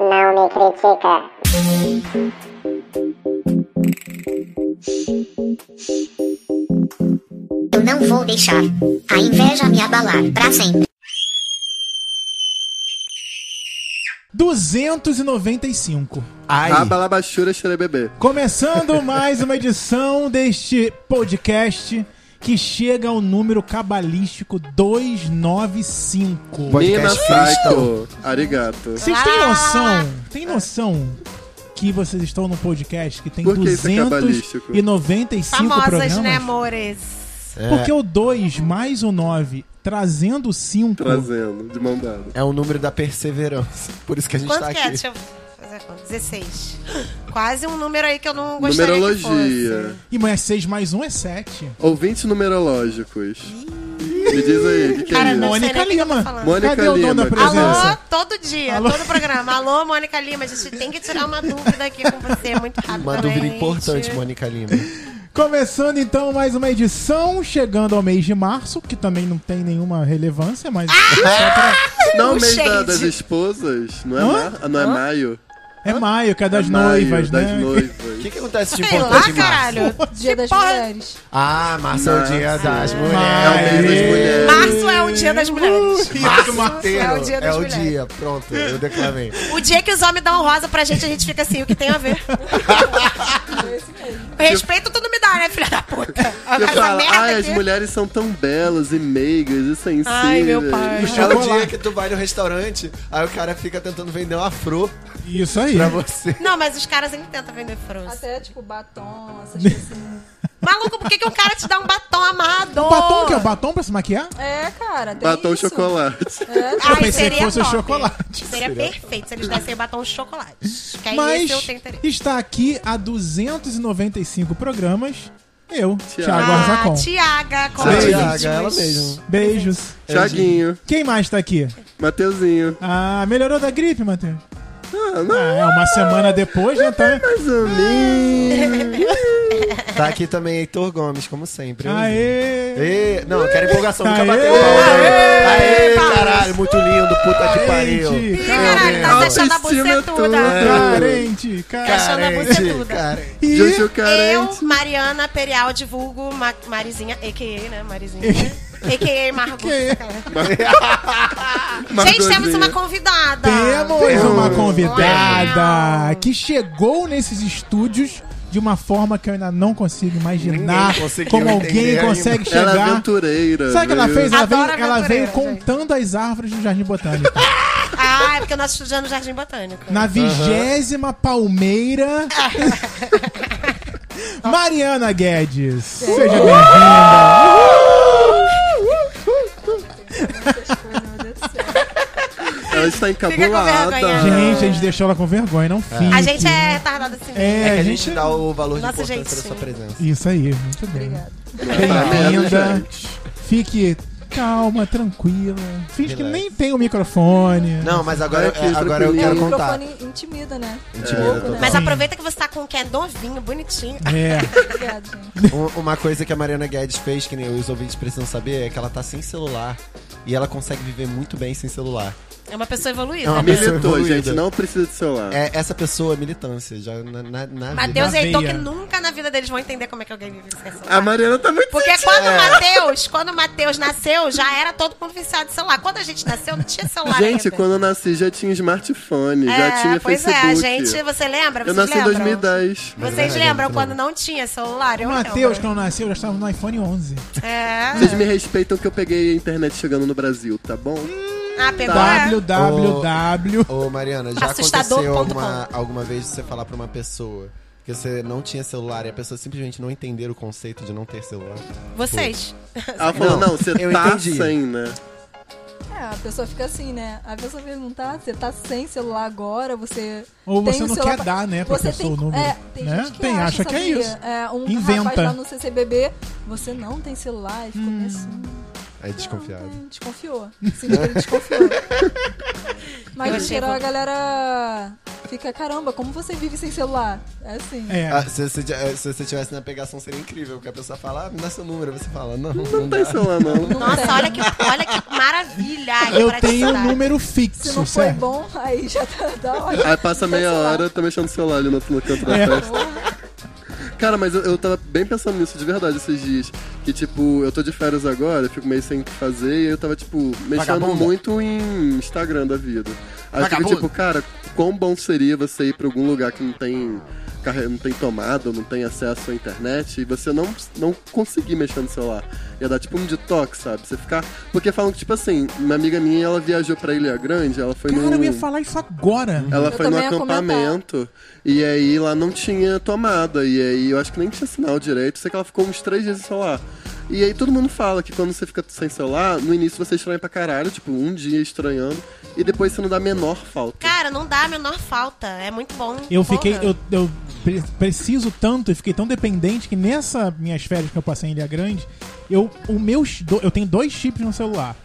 não me critica. Eu não vou deixar a inveja me abalar pra sempre. 295. Ai, Rabalabachura xerebebê. Começando mais uma edição deste podcast que chega ao número cabalístico 295. Podcast. Saito. Arigato. Vocês têm noção? Tem noção que vocês estão num podcast que tem Por que isso é cabalístico? 295 Famosas, programas? né, amores? Porque o 2 mais o 9 trazendo o 5 Trazendo, de mão dada. é o número da perseverança. Por isso que a gente Quanto tá que é? aqui. Deixa eu fazer conta. 16. Quase um número aí que eu não gostaria que Numerologia. fosse. E mas 6 mais 1 é 7. Ouvintes numerológicos. Me diz aí, o que, que Cara, é isso? não sei Mônica nem o que eu tô Lima. falando. Mônica Cadê o dono da Lima. presença? Alô, todo dia, Alô? todo programa. Alô, Mônica Lima, a gente tem que tirar uma dúvida aqui com você muito rápido. Uma dúvida importante, Mônica Lima. Começando então mais uma edição, chegando ao mês de março, que também não tem nenhuma relevância, mas Não, O o mês da- shade. das esposas. Não é, Hã? ma- não é maio? É maio, que é das É maio, noivas, das né? O noivas. que, que acontece de importante em março? caralho. Dia das Mulheres. Ah, março é o dia das É o mulheres. mês das mulheres. Março é o dia das mulheres. Março. É o dia das É o mulheres. dia. Pronto, eu declamei. O dia que os homens dão rosa pra gente, a gente fica assim, o que tem a ver? Respeito tu não me dá, né, filha da puta? Fala, merda ai, as mulheres são tão belas e meigas e sensíveis. Ai, meu pai. É o dia que tu vai no restaurante, aí o cara fica tentando vender um afro Isso aí. pra você. Não, mas os caras ainda tentam vender frozen. Até, tipo, batom, essas coisas assim. Maluco, por que, que um cara te dá um batom amado? Batom que é batom pra se maquiar? É, cara, tem Batom isso. chocolate. É, Eu Ai, pensei que seria fosse o top. chocolate. Seria perfeito se eles dessem batom chocolate. Que aí Mas eu tenho interesse. está aqui há 295 programas. Eu, Thiago. Thiago Ah, Arzacon. Tiaga, com. Tiaga, ela mesmo. Beijos. Thiaguinho, Quem mais tá aqui? Mateuzinho. Ah, melhorou da gripe, Matheus? Ah, não, Ah, é uma semana depois, né? Tá... mais ou menos. Tá aqui também Heitor Gomes, como sempre. Aê! Ê, não, eu quero empolgação, nunca Aê! bateu palma. Aê! Aê, caralho, muito lindo, puta que pariu. Ih, caralho, tá deixando a é bucetuda. tudo. Carente, carente. Achando a bucetuda. carente. E Eu. Mariana Perial, divulgo Ma Marizinha, a.k.a., né? Marizinha. a.k.a. Margot. Gente, temos uma convidada. Temos uma Uau. convidada que chegou nesses estúdios de uma forma que eu ainda não consigo imaginar como alguém ainda. consegue Ela é chegar. aventureira. Sabe o que ela fez? Ela veio, ela veio contando as árvores do Jardim Botânico. Ah, é porque nós estudamos no Jardim Botânico. Na vigésima palmeira. Mariana Guedes. Seja bem-vinda. Ela está encabulada. vergonha. Gente, a gente deixou ela com vergonha, não fique. A gente é retardado assim. mesmo. É, É que a gente dá o valor de Nossa, importância da gente, sua sim. presença. Isso aí, muito bem. Obrigada. Bem-vinda. Fique calma, tranquila. Finge que nem tem o microfone. Não, mas agora, aqui, é, agora eu quero o contar. microfone intimida, né? Intimida, total. né? Mas aproveita que você tá com um que é novinho, bonitinho. É. Obrigada, gente. Um- uma coisa que a Mariana Guedes fez, que nem os ouvintes precisam saber, é que ela tá sem celular. E ela consegue viver muito bem sem celular. É uma pessoa evoluída. É uma né? pessoa Militou, evoluída. gente. Não precisa de celular. É, essa pessoa é militância, já na, na, na Matheus vida. e Heitor, veia. que nunca na vida deles vão entender como é que alguém vive sem celular. A Mariana tá muito Porque quando o Matheus, quando o Matheus nasceu, já era todo mundo viciado de celular. Quando a gente nasceu, não tinha celular Gente, ainda. quando eu nasci já tinha smartphone, já é, tinha pois Facebook. é, a gente, você lembra? Eu Vocês nasci em lembram? 2010. Mas Vocês é, lembram quando não. tinha celular? Eu O Matheus, quando nasceu, já estava no iPhone 11. É. Vocês me respeitam que eu peguei a internet chegando no Brasil, tá bom? Ah, pegou. é. www. Ô, Mariana, já aconteceu alguma, alguma vez de você falar pra uma pessoa que você não tinha celular e a pessoa simplesmente não entender o conceito de não ter celular? Vocês. Ela falou, Não, não, você eu tá entendi. sem, né? É, a pessoa fica assim, né? A pessoa perguntar, você tá sem celular agora, você. Ou tem você o não celular quer dar, né, pra você pessoa tem, o número. É, tem né? gente que Tem, acha, acha que é isso. É, um Inventa. rapaz lá no CCBB, você não tem celular, e ficou Hum. assim. É desconfiado. Não, desconfiou. Sinto que ele desconfiou. Mas no geral a galera fica, caramba, como você vive sem celular? É assim. É. Ah, se, você, eh, se você tivesse na pegação seria incrível, porque a pessoa fala, ah, me dá seu número, você fala, não, não, Não dá. tem celular, não. Nossa, olha que, olha que maravilha. Eu tenho um número Se fixo, não foi certo? bom, aí já tá da hora. Aí passa meia celular. hora, tá mexendo no celular ali no, no canto da É. festa. Cara, mas eu, eu tava bem pensando nisso de verdade esses dias. Que, tipo, eu tô de férias agora, fico meio sem o que fazer, e eu tava, tipo, mexendo Vagabunda. muito em Instagram da vida. Aí eu fico, tipo, cara, quão bom seria você ir pra algum lugar que não tem. Não tem tomada, não tem acesso à internet, e você não, não conseguir mexer no celular. Ia dar tipo um detox, sabe? Você ficar. Porque falam que, tipo assim, uma amiga minha, ela viajou pra Ilha Grande, ela foi Cara, num. eu ia falar isso agora. Ela Eu foi no acampamento e aí lá não tinha tomada. E aí eu acho que nem tinha sinal direito. Sei que ela ficou uns três dias sem celular. E aí todo mundo fala que quando você fica sem celular, no início você estranha pra caralho, tipo, um dia estranhando, e depois você não dá a menor falta. Cara, não dá a menor falta. É muito bom. Eu fiquei. Porra. Eu, eu pre- preciso tanto e fiquei tão dependente que nessa minhas férias que eu passei em Ilha Grande, eu, o meu, eu tenho dois chips no celular.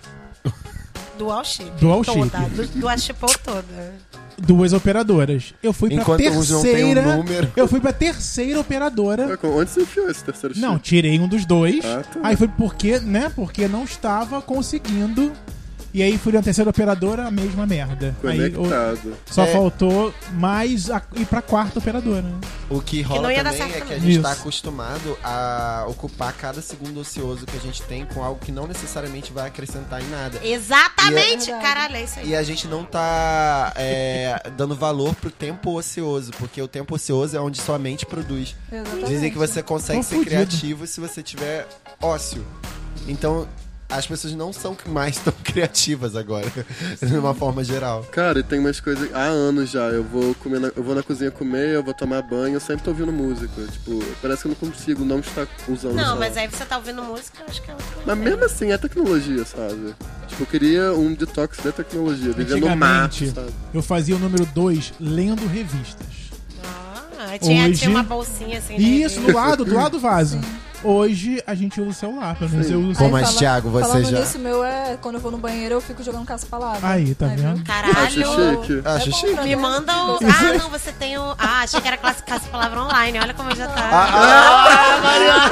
Dual chip. Dual toda. chip. Du- Dual chipou toda. Duas operadoras. Eu fui pra Enquanto não tem um terceira. número. Eu fui pra terceira operadora. Onde você enfiou esse terceiro Não, chip? tirei um dos dois. Ah, tá. Aí foi porque, né? Porque não estava conseguindo. E aí fui na terceira operadora, a mesma merda. Aí o- Conectado. só É. faltou mais a, ir pra quarta operadora. né? O que rola não ia dar também certo é que a gente tá Isso. acostumado a ocupar cada segundo ocioso que a gente tem com algo que não necessariamente vai acrescentar em nada. Exatamente. E é- Caralho, é isso aí. E a gente não tá é, dando valor pro tempo ocioso, porque o tempo ocioso é onde sua mente produz. Exatamente. Dizem que você consegue Tô ser fudido. criativo se você tiver ócio. Então, as pessoas não são mais tão criativas agora, de uma forma geral. Cara, e tem umas coisas. Há anos já. Eu vou comer na, eu vou na cozinha comer, eu vou tomar banho, eu sempre tô ouvindo música. Tipo, parece que eu não consigo não estar usando. Não, mas aí você tá ouvindo música, eu acho que é outra Mas mesmo assim é tecnologia, sabe? Tipo, eu queria um detox de tecnologia, viver no mato, sabe? eu fazia o número 2 lendo revistas. Ah, tinha, Hoje- tinha uma bolsinha assim. E né? isso, do lado, do lado do vaso. Hoje a gente usa o celular, pelo menos eu uso o Pô, celular. mas, Thiago, você falando já- nisso, meu é quando eu vou no banheiro, eu fico jogando caça-palavra. Aí, tá vendo? viu? Caralho. Acho chique. Acho É bom chique. Me manda o. Ah, não, você tem o. Ah, achei que era classificar essa palavra online. Olha como já tá. Ah,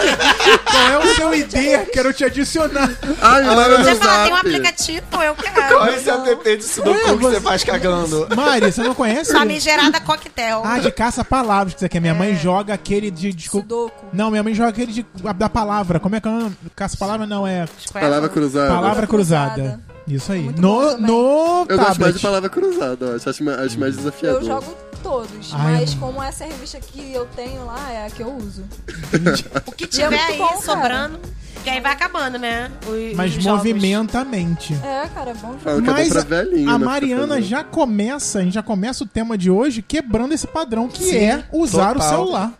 Qual é o seu ID? Quero te adicionar. Ai, me manda no Você fala, tem um zap. aplicativo, eu quero. Qual é esse app de sudoku que você faz cagando? Mari, você não conhece? Famigerada coquetel. Ah, de caça-palavras, que você quer. Minha mãe joga aquele de. Desculpa. Sudoku. Não, minha mãe joga aquele de, da palavra. Como é que é o nome? Caça-palavra não, é Palavra cruzada. palavra cruzada. Isso aí. Muito No, no Eu gosto mais de palavra cruzada, eu acho. Acho mais, acho mais desafiador. Eu jogo todos, Ai, mas como essa revista que eu tenho lá é a que eu uso. O que é tiver muito aí bom, cara. sobrando. Que aí vai acabando, né? Os, Mas os jogos. movimenta a mente. É, cara, é bom é bom Mas velhinho, a né, Mariana já começa, a gente já começa o tema de hoje quebrando esse padrão que Sim, é usar total. o celular.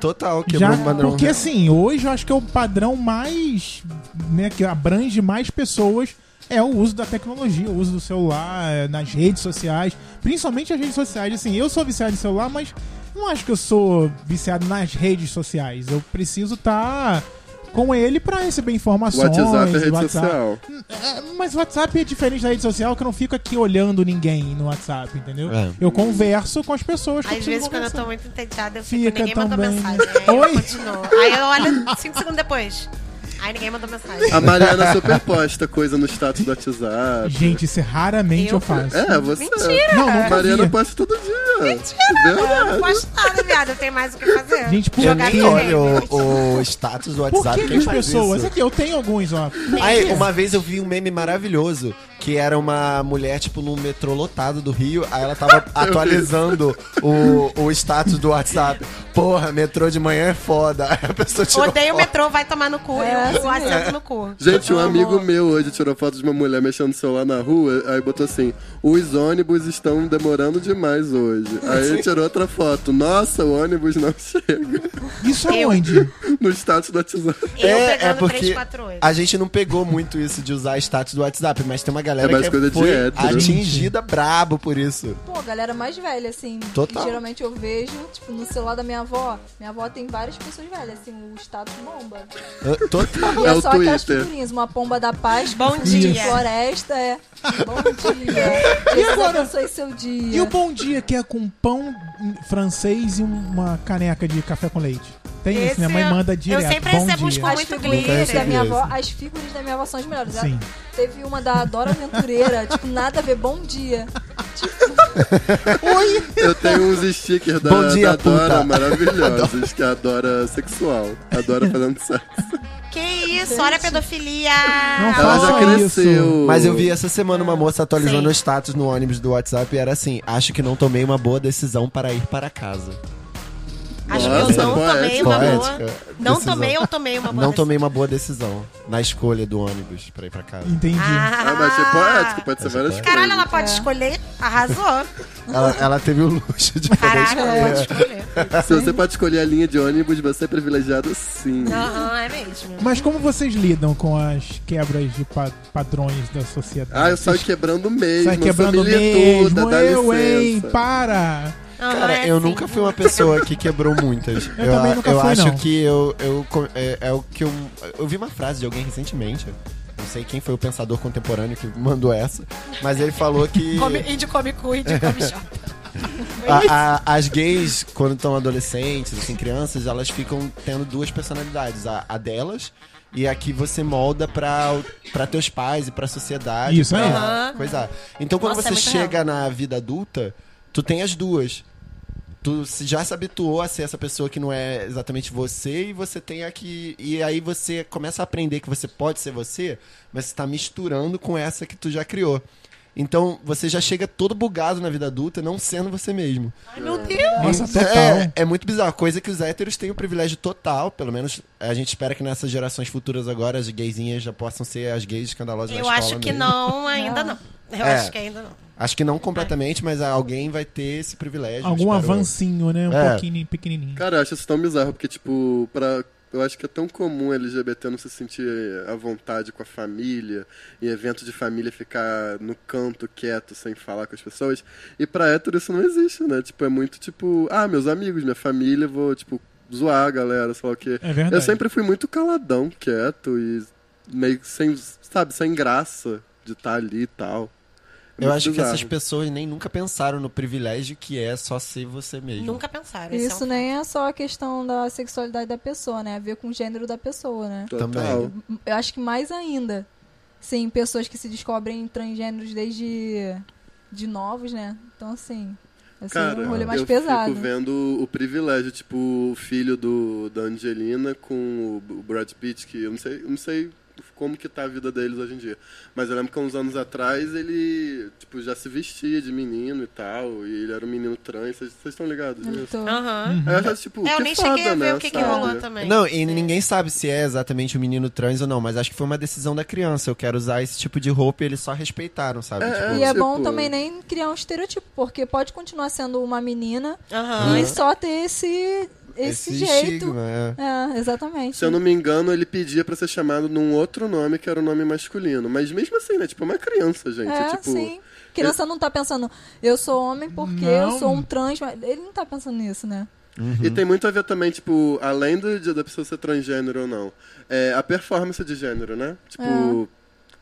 Total, Já, quebrou o padrão. porque assim, hoje eu acho que é o padrão mais, né, que abrange mais pessoas é o uso da tecnologia, o uso do celular eh, nas redes sociais, principalmente as redes sociais. Assim, eu sou viciado em celular, mas não acho que eu sou viciado nas redes sociais. Eu preciso estar com ele pra receber informações. WhatsApp é rede WhatsApp. social. É, Mas o WhatsApp é diferente da rede social, que eu não fico aqui olhando ninguém no WhatsApp, entendeu? É. Eu converso com as pessoas que eu Às vezes, quando eu tô muito entediada, eu fico, Fica ninguém mandou também. mensagem. Aí Oi? eu continuo. Aí eu olho cinco segundos depois. Aí ninguém mandou mensagem. A Mariana superposta coisa no status do WhatsApp. Gente, isso é raramente eu, Eu? faço. É, você. Mentira! Não, nunca Mariana posta todo dia. Eu não Verdade. posto nada, viado. Eu tenho mais o que fazer. Gente, por Jogar videogame. olho o, o status do Por WhatsApp. que quem as faz pessoas? isso? Aqui, eu tenho alguns, ó. Aí, uma vez eu vi um meme maravilhoso que era uma mulher, tipo, num metrô lotado do Rio. Aí ela tava atualizando o, o status do WhatsApp. Porra, metrô de manhã é foda. Aí a pessoa tirou Odeio o metrô, vai tomar no cu. É, o assento no cu. Gente, um amigo meu hoje tirou foto de uma mulher mexendo no celular na rua, aí botou assim: os ônibus estão demorando demais hoje. Aí ele tirou outra foto. Nossa, o ônibus não chega. Isso Eu. aonde? no status do WhatsApp. Eu é, é porque 348. a gente não pegou muito isso de usar status do WhatsApp, mas tem uma galera É mais que foi hétero. atingida brabo por isso. Pô, galera mais velha, assim. Total. Que geralmente eu vejo, tipo, no celular da minha avó. Minha avó tem várias pessoas velhas, assim, o status bomba. Total. E É é, só aquelas Twitter. figurinhas, uma pomba da paz, Bom dia. floresta, é. Bom dia. Jesus agora? abençoe seu dia. E o bom dia que é com pão francês e uma caneca de café com leite? Tem isso, minha mãe eu- manda eu direto. sempre bom recebo uns dia. com As muito figurinhas glitter. da minha Esse. avó, as figurinhas da minha avó são as melhores. Ela- Sim. Teve uma da Dora Aventureira, tipo, nada a ver, bom dia. Eu tenho uns stickers da, Bom dia, da Dora puta. maravilhosos, que é a Dora sexual. A Dora fazendo sexo. Que isso, olha a pedofilia. Não Ela já isso. cresceu. Mas eu vi essa semana uma moça atualizando Sim. o status no ônibus do WhatsApp e era assim: acho que não tomei uma boa decisão para ir para casa. Acho Nossa, que eu não tomei poética. uma boa. Poética. Não Decisão. tomei ou tomei uma boa Não tomei uma boa decisão na escolha do ônibus para ir para casa. Entendi. Ah, mas é poético, pode ser é várias poética. Caralho, coisas. ela pode escolher. Arrasou. Ela, ela teve o luxo de poder Caraca, ela pode escolher. escolher. Se você pode escolher a linha de ônibus, você é privilegiado sim. Aham, é mesmo. Mas como vocês lidam com as quebras de pa- padrões da sociedade? Ah, eu saio quebrando mesmo. Sai eu quebrando mesmo. dá eu, hein? Para! Cara, é eu assim. nunca fui uma pessoa que quebrou muitas. Eu também nunca eu fui, acho não. que eu, eu é, é o que eu eu vi uma frase de alguém recentemente. Não sei quem foi o pensador contemporâneo que mandou essa, mas ele falou que Come, índio come cu, índio come chota. a- a- as gays, quando estão adolescentes, assim, crianças, elas ficam tendo duas personalidades, a, a delas e a que você molda pra, pra teus pais e pra sociedade. Isso aí. Aham. coisa. Então quando Nossa, você é chega na vida adulta, tu tem as duas. Tu já se habituou a ser essa pessoa que não é exatamente você e você tem aqui. E aí você começa a aprender que você pode ser você, mas você tá misturando com essa que tu já criou. Então você já chega todo bugado na vida adulta, não sendo você mesmo. Ai, meu Deus. Nossa, Então, total. É, é muito bizarro. Coisa que os héteros têm o privilégio total. Pelo menos a gente espera que nessas gerações futuras agora as gaysinhas já possam ser as gays escandalosas da Eu acho que mesmo. não, ainda não. Eu É. acho que ainda não. Acho que não completamente, mas alguém vai ter esse privilégio. Algum avancinho, né? Um É. pouquinho pequenininho. Cara, eu acho isso tão bizarro, porque, tipo, pra... eu acho que é tão comum LGBT não se sentir à vontade com a família, em evento de família ficar no canto quieto, sem falar com as pessoas. E pra hétero isso não existe, né? Tipo, é muito tipo, ah, meus amigos, minha família, vou, tipo, zoar a galera, sei lá o quê. É verdade. Eu sempre fui muito caladão, quieto e meio que sem, sabe, sem graça de estar ali e tal. É Eu acho que essas pessoas nem nunca pensaram no privilégio que é só ser você mesmo. Nunca pensaram. esse Isso é um- nem é só a questão da sexualidade da pessoa, né? A ver com o gênero da pessoa, né? Total. Também. Eu acho que mais ainda. Sim, pessoas que se descobrem transgêneros desde de novos, né? Então, assim, esse é Cara, um rolê mais eu pesado. fico vendo o privilégio, tipo, o filho do, da Angelina com o, o Brad Pitt, que eu não sei, eu não sei como que tá a vida deles hoje em dia. Mas eu lembro que há uns anos atrás ele, tipo, já se vestia de menino e tal, e ele era um menino trans, vocês estão ligados nisso? Aham. Aí eu tipo, É, eu que nem foda, cheguei a ver né, o que, que rolou também. Não, e ninguém sabe se é exatamente o menino trans ou não, mas acho que foi uma decisão da criança. Eu quero usar esse tipo de roupa e eles só respeitaram, sabe? É, Tipo, E é tipo- bom também nem criar um estereotipo, porque pode continuar sendo uma menina Aham. e só ter esse, esse, esse jeito. estigma, é. É, exatamente. Se eu não me engano, ele pedia pra ser chamado num outro nome que era o nome masculino. Mas mesmo assim, né? Tipo, é uma criança, gente. É, tipo, sim. Criança não tá pensando, eu sou homem porque Não. eu sou um trans, mas ele não tá pensando nisso, né? E tem muito a ver também, tipo, além do, de- da pessoa ser transgênero ou não, é a performance de gênero, né? Tipo,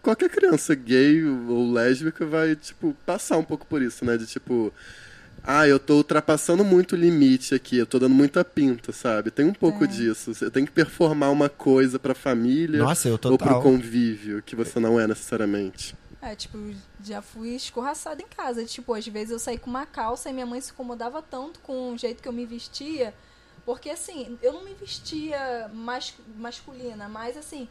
qualquer criança gay ou lésbica vai, tipo, passar um pouco por isso, né? De tipo, ah, eu tô ultrapassando muito o limite aqui, eu tô dando muita pinta, sabe? Tem um pouco disso. Você tem que performar uma coisa pra família Nossa, eu ou pro convívio, que você não é necessariamente. É, tipo, já fui escorraçada em casa. Tipo, às vezes eu saí com uma calça e minha mãe se incomodava tanto com o jeito que eu me vestia. Porque, assim, eu não me vestia mas, masculina, mas, assim,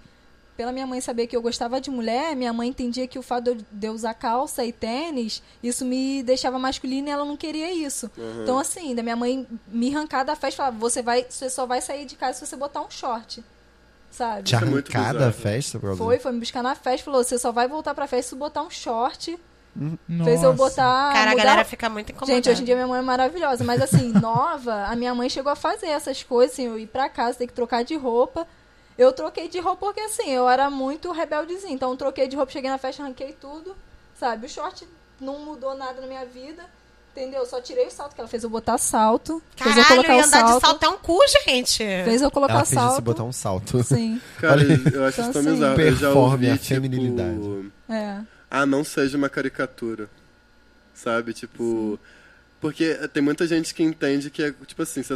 pela minha mãe saber que eu gostava de mulher, minha mãe entendia que o fato de eu- usar calça e tênis, isso me deixava masculina e ela não queria isso. Então, assim, da minha mãe me arrancar da festa e falar: você, vai, você só vai sair de casa se você botar um short. Sabe? Te é arrancar da festa, por Foi, foi me buscar na festa, falou, você só vai voltar pra festa se botar um short Fez eu Nossa. botar. Cara, a mudar- galera fica muito incomodada. Gente, hoje em dia minha mãe é maravilhosa, mas assim, nova, a minha mãe chegou a fazer essas coisas, assim, eu ir pra casa, ter que trocar de roupa. Eu troquei de roupa porque assim, eu era muito rebeldezinha, então eu troquei de roupa, cheguei na festa, arranquei tudo, sabe? O short não mudou nada na minha vida, entendeu? Só tirei o salto, que ela fez eu botar salto, fez eu Caralho, colocar e o andar salto, de salto é um cu, gente. fez eu colocar Ela fez salto. você botar um salto. Sim, Cara, eu acho então, isso tão assim, bizarro. Eu já Performe ouvi, a tipo, feminilidade. é. Ah, não seja uma caricatura. Sabe? Tipo. Porque tem muita gente que entende que é, tipo assim, se,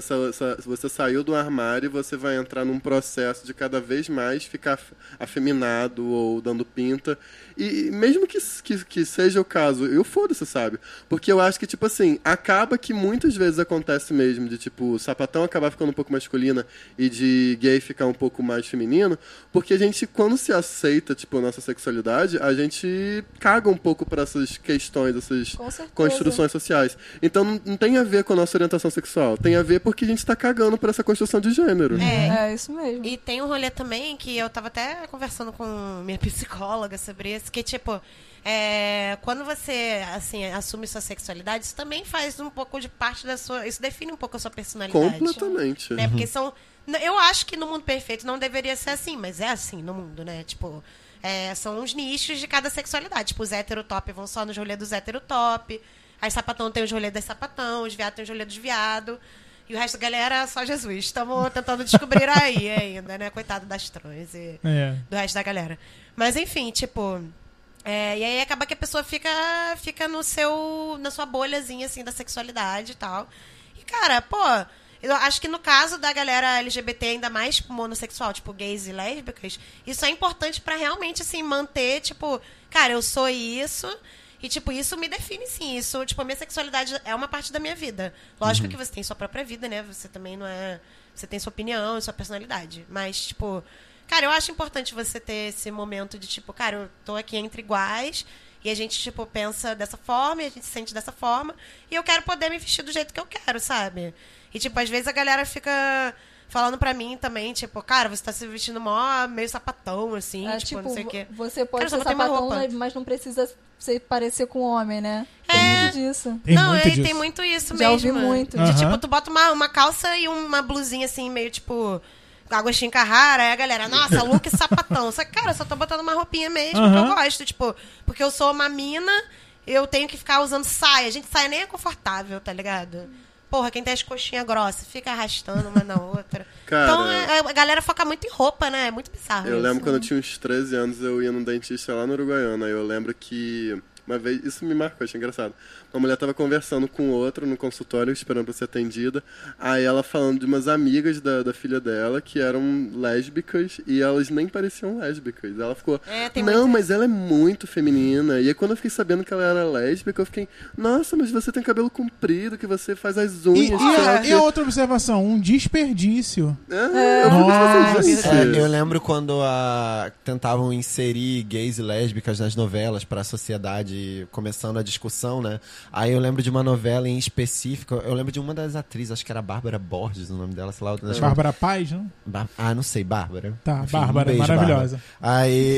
você saiu do armário, você vai entrar num processo de cada vez mais ficar af- afeminado ou dando pinta. E mesmo que, que, que seja o caso, eu foda-se, sabe? Porque eu acho que, tipo assim, acaba que muitas vezes acontece mesmo de, tipo, o sapatão acabar ficando um pouco masculina e de gay ficar um pouco mais feminino, porque a gente, quando se aceita, tipo, a nossa sexualidade, a gente caga um pouco para essas questões, essas construções sociais. Então não, não tem a ver com a nossa orientação sexual, tem a ver porque a gente tá cagando por essa construção de gênero. É, isso mesmo. E tem um rolê também que eu tava até conversando com minha psicóloga sobre isso, que tipo, é, quando você assim assume sua sexualidade, isso também faz um pouco de parte da sua, isso define um pouco a sua personalidade. Completamente. Né? Porque são. n- Eu acho que no mundo perfeito não deveria ser assim, mas é assim no mundo, né? Tipo, é, são uns nichos de cada sexualidade. Tipo, os heterotop vão só nos rolê dos heterotop. As sapatão tem os rolê das sapatão, os viados tem os rolê dos viado. E o resto da galera, só Jesus. Estamos tentando descobrir aí ainda, né? Coitado das trans e É. do resto da galera. Mas enfim, tipo. é, e aí acaba que a pessoa fica, fica no seu. na sua bolhazinha, assim, da sexualidade e tal. E, cara, pô, eu acho que no caso da galera LGBT, ainda mais monossexual, tipo, gays e lésbicas, isso é importante pra realmente, assim, manter, tipo, cara, eu sou isso. E, tipo, isso me define, sim. Isso, tipo, a minha sexualidade é uma parte da minha vida. Lógico que você tem sua própria vida, né? Você também não é. Você tem sua opinião, sua personalidade. Mas, tipo, cara, eu acho importante você ter esse momento de, tipo, cara, eu tô aqui entre iguais. E a gente, tipo, pensa dessa forma, e a gente se sente dessa forma. E eu quero poder me vestir do jeito que eu quero, sabe? E, tipo, às vezes a galera fica falando pra mim também, tipo, cara, você tá se vestindo mó meio sapatão, assim, É, tipo, tipo, não sei o quê. você pode Cara, ser sapatão, roupa. né, mas não precisa se parecer com homem, né? Tem É. muito disso. Tem não, muito é, disso. tem muito isso Já mesmo. ouvi muito. De, tipo, tu bota uma, uma calça e uma blusinha assim, meio tipo. Agostinho Carrara, aí a galera, nossa, look sapatão. Só que, cara, eu só tô botando uma roupinha mesmo que Aham. eu gosto. Tipo, porque eu sou uma mina, eu tenho que ficar usando saia. Gente, saia nem é confortável, tá ligado? Porra, quem tem as coxinhas grossas fica arrastando uma na outra. Cara- então é, a galera foca muito em roupa, né? É muito bizarro. Eu isso. lembro quando eu tinha uns 13 anos, eu ia num dentista lá no Uruguaiana. Eu lembro que uma vez, isso me marcou, achei engraçado. Uma mulher tava conversando com outra no consultório, esperando pra ser atendida. Aí ela falando de umas amigas da, da filha dela que eram lésbicas e elas nem pareciam lésbicas. Ela ficou, É, tem não, muito mas ela é muito feminina. E aí quando eu fiquei sabendo que ela era lésbica, eu fiquei, nossa, mas você tem cabelo comprido, que você faz as E, unhas. o e, quê." e a outra observação, um desperdício. É, eu fico Nossa. É, eu lembro quando a, tentavam inserir gays e lésbicas nas novelas para a sociedade, começando a discussão, né? Aí eu lembro de uma novela em específico, eu lembro de uma das atrizes, acho que era Bárbara Borges, o nome dela, sei lá. Bárbara Paz, não? Bar- Ah, não sei, Bárbara. Tá, Enfim, Bárbara, beijo, maravilhosa. Bárbara. Aí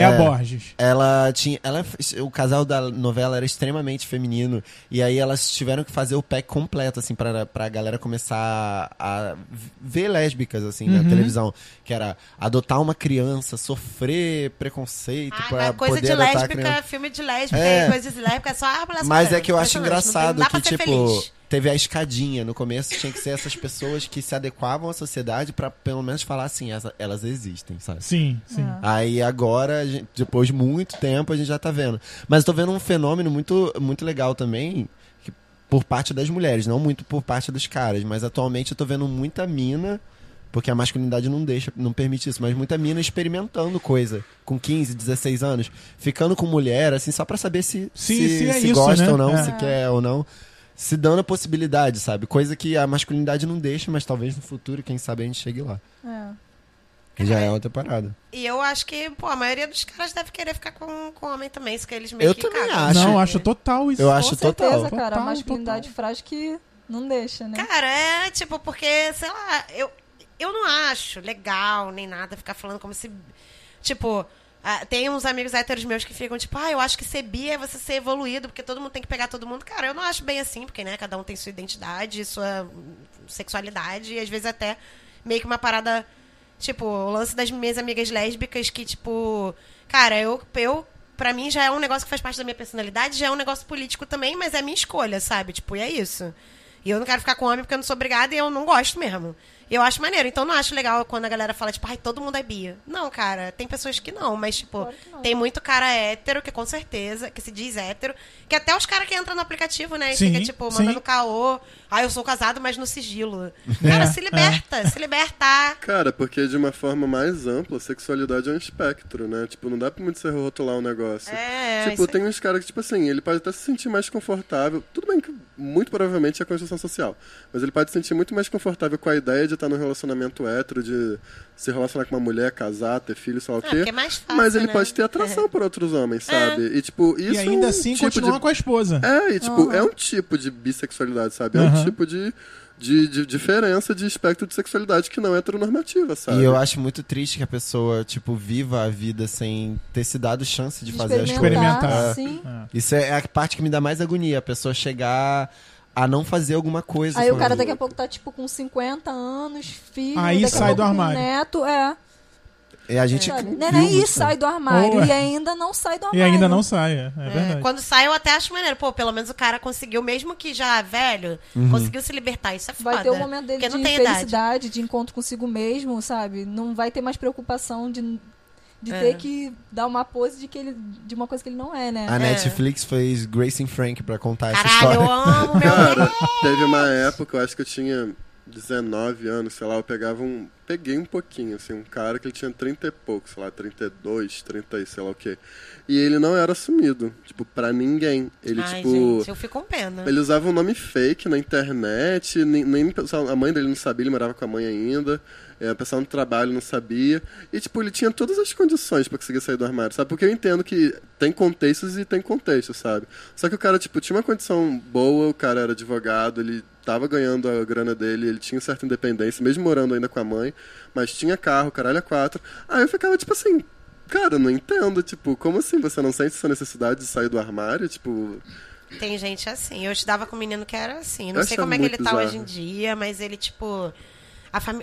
É, a É. Borges. ela tinha, ela, o casal da novela era extremamente feminino e aí elas tiveram que fazer o pack completo assim para pra galera começar a ver lésbicas assim Uhum. na televisão, que era adotar uma criança, sofrer preconceito Ah, pra coisa poder de lésbica, filme de lésbica É. coisas de lésbica, é só Mas é que eu acho engraçado pra que, tipo, feliz. Teve a escadinha. No começo tinha que ser essas pessoas que se adequavam à sociedade pra pelo menos falar assim, essa- elas existem, sabe? Sim, sim. Aí agora, gente- depois de muito tempo, a gente já tá vendo. Mas eu tô vendo um fenômeno muito, muito legal também, que- por parte das mulheres, não muito por parte dos caras. Mas atualmente eu tô vendo muita mina, porque a masculinidade não deixa, não permite isso, mas muita mina experimentando coisa com 15, 16 anos, ficando com mulher, assim, só pra saber se, Sim, se é isso, gosta né? ou não, É. se quer ou não. Se dando a possibilidade, sabe? Coisa que a masculinidade não deixa, mas talvez no futuro, quem sabe, a gente chegue lá. É. Que já é outra parada. E eu acho que, pô, a maioria dos caras deve querer ficar com, com homem também, isso que eles meio Eu que também cagam. acho. Não, acho total isso. Eu acho Com certeza, total. cara. Total, a masculinidade frágil que não deixa, né? Cara, é tipo, porque, sei lá, eu, eu não acho legal nem nada ficar falando como se. Tipo, Ah, tem uns amigos héteros meus que ficam tipo, ah, eu acho que ser bi é você ser evoluído, porque todo mundo tem que pegar todo mundo. Cara, eu não acho bem assim, porque, né, cada um tem sua identidade, sua sexualidade, e às vezes até meio que uma parada, tipo, o lance das minhas amigas lésbicas que, tipo, cara, eu, eu pra mim já é um negócio que faz parte da minha personalidade, já é um negócio político também, mas é minha escolha, sabe? Tipo, e é isso. E eu não quero ficar com homem porque eu não sou obrigada e eu não gosto mesmo. Eu acho maneiro. Então não acho legal quando a galera fala, tipo, ai, todo mundo é bi. Não, cara, tem pessoas que não, mas, tipo, Claro não. tem muito cara hétero, que com certeza, que se diz hétero, que até os caras que entram no aplicativo, né? E Sim, fica, tipo, sim. mandando caô. Ah, eu sou casado, mas no sigilo. Cara, É, se liberta, se liberta. Cara, porque de uma forma mais ampla, a sexualidade é um espectro, né? Tipo, não dá pra muito você rotular um negócio. É, tipo, tem uns caras que, tipo assim, ele pode até se sentir mais confortável. Tudo bem que muito provavelmente é construção social. Mas ele pode se sentir muito mais confortável com a ideia de estar num relacionamento hétero, de se relacionar com uma mulher, casar, ter filho, sei lá o Ah, quê. é mais fácil, Mas ele né? pode ter atração por outros homens, sabe? E, tipo, isso E ainda é um assim tipo continua de... com a esposa. É, e, tipo, Aham. é um tipo de bissexualidade, sabe? É um tipo de, de, de diferença de espectro de sexualidade que não é heteronormativa, sabe? E eu acho muito triste que a pessoa, tipo, viva a vida sem ter se dado chance de fazer as coisas. Experimentar. Sim. Isso é a parte que me dá mais agonia, a pessoa chegar a não fazer alguma coisa. Aí o cara daqui a pouco tá, tipo, com 50 anos, filho. Aí daqui a sai pouco do armário. Neto, é. E a gente é isso, sai do armário. Ou é. E ainda não sai do E armário. ainda não sai, é, é É, verdade. quando sai, eu até acho maneiro. Pô, pelo menos o cara conseguiu, mesmo que já velho, conseguiu se libertar. Isso é foda. Vai ter o momento dele de tem idade. felicidade, de encontro consigo mesmo, sabe? Não vai ter mais preocupação de, de É. ter que dar uma pose de, que ele, de uma coisa que ele não é, né? A Netflix fez Grace and Frank pra contar essa Caralho, eu história. amo meu Cara, teve uma época, eu acho que eu tinha 19 anos, sei lá, eu pegava um. Peguei um pouquinho, assim, um cara que ele tinha 30 e pouco, sei lá, 32, 30 e sei lá o quê. E ele não era assumido, tipo, pra ninguém. Ele, Ai, tipo. gente, eu fico com pena. Ele usava um nome fake na internet, nem, nem a mãe dele não sabia, ele morava com a mãe ainda, é, a pessoa no trabalho não sabia. E, tipo, ele tinha todas as condições pra conseguir sair do armário, sabe? Porque eu entendo que tem contextos e tem contextos, sabe? Só que o cara, tipo, tinha uma condição boa, o cara era advogado, ele tava ganhando a grana dele, ele tinha certa independência, mesmo morando ainda com a mãe, mas tinha carro, caralho, a quatro. Aí eu ficava, tipo assim, cara, não entendo, tipo, como assim você não sente essa necessidade de sair do armário? Tipo, Tem gente assim. Eu estudava com um menino que era assim. Não Eu sei como é que ele muito tá bizarro. hoje em dia, mas ele, tipo.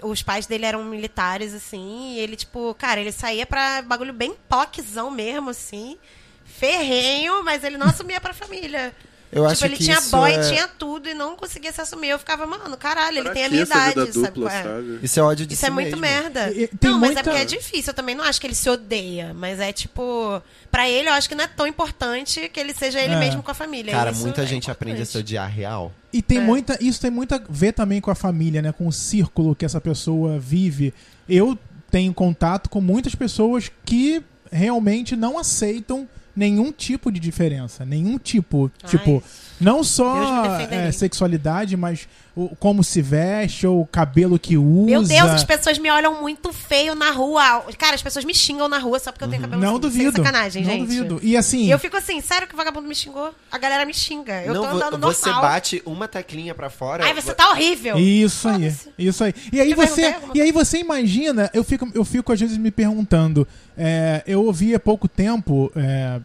Os pais dele eram militares, assim, e ele, tipo, cara, ele saía pra bagulho bem poczão mesmo, assim. Ferrenho, mas ele não assumia pra família. Eu tipo, acho ele que tinha isso boy, é- tinha tudo e não conseguia se assumir. Eu ficava, mano, caralho, ele pra tem a minha idade, sabe? dupla, qual é? sabe? Isso é ódio de Isso si é muito mesmo. merda. E- e tem não, mas muita- é porque é difícil. Eu também não acho que ele se odeia. Mas é tipo. Pra ele, eu acho que não é tão importante que ele seja ele É. mesmo com a família. Cara, Isso muita é gente aprende a se importante. odiar real. E tem É. muita, isso tem muito a ver também com a família, né? Com o círculo que essa pessoa vive. Eu tenho contato com muitas pessoas que realmente não aceitam nenhum tipo de diferença. Nenhum tipo. Ai, tipo, não só é, sexualidade, mas o, como se veste, ou o cabelo que usa. Meu Deus, as pessoas me olham muito feio na rua. Cara, as pessoas me xingam na rua só porque eu tenho cabelo Não assim. duvido. Sem sacanagem, não gente. duvido. E assim. E eu fico assim, sério que o vagabundo me xingou? A galera me xinga. Eu não, tô andando você normal. bate uma teclinha pra fora. Ai, você tá horrível. Isso aí, isso aí. E aí você, alguma e aí você imagina, eu fico, eu fico às vezes me perguntando, é, eu ouvi há pouco tempo é,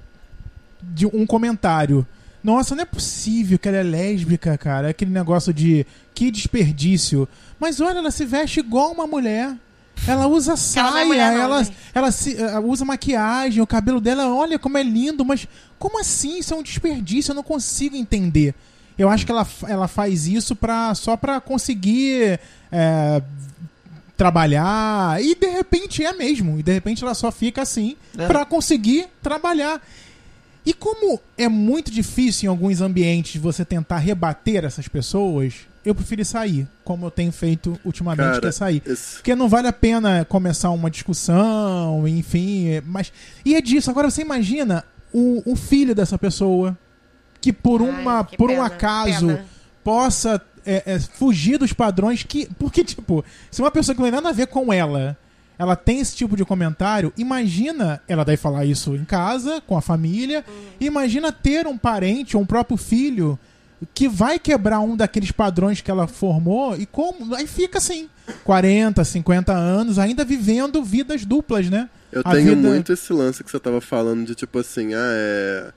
de um comentário. Nossa, não é possível que ela é lésbica, cara. Aquele negócio de que desperdício. Mas olha, ela se veste igual uma mulher. Ela usa ela é saia, mulher, não, ela, ela se- eh, usa maquiagem, o cabelo dela, olha como é lindo, mas como assim? Isso é um desperdício, eu não consigo entender. Eu acho que ela, ela faz isso pra, só pra conseguir é, trabalhar, e de repente é mesmo, e de repente ela só fica assim É. pra conseguir trabalhar. E como é muito difícil em alguns ambientes você tentar rebater essas pessoas, eu prefiro sair, como eu tenho feito ultimamente, Cara, que é sair. esse- Porque não vale a pena começar uma discussão, enfim. é- Mas. E é disso. Agora você imagina o, o filho dessa pessoa que por Ai, uma. que por um pena, acaso pena. possa é, é, fugir dos padrões que. Porque, tipo, se uma pessoa que não tem nada a ver com ela. Ela tem esse tipo de comentário. Imagina, ela deve falar isso em casa, com a família. Imagina ter um parente ou um próprio filho que vai quebrar um daqueles padrões que ela formou e como aí fica assim, 40, 50 anos ainda vivendo vidas duplas, né? Eu A tenho vida- muito esse lance que você tava falando de tipo assim, ah, é.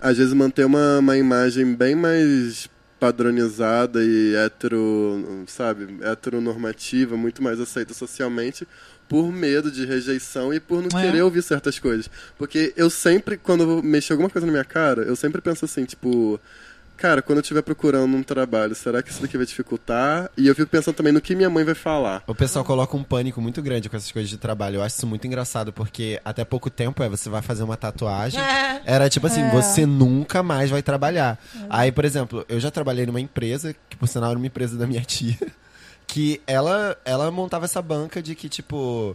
Às vezes manter uma, uma imagem bem mais padronizada e hetero, sabe, heteronormativa, muito mais aceita socialmente, por medo de rejeição e por não É. querer ouvir certas coisas. Porque eu sempre, quando mexer alguma coisa na minha cara, eu sempre penso assim, tipo. Cara, quando eu estiver procurando um trabalho, será que isso daqui vai dificultar? E eu fico pensando também no que minha mãe vai falar. O pessoal coloca um pânico muito grande com essas coisas de trabalho. Eu acho isso muito engraçado, porque até pouco tempo é você vai fazer uma tatuagem. É. Era tipo assim, É. você nunca mais vai trabalhar. Aí, por exemplo, eu já trabalhei numa empresa, que por sinal era uma empresa da minha tia, que ela, ela montava essa banca de que, tipo,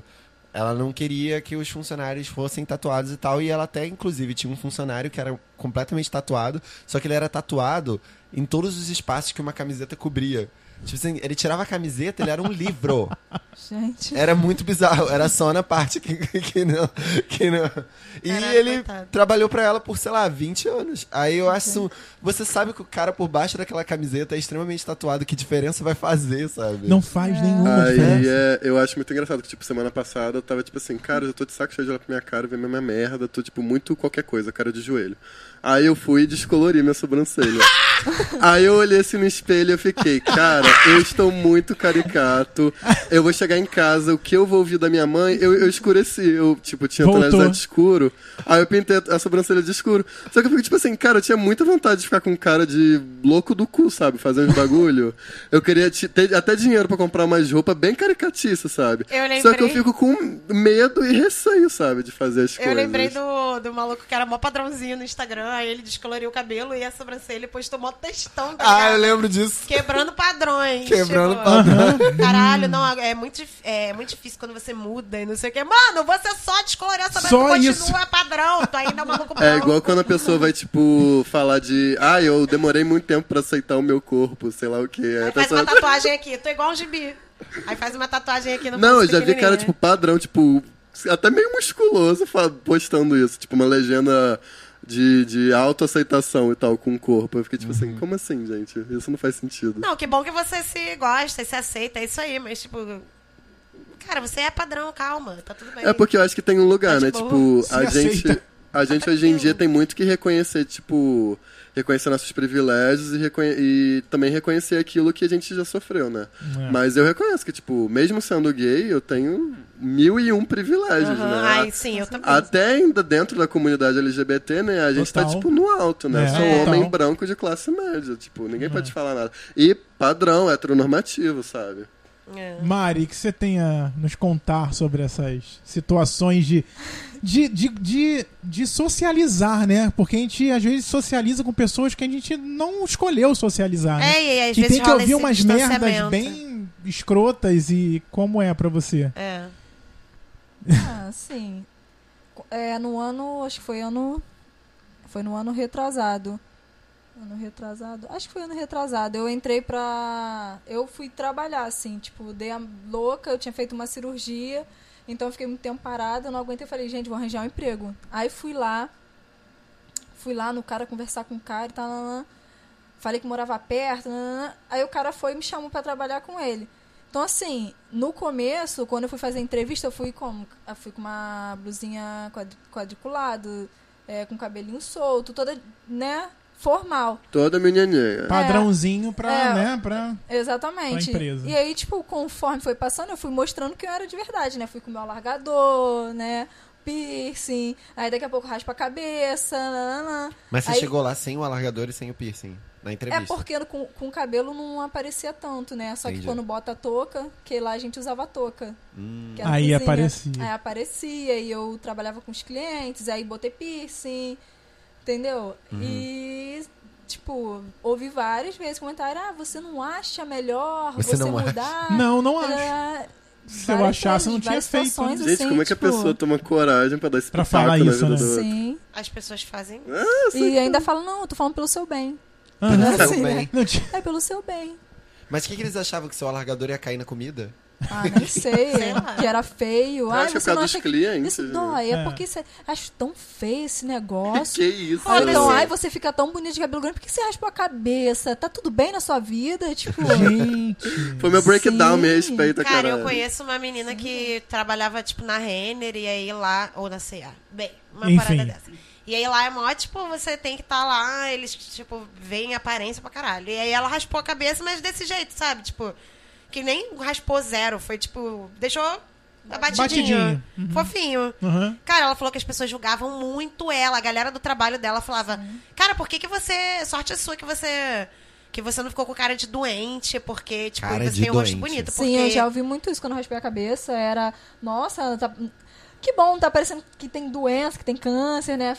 ela não queria que os funcionários fossem tatuados e tal. E ela até, inclusive, tinha um funcionário que era completamente tatuado, só que ele era tatuado em todos os espaços que uma camiseta cobria. Tipo assim, ele tirava a camiseta, ele era um livro. Gente. Era muito bizarro, era só na parte que, que não. Que não. E Caralho, ele coitado. trabalhou pra ela por, sei lá, 20 anos. Aí eu acho. Você sabe que o cara por baixo daquela camiseta é extremamente tatuado, que diferença vai fazer, sabe? Não faz nenhuma Aí diferença. é, eu acho muito engraçado que, tipo, semana passada eu tava tipo assim, cara, eu já tô de saco cheio de olhar pra minha cara, ver minha merda, tô, tipo, muito qualquer coisa, cara de joelho. Aí eu fui e descolori minha sobrancelha. Aí eu olhei assim no espelho e eu fiquei, cara, eu estou muito caricato. Eu vou chegar em casa, o que eu vou ouvir da minha mãe, eu, eu escureci. Eu, tipo, tinha Voltou. tonalidade escuro. Aí eu pintei a sobrancelha de escuro. Só que eu fico, tipo assim, cara, eu tinha muita vontade de ficar com cara de louco do cu, sabe? Fazer uns bagulho. Eu queria ter até dinheiro pra comprar umas roupas bem caricatiça, sabe? Eu Só que eu fico com medo e receio, sabe? De fazer as Eu coisas. lembrei do, do maluco que era mó padrãozinho no Instagram, aí ele descoloriu o cabelo e a sobrancelha e postou mó textão, tá Ah, eu lembro disso. Quebrando padrões. Quebrando tipo, padrões. Caralho, não, é muito, é muito difícil quando você muda e não sei o que. Mano, você só descolorir essa Só continua isso. padrão, tu ainda é um maluco É igual quando a pessoa vai, tipo, falar de. Ah, eu demorei muito tempo pra aceitar o meu corpo, sei lá o quê. Aí a Aí faz pessoa. uma tatuagem aqui, tô igual um gibi. Aí faz uma tatuagem aqui no Não, eu já vi cara, tipo, padrão, tipo, até meio musculoso postando isso. Tipo, uma legenda de, de autoaceitação e tal com o corpo. Eu fiquei tipo Uhum. assim, como assim, gente? Isso não faz sentido. Não, que bom que você se gosta e se aceita, é isso aí, mas tipo. Cara, você é padrão, calma, tá tudo bem. É porque eu acho que tem um lugar, Tá né? Tipo, a gente, a gente hoje em dia tem muito que reconhecer, tipo, reconhecer nossos privilégios e, reconhe- e também reconhecer aquilo que a gente já sofreu, né? É. Mas eu reconheço que, tipo, mesmo sendo gay, eu tenho mil e um privilégios, Aham, né? Ai, sim, eu também. Até ainda dentro da comunidade LGBT, né? A gente tá, Total. tipo, no alto, né? É, Sou total. homem branco de classe média, tipo, ninguém pode falar nada. E padrão, heteronormativo, sabe? É. Mari, que você tenha nos contar sobre essas situações de, de, de, de, de socializar, né? Porque a gente às vezes socializa com pessoas que a gente não escolheu socializar. né? É, e às que vezes tem que ouvir umas merdas bem escrotas e como é pra você? É. Ah, sim. É, no ano, acho que foi ano. Foi no ano retrasado. Ano retrasado? Acho que foi ano retrasado. Eu entrei pra. Eu fui trabalhar, assim, tipo, dei a louca, eu tinha feito uma cirurgia, então eu fiquei muito tempo parada, não aguentei, falei, gente, vou arranjar um emprego. Aí fui lá, fui lá no cara conversar com o cara e tal, falei que morava perto, aí o cara foi e me chamou pra trabalhar com ele. Então, assim, no começo, quando eu fui fazer a entrevista, eu fui como? Eu fui com uma blusinha quadri- quadriculada, é, com cabelinho solto, toda, né, formal. Toda meninaninha. Padrãozinho pra, É. né? Pra... Exatamente. Pra empresa. E aí, tipo, conforme foi passando, eu fui mostrando que eu era de verdade, né? Fui com o meu alargador, né? Piercing, aí daqui a pouco raspa a cabeça, nananã. Mas você Aí- chegou lá sem o alargador e sem o piercing, na É entrevista. porque com, com o cabelo não aparecia tanto, né? Só Entendi. que quando bota a touca, que lá a gente usava touca. Hum. Aí cozinha. aparecia. Aí aparecia e eu trabalhava com os clientes, aí botei piercing, entendeu? Uhum. E, tipo, ouvi várias vezes comentário, ah, você não acha melhor Você você, não acha? mudar? Não, não acho. Se eu achasse, eu não tinha feito. situações, né? Gente, assim, como é que a tipo, pessoa toma coragem pra dar esse Pra falar na isso, né? Sim. As pessoas fazem. E ainda fala, não, eu tô falando pelo seu bem. Aham. Assim, Tudo né? bem. Não tinha- É pelo seu bem. Mas o que, que eles achavam que seu alargador ia cair na comida? Ah, nem sei. Sei que era feio. Ai, acho que é por você causa não dos acha que clientes, isso dói? É, É. porque você acha tão feio esse negócio. Que isso, Ou então, ai, você fica tão bonito de cabelo grande, por que você raspou a cabeça? Tá tudo bem na sua vida? Tipo, Gente. Foi meu breakdown, Sim. me respeita, Cara, cara. eu conheço uma menina que trabalhava, tipo, na Renner e aí lá, ou na CA. Bem, uma Enfim. parada dessa. E aí lá é mó, tipo, você tem que estar lá, eles, tipo, veem aparência pra caralho. E aí ela raspou a cabeça, mas desse jeito, sabe? Tipo, que nem raspou zero, foi tipo, deixou abatidinho. Batidinho. Uhum. Fofinho. Aham. Cara, ela falou que as pessoas julgavam muito ela. A galera do trabalho dela falava: Cara, por que, que você. Sorte é sua que você. Que você não ficou com cara de doente, porque, tipo, Cara você tem um rosto bonito. sim, porque... eu já ouvi muito isso quando eu raspei a cabeça. Era, nossa, tá- que bom, tá parecendo que tem doença, que tem câncer, né?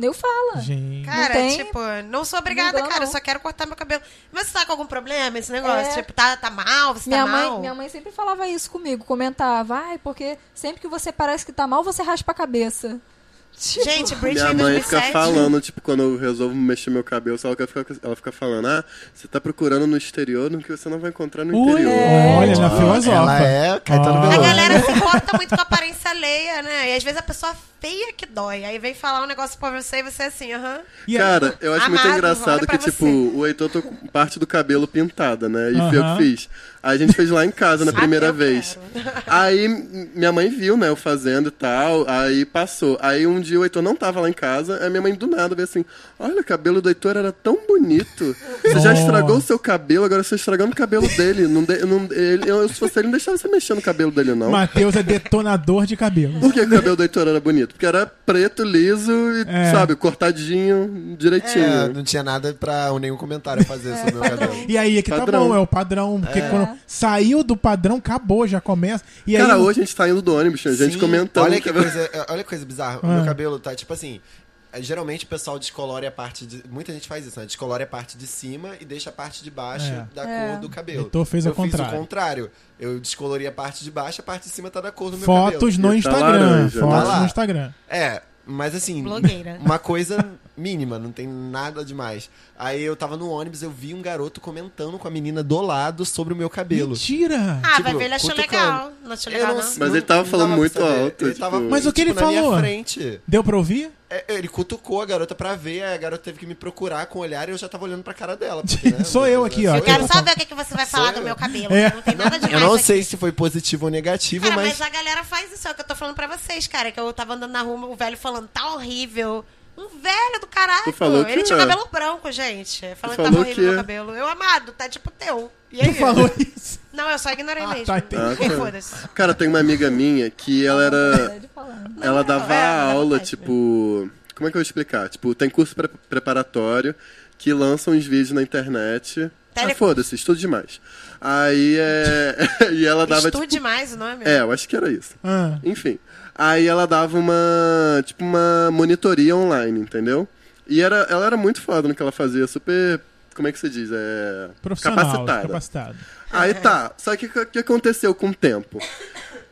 Eu falo. Gente. Cara, tem- tipo, não sou obrigada, Vírgula, cara. Eu não. só quero cortar meu cabelo. Mas você tá com algum problema esse negócio? É. Tipo, tá, tá mal? Você Minha tá mãe, mal? minha mãe sempre falava isso comigo, comentava, ai, porque sempre que você parece que tá mal, você raspa a cabeça. Tipo, Gente, Britney Minha mãe 2007. fica falando, tipo, quando eu resolvo mexer meu cabelo, ela fica, ela fica falando, ah, você tá procurando no exterior no que você não vai encontrar no Ui, interior. olha, na Ó, filosofa. Ela é Caetano Ó. A galera se importa muito com a aparência alheia, né? E às vezes a pessoa feia que dói. Aí vem falar um negócio pra você e você é assim, aham. Cara, eu acho muito Amado, engraçado olha pra que, tipo, você. o Heitor tô com parte do cabelo pintada, né? E foi eu Aham. que fiz. Aí a gente fez lá em casa na Ah, primeira eu vez. quero. Aí minha mãe viu, né, eu fazendo e tal, aí passou. Aí um dia o Heitor não tava lá em casa, aí minha mãe do nada veio assim: Olha, o cabelo do Heitor era tão bonito. Você já Nossa. estragou o seu cabelo, agora você tá estragando o cabelo dele. Não de- não- ele, eu, se fosse ele, não deixava você mexer no cabelo dele, não. Matheus é detonador de cabelo. Por que o cabelo do Heitor era bonito? Porque era preto, liso e, É. sabe, cortadinho, direitinho. É, não tinha nada pra nenhum comentário a fazer sobre o meu cabelo. E aí é que tá Padrão. bom, é o padrão. Porque quando saiu do padrão, acabou, já começa. E aí, Cara, hoje a gente tá indo do ônibus, tinha gente Sim, comentando. Olha que coisa, olha que coisa bizarra. O Ah. meu cabelo tá tipo assim. É, Geralmente o pessoal descolore a parte de. Muita gente faz isso, né? Descolore a parte de cima e deixa a parte de baixo É. da É. cor do cabelo. Heitor fez eu fiz contrário. o contrário. Eu descolori a parte de baixo, a parte de cima tá da cor do meu fotos cabelo. no tá Instagram. né? fotos Tá no Instagram. É, mas assim. Blogueira. Uma coisa mínima, não tem nada demais. Aí eu tava no ônibus, eu vi um garoto comentando com a menina do lado sobre o meu cabelo. Mentira! Ah, Tipo, vai ver, ele achou cutucando. legal. Não achou legal, não não? Mas ele tava não falando muito alto, Ele tipo- tava, Mas o que ele tipo, na minha falou? frente. Deu pra ouvir? É, ele cutucou a garota pra ver, a garota teve que me procurar com o olhar e eu já tava olhando pra cara dela. porque, né, Sou eu aqui, ó. Eu quero só ver o que, que você vai falar do meu cabelo. É. Não tem nada demais Eu não aqui. sei se foi positivo ou negativo, Cara, mas. mas a galera faz isso, é o que eu tô falando pra vocês, cara. Que eu tava andando na rua, o velho falando, tá horrível. Um velho do caralho. Ele tinha é. cabelo branco, gente. Falando que tava horrível que meu é. cabelo. Eu amado, tá tipo teu. E aí? Tu falou isso. Não, eu só ignorei Ah, mesmo. tá. Ah, tá. Foda-se. Cara, tem uma amiga minha que ela era. de falar. Ela dava é, aula, tipo. Como é que eu vou explicar? Tipo, tem curso pre- preparatório que lançam uns vídeos na internet. Ah, Telecurso. foda-se, estudo demais. Aí é. e ela dava. Estude tipo, demais o nome. É, eu acho que era isso. Ah, Enfim. Aí ela dava uma. Tipo, uma monitoria online, entendeu? E era, ela era muito foda no que ela fazia, super. Como é que se diz? É. profissional, Capacitada. capacitado. Aí tá. Só que o que aconteceu com o tempo?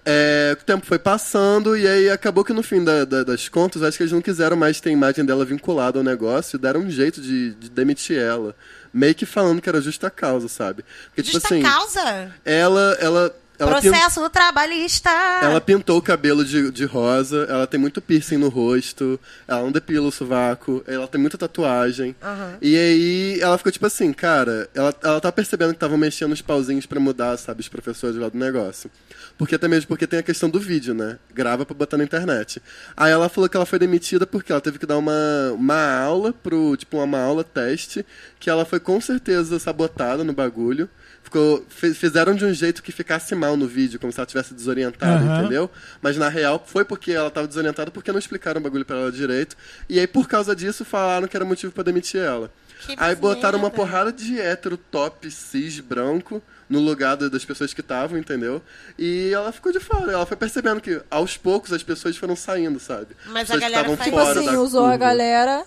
É, o tempo foi passando e aí acabou que no fim da- da- das contas, acho que eles não quiseram mais ter a imagem dela vinculada ao negócio e deram um jeito de, de demitir ela. Meio que falando que era justa causa, sabe? Porque, tipo Justa assim, causa. ela. ela, Processo no trabalhista. ela pintou o cabelo de, de rosa, ela tem muito piercing no rosto, ela não depila o sovaco, ela tem muita tatuagem. Aham. E aí ela ficou tipo assim, cara, ela, ela tá percebendo que estavam mexendo os pauzinhos pra mudar, sabe, os professores lá do negócio. Porque até mesmo porque tem a questão do vídeo, né? Grava pra botar na internet. Aí ela falou que ela foi demitida porque ela teve que dar uma, uma aula pro, tipo, uma aula teste, que ela foi com certeza sabotada no bagulho. Ficou, fizeram de um jeito que ficasse mal no vídeo, como se ela tivesse desorientada, Aham. entendeu? Mas na real foi porque ela tava desorientada porque não explicaram o bagulho pra ela direito. E aí por causa disso falaram que era motivo pra demitir ela. Que Aí botaram uma porrada de hétero top cis branco no lugar da- das pessoas que estavam, entendeu? E ela ficou de fora. Ela foi percebendo que aos poucos as pessoas foram saindo, sabe? Mas a galera faz- Tipo assim, usou a curva. galera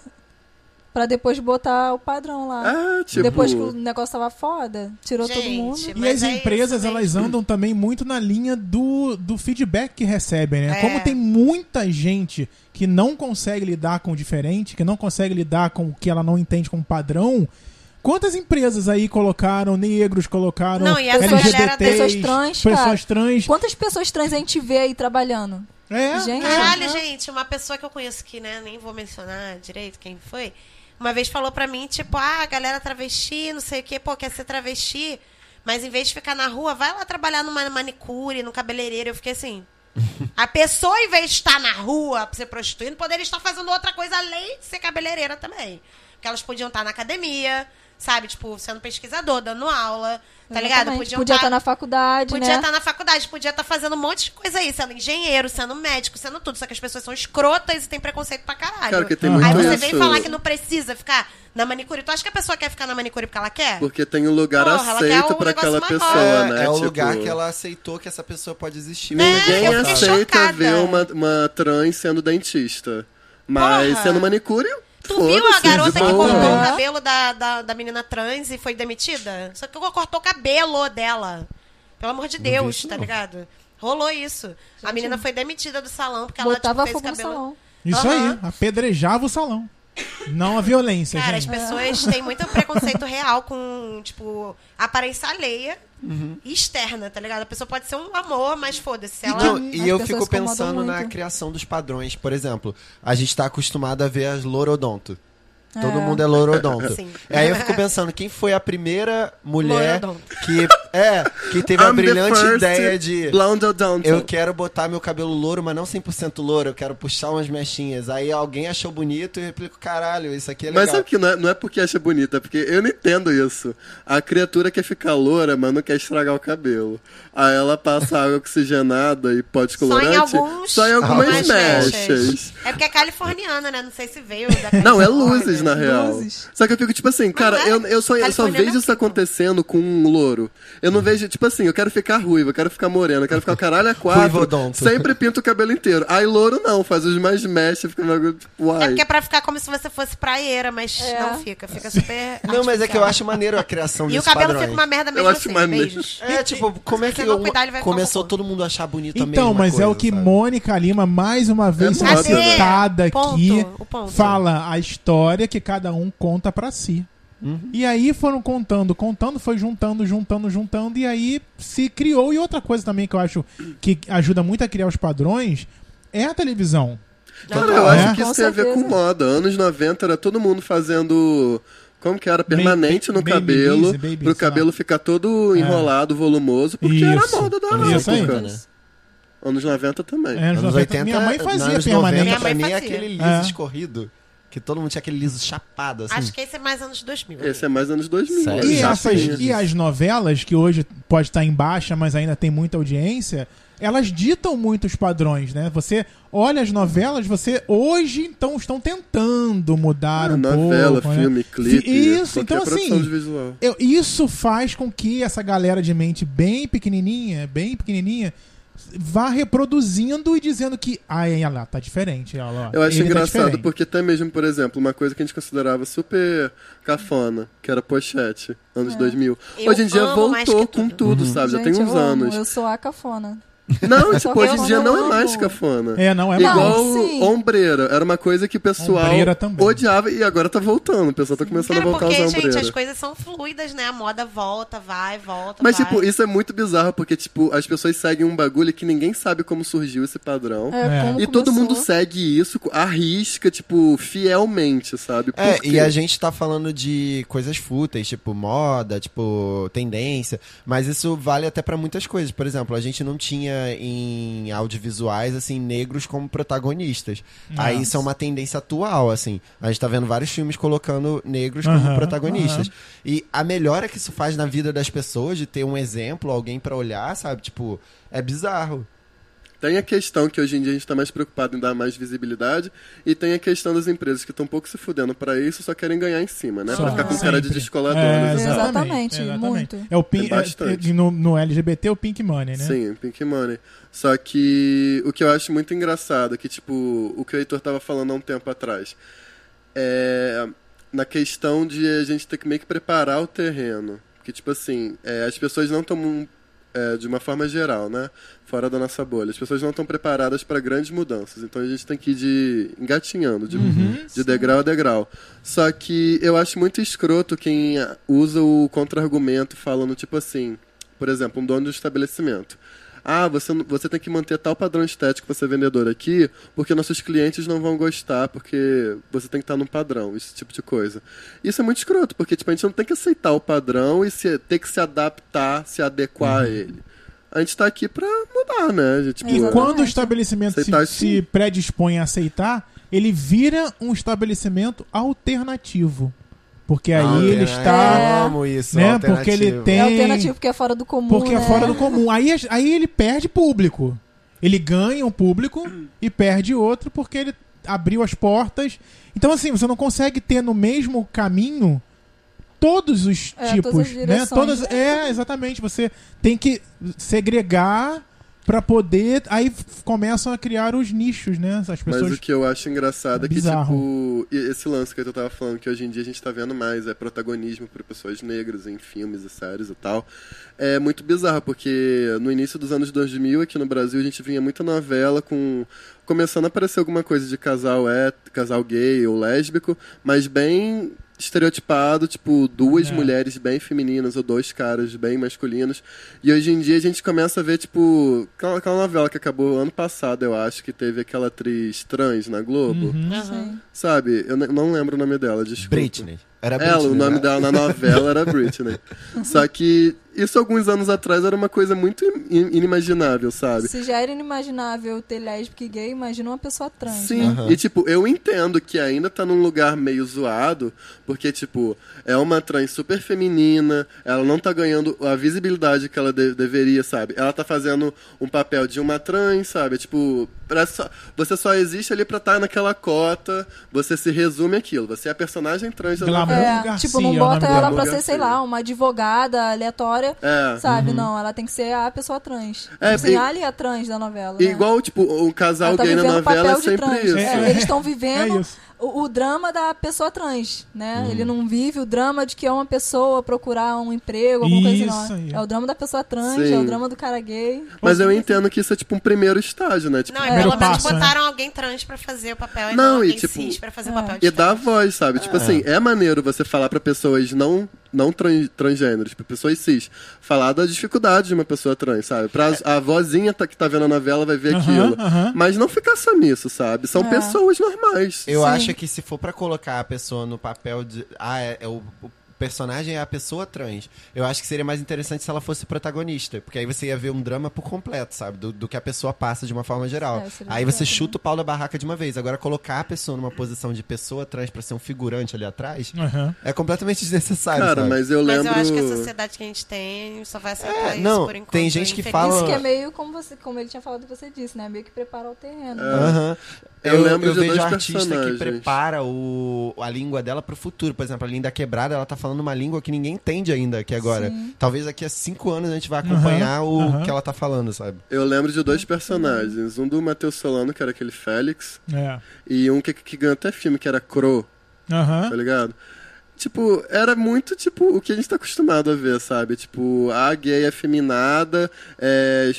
pra depois botar o padrão lá. Ah, tipo... Depois que o negócio tava foda, tirou todo Gente, mundo. E as é empresas, isso elas andam também muito na linha do, do feedback que recebem, né? É. Como tem muita gente que não consegue lidar com o diferente, que não consegue lidar com o que ela não entende como padrão, Quantas empresas aí colocaram negros, colocaram Não, e essa LGBTs, galera das pessoas trans, pessoas cara. trans. Quantas pessoas trans a gente vê aí trabalhando? É, Gente, Caralho, é. gente, uma pessoa que eu conheço que, né, nem vou mencionar direito quem foi, uma vez falou pra mim, tipo, ah, a galera travesti, não sei o quê, pô, quer ser travesti, mas em vez de ficar na rua, vai lá trabalhar numa manicure, no cabeleireiro. Eu fiquei assim. A pessoa, em vez de estar na rua se prostituindo, poderia estar fazendo outra coisa além de ser cabeleireira também. Porque elas podiam estar na academia, sabe? Tipo, sendo pesquisador, dando aula, tá ligado? Podiam Podia tá- estar na faculdade, Podia né? estar na faculdade, podia estar fazendo um monte de coisa aí, sendo engenheiro, sendo médico, sendo tudo. Só que as pessoas são escrotas e têm preconceito pra caralho. Cara, que tem muito aí você isso. vem falar que não precisa ficar na manicure. Tu acha que a pessoa quer ficar na manicure porque ela quer? Porque tem um lugar Porra, aceito um pra negócio aquela maior. pessoa, É, né? é o Tipo, lugar que ela aceitou que essa pessoa pode existir. Ninguém É, eu fiquei aceita chocada. ver uma, uma trans sendo dentista. Mas Porra. sendo manicure, Tu viu a garota que cortou o cabelo da, da, da menina trans e foi demitida? Só que cortou o cabelo dela. Pelo amor de Deus, isso, tá não. ligado? Rolou isso. a menina foi demitida do salão porque ela tipo, fez fogo cabelo. salão. Isso Aham. aí, apedrejava o salão. Não a violência, Cara, as gente. pessoas têm muito preconceito real com, tipo, aparência alheia e externa, tá ligado? A pessoa pode ser um amor, mas foda-se. Ela... Não, e eu pessoas fico pensando na criação dos padrões. Por exemplo, a gente tá acostumado a ver as lorodonto. Todo É. mundo é lorodonto. Sim. Aí eu fico pensando, quem foi a primeira mulher Lorodonto. que é que teve a I'm the brilhante ideia de Blonde odonto. eu quero botar meu cabelo louro, mas não 100% louro, eu quero puxar umas mechinhas. Aí alguém achou bonito e replico, caralho, isso aqui é legal. Mas sabe que não é, não é porque acha bonita, é porque eu não entendo isso. A criatura quer ficar loura, mas não quer estragar o cabelo. Aí ela passa água oxigenada e pó Só em alguns. Só em algumas algumas mechas. É porque é californiana, né? Não sei se veio da Não, é Califórnia. Luzes, na real. Luzes. Só que eu fico tipo assim, cara, é. eu, eu só, eu só Californiana vejo é isso acontecendo com um louro. Eu não vejo, tipo assim, eu quero ficar ruiva, eu quero ficar morena, eu quero ficar o caralho a quatro. Sempre pinto o cabelo inteiro. Aí louro não, faz os mais mecha, fica um bagulho tipo, É uai. porque é pra ficar como se você fosse praieira, mas É. não fica. Fica super. Não, mas é que eu acho maneiro a criação E o cabelo padrões. fica uma merda mesmo Eu acho assim. maneiro. Beijos. É, tipo, como é que eu- cuidar, começou todo mundo a achar bonito a Então, mesma mas é o coisa, que sabe? Mônica Lima, mais uma vez, É citada aqui, ponto. fala a história que cada um conta pra si. E aí foram contando, contando, foi juntando, juntando, juntando, e aí se criou. E outra coisa também que eu acho que ajuda muito a criar os padrões é a televisão. Cara, eu É. acho que isso Com tem a ver certeza. com moda. Anos 90 era todo mundo fazendo. Como que era? Permanente no baby cabelo. Baby, pro sei lá. cabelo ficar todo enrolado, volumoso. Porque Isso. era a moda da Isso aí. época. né? Anos 90 também. É, anos Anos 90, 80, minha mãe fazia anos permanente. 90, Minha pra mãe mim é aquele liso É. escorrido. Que todo mundo tinha aquele liso chapado, assim. Acho que esse é mais anos 2000. Esse é mais anos 2000. Sério? E, essas, e as novelas, que hoje pode estar em baixa, mas ainda tem muita audiência, elas ditam muitos padrões, né? Você olha as novelas, você hoje então estão tentando mudar Ah, um novela, pouco. né? filme, clipe. Isso, então produção assim, de visual. eu- isso faz com que essa galera de mente bem pequenininha, bem pequenininha, vá reproduzindo e dizendo que, ai, olha lá, tá diferente. Olha lá, Eu acho tá engraçado diferente. porque até mesmo, por exemplo, uma coisa que a gente considerava super cafona, que era pochete, anos 2000. Eu Hoje em dia voltou que com tudo. tudo, sabe? Já Gente, tem uns eu amo, anos. Eu sou a cafona. Não, tipo, hoje em dia não é mais cafona. É, não, é Não. Igual sim. ombreira. Era uma coisa que o pessoal odiava e agora tá voltando. O pessoal tá começando Cara, a voltar a porque, usar gente, ombreira. as coisas são fluidas, né? A moda volta, vai, volta, Mas, vai. tipo, isso é muito bizarro, porque, tipo, as pessoas seguem um bagulho que ninguém sabe como surgiu esse padrão. É, É. E todo mundo segue isso, arrisca, tipo, fielmente, sabe? É, Por quê? e a gente tá falando de coisas fúteis, tipo moda, tipo tendência, mas isso vale até pra muitas coisas. Por exemplo, a gente não tinha em audiovisuais, assim, negros como protagonistas. Aí Nossa. isso é uma tendência atual, assim. A gente tá vendo vários filmes colocando negros como protagonistas. aham. E a melhora que isso faz na vida das pessoas, de ter um exemplo, alguém pra olhar, sabe? Tipo, é bizarro. Tem a questão que hoje em dia a gente tá mais preocupado em dar mais visibilidade, e tem a questão das empresas que estão um pouco se fudendo pra isso, só querem ganhar em cima, né? Pra ficar com cara de sempre. descoladoras. É, e tal. Exatamente, muito. É o pink, bastante. é- no, no LGBT é o Pink Money, né? Sim, Pink Money. Só que o que eu acho muito engraçado é que, tipo, o que o Heitor tava falando há um tempo atrás, é na questão de a gente ter que meio que preparar o terreno. Porque, tipo assim, é, as pessoas não estão é, de uma forma geral, né? Fora da nossa bolha. As pessoas não estão preparadas para grandes mudanças. Então a gente tem que ir de engatinhando, de, de degrau a degrau. Só que eu acho muito escroto quem usa o contra-argumento falando, tipo assim, por exemplo, um dono de um estabelecimento. Ah, você, você tem que manter tal padrão estético para ser vendedor aqui, porque nossos clientes não vão gostar, porque você tem que estar num padrão, esse tipo de coisa. Isso é muito escroto, porque tipo, a gente não tem que aceitar o padrão e se, ter que se adaptar, se adequar a ele. A gente tá aqui pra mudar, né? Gente, E tipo, quando o estabelecimento se, se predispõe a aceitar, ele vira um estabelecimento alternativo. Porque aí ele está. Eu amo isso, né, porque ele tem- É alternativo porque é fora do comum, Porque é né? fora do comum. Aí, aí ele perde público. Ele ganha um público e perde outro porque ele abriu as portas. Então, assim, você não consegue ter no mesmo caminho todos os É, tipos. todas as né? Todas, é, exatamente. Você tem que segregar pra poder. Aí começam a criar os nichos, né? As Mas pessoas. o que eu acho engraçado é que, Bizarro. tipo, esse lance que eu tava falando, que hoje em dia a gente tá vendo mais, é protagonismo por pessoas negras em filmes e séries e tal. É muito bizarro, porque no início dos anos 2000, aqui no Brasil, a gente vinha muita novela com. Começando a aparecer alguma coisa de casal é casal gay ou lésbico, mas bem estereotipado, tipo, duas É. mulheres bem femininas ou dois caras bem masculinos. E hoje em dia a gente começa a ver, tipo, aquela, aquela novela que acabou ano passado, eu acho, que teve aquela atriz trans na Globo. Uhum. Sabe? Eu não lembro o nome dela, desculpa. Britney. Era Britney. Ela, o nome né? dela na novela era Britney. Só que isso alguns anos atrás era uma coisa muito in- inimaginável, sabe? Se já era inimaginável ter lésbica e gay, imagina uma pessoa trans. Sim, né? e tipo, eu entendo que ainda tá num lugar meio zoado, porque, tipo, é uma trans super feminina, ela não tá ganhando a visibilidade que ela de- deveria, sabe? Ela tá fazendo um papel de uma trans, sabe? Tipo, parece só- você só existe ali pra estar naquela cota, você se resume aquilo, você é a personagem trans da Glamour. É, Garcia, tipo, não nome bota ela dela. pra ser, Garcia. sei lá, uma advogada aleatória, É. sabe? Não, ela tem que ser a pessoa trans. É, tipo assim, e- a ali é trans da novela. Né? igual, tipo, o casal tá gay na novela é sempre trans. isso. É, eles estão É vivendo isso. O, o drama da pessoa trans, né? Uhum. Ele não vive o drama de que é uma pessoa procurar um emprego, alguma coisa Isso assim, aí. não. É o drama da pessoa trans, Sim. é o drama do cara gay. Mas eu entendo que isso é tipo um primeiro estágio, né? Tipo, Não, Primeiro pelo menos passo, né? botaram alguém trans pra fazer o papel e Não, não, e alguém tipo, cis pra fazer o é. papel de E dá voz, sabe? Tipo assim, é maneiro você falar pra pessoas não, não tran- transgêneros, pra pessoas cis, falar da dificuldade de uma pessoa trans, sabe? Pra a vozinha tá- que tá vendo a novela vai ver Aham, aquilo. aham. Mas não ficar só nisso, sabe? São É. pessoas normais. Eu Sim. acho que se for pra colocar a pessoa no papel de. Ah, é, é o, o personagem é a pessoa trans. Eu acho que seria mais interessante se ela fosse protagonista. Porque aí você ia ver um drama por completo, sabe? Do, do que a pessoa passa de uma forma geral. É, aí você chuta o pau da barraca de uma vez. Agora, colocar a pessoa numa posição de pessoa trans pra ser um figurante ali atrás Aham. é completamente desnecessário. Cara, sabe? mas eu Mas lembro. eu acho que a sociedade que a gente tem só vai aceitar É, isso não, por enquanto. tem gente que fala- Isso que é meio como você, como ele tinha falado que você disse, né? Meio que preparar o terreno. Aham. Eu Eu, lembro eu de vejo dois artista que personagens. prepara o, a língua dela pro futuro. Por exemplo, a Linda Quebrada, ela tá falando uma língua que ninguém entende ainda aqui agora. Sim. Talvez daqui a cinco anos a gente vai acompanhar o aham. que ela tá falando, sabe? Eu lembro de dois personagens. Um do Matheus Solano, que era aquele Félix, É. e um que, que ganhou até filme, que era Crow. Aham. tá ligado? Tipo, era muito, tipo, o que a gente tá acostumado a ver, sabe? Tipo, a gay afeminada, é,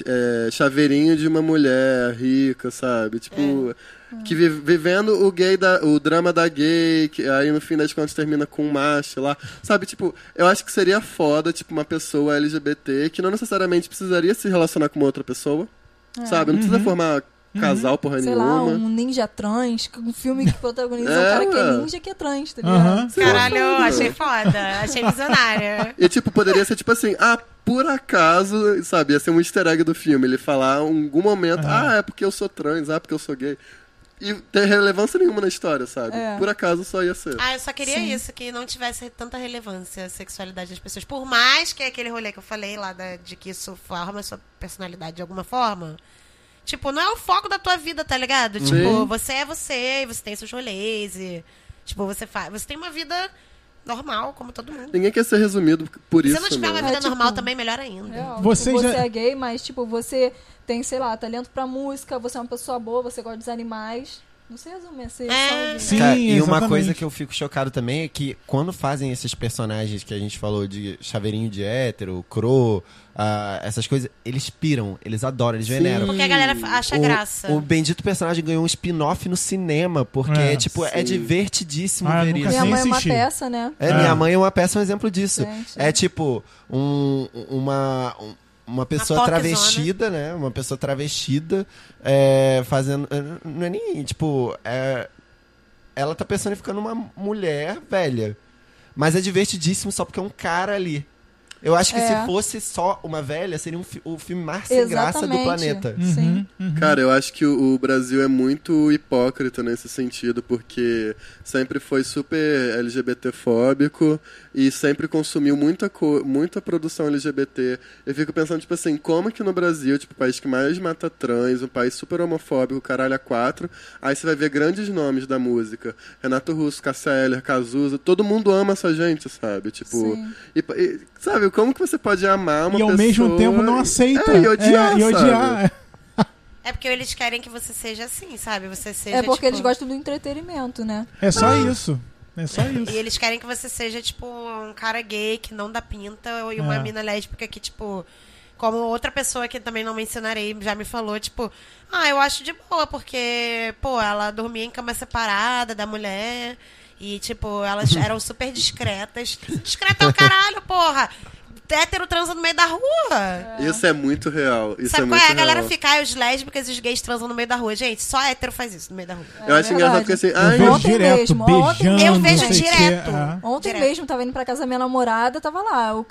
é, chaveirinho de uma mulher rica, sabe? Tipo, que vi- vivendo o gay, da, o drama da gay, que aí no fim das contas termina com um macho lá. Sabe, tipo, eu acho que seria foda, tipo, uma pessoa LGBT que não necessariamente precisaria se relacionar com uma outra pessoa, sabe? Não precisa Uhum. formar casal porra Sei nenhuma. lá, um ninja trans, um filme que protagoniza É, um cara que é ninja que é trans, tá ligado? Aham. Caralho, achei foda. Achei visionária. E, tipo, poderia ser tipo assim, ah, por acaso, sabe, ia ser um easter egg do filme, ele falar em algum momento, Aham. ah, é porque eu sou trans, ah, porque eu sou gay. E ter relevância nenhuma na história, sabe? É. Por acaso só ia ser. Ah, eu só queria Sim. isso, que não tivesse tanta relevância a sexualidade das pessoas. Por mais que aquele rolê que eu falei lá da- de que isso forma a sua personalidade de alguma forma. Tipo, não é o foco da tua vida, tá ligado? Tipo, você é você, e você tem seus rolês e. Tipo, você faz. Você tem uma vida normal, como todo mundo. Ninguém quer ser resumido por Se isso, você não tiver uma né? vida É, tipo, normal também, melhor ainda. É, ó, Você tipo, você já- é gay, mas tipo, você tem, sei lá, talento pra música, você é uma pessoa boa, você gosta dos animais. Não se resume a ser É. Sim, Cara, e uma exatamente. coisa que eu fico chocado também é que quando fazem esses personagens que a gente falou de chaveirinho de hétero, cro, ah, essas coisas, eles piram, eles adoram, eles veneram. Porque a galera acha o, graça. o bendito personagem ganhou um spin-off no cinema, porque, É, tipo, é sim. divertidíssimo Ah, ver isso. Minha mãe é uma peça, né? É, É. minha mãe é uma peça, um exemplo disso. Gente. É tipo um, uma, um- uma pessoa travestida, né? Uma pessoa travestida é, fazendo. Não é nem, tipo. é- ela tá personificando uma mulher velha. Mas é divertidíssimo só porque é um cara ali. Eu acho que É. se fosse só uma velha, seria um fi- o filme mais sem graça do planeta. Sim. Uhum. Cara, eu acho que o, o Brasil é muito hipócrita nesse sentido, porque sempre foi super LGBTfóbico e sempre consumiu muita, co muita produção LGBT. Eu fico pensando, tipo assim, como que no Brasil, tipo, o país que mais mata trans, um país super homofóbico, caralho, a quatro, aí você vai ver grandes nomes da música. Renato Russo, Cássia Eller, Cazuza, todo mundo ama essa gente, sabe? Tipo, Sim. e, e, sabe, como que você pode amar uma E ao pessoa... mesmo tempo não aceita. É, e odiar, É, e odiar. É porque eles querem que você seja assim, sabe? Você seja. É porque tipo, eles gostam do entretenimento, né? É só isso. É só isso. E eles querem que você seja, tipo, um cara gay que não dá pinta e uma É. mina lésbica que, tipo. Como outra pessoa que também não mencionarei já me falou, tipo, ah, eu acho de boa, porque, pô, ela dormia em cama separada da mulher. E, tipo, elas eram super discretas. Discreta é o caralho, porra! Hétero transa no meio da rua. Isso é muito real. Isso Sabe é qual muito é? A galera real. fica, ah, os lésbicas e os gays transam no meio da rua. Gente, só hétero faz isso no meio da rua. Eu acho É engraçado porque assim, Eu ai, vejo Ontem direto, mesmo, ontem beijando. Eu vejo direto. Ah. Ontem Direto. mesmo, tava indo pra casa da minha namorada, tava lá, o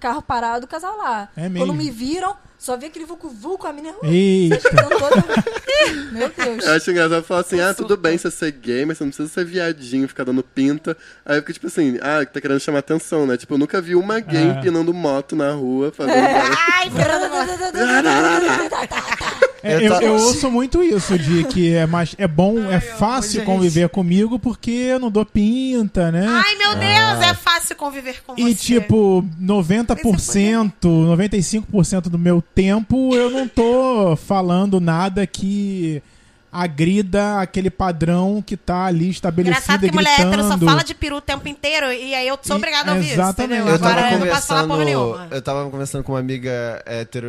carro parado, o casal lá. É mesmo? Quando me viram, só vi aquele vulco-vulco, a menina... Eita. Ficando toda... Meu Deus. eu acho engraçado falar assim, ah, tudo bem você ser gay, mas você não precisa ser viadinho, ficar dando pinta. Aí eu fico tipo assim, ah, tá querendo chamar atenção, né? Tipo, eu nunca vi uma gay É. empinando moto na rua, fazendo É. Ai, É, Eu eu, tô- eu ouço muito isso, de que é mais é bom, é fácil conviver comigo porque eu não dou pinta, né? Ai, meu Deus, é fácil conviver com E você. tipo, 90%, 95% do meu tempo eu não tô falando nada que agrida aquele padrão que tá ali estabelecido Engraçado e que mulher hétero só gritando. fala de peru o tempo inteiro e aí eu sou obrigada a ouvir exatamente. isso, entendeu? Eu Agora eu não posso falar porra conversando. nenhuma. Eu tava conversando com uma amiga hétero.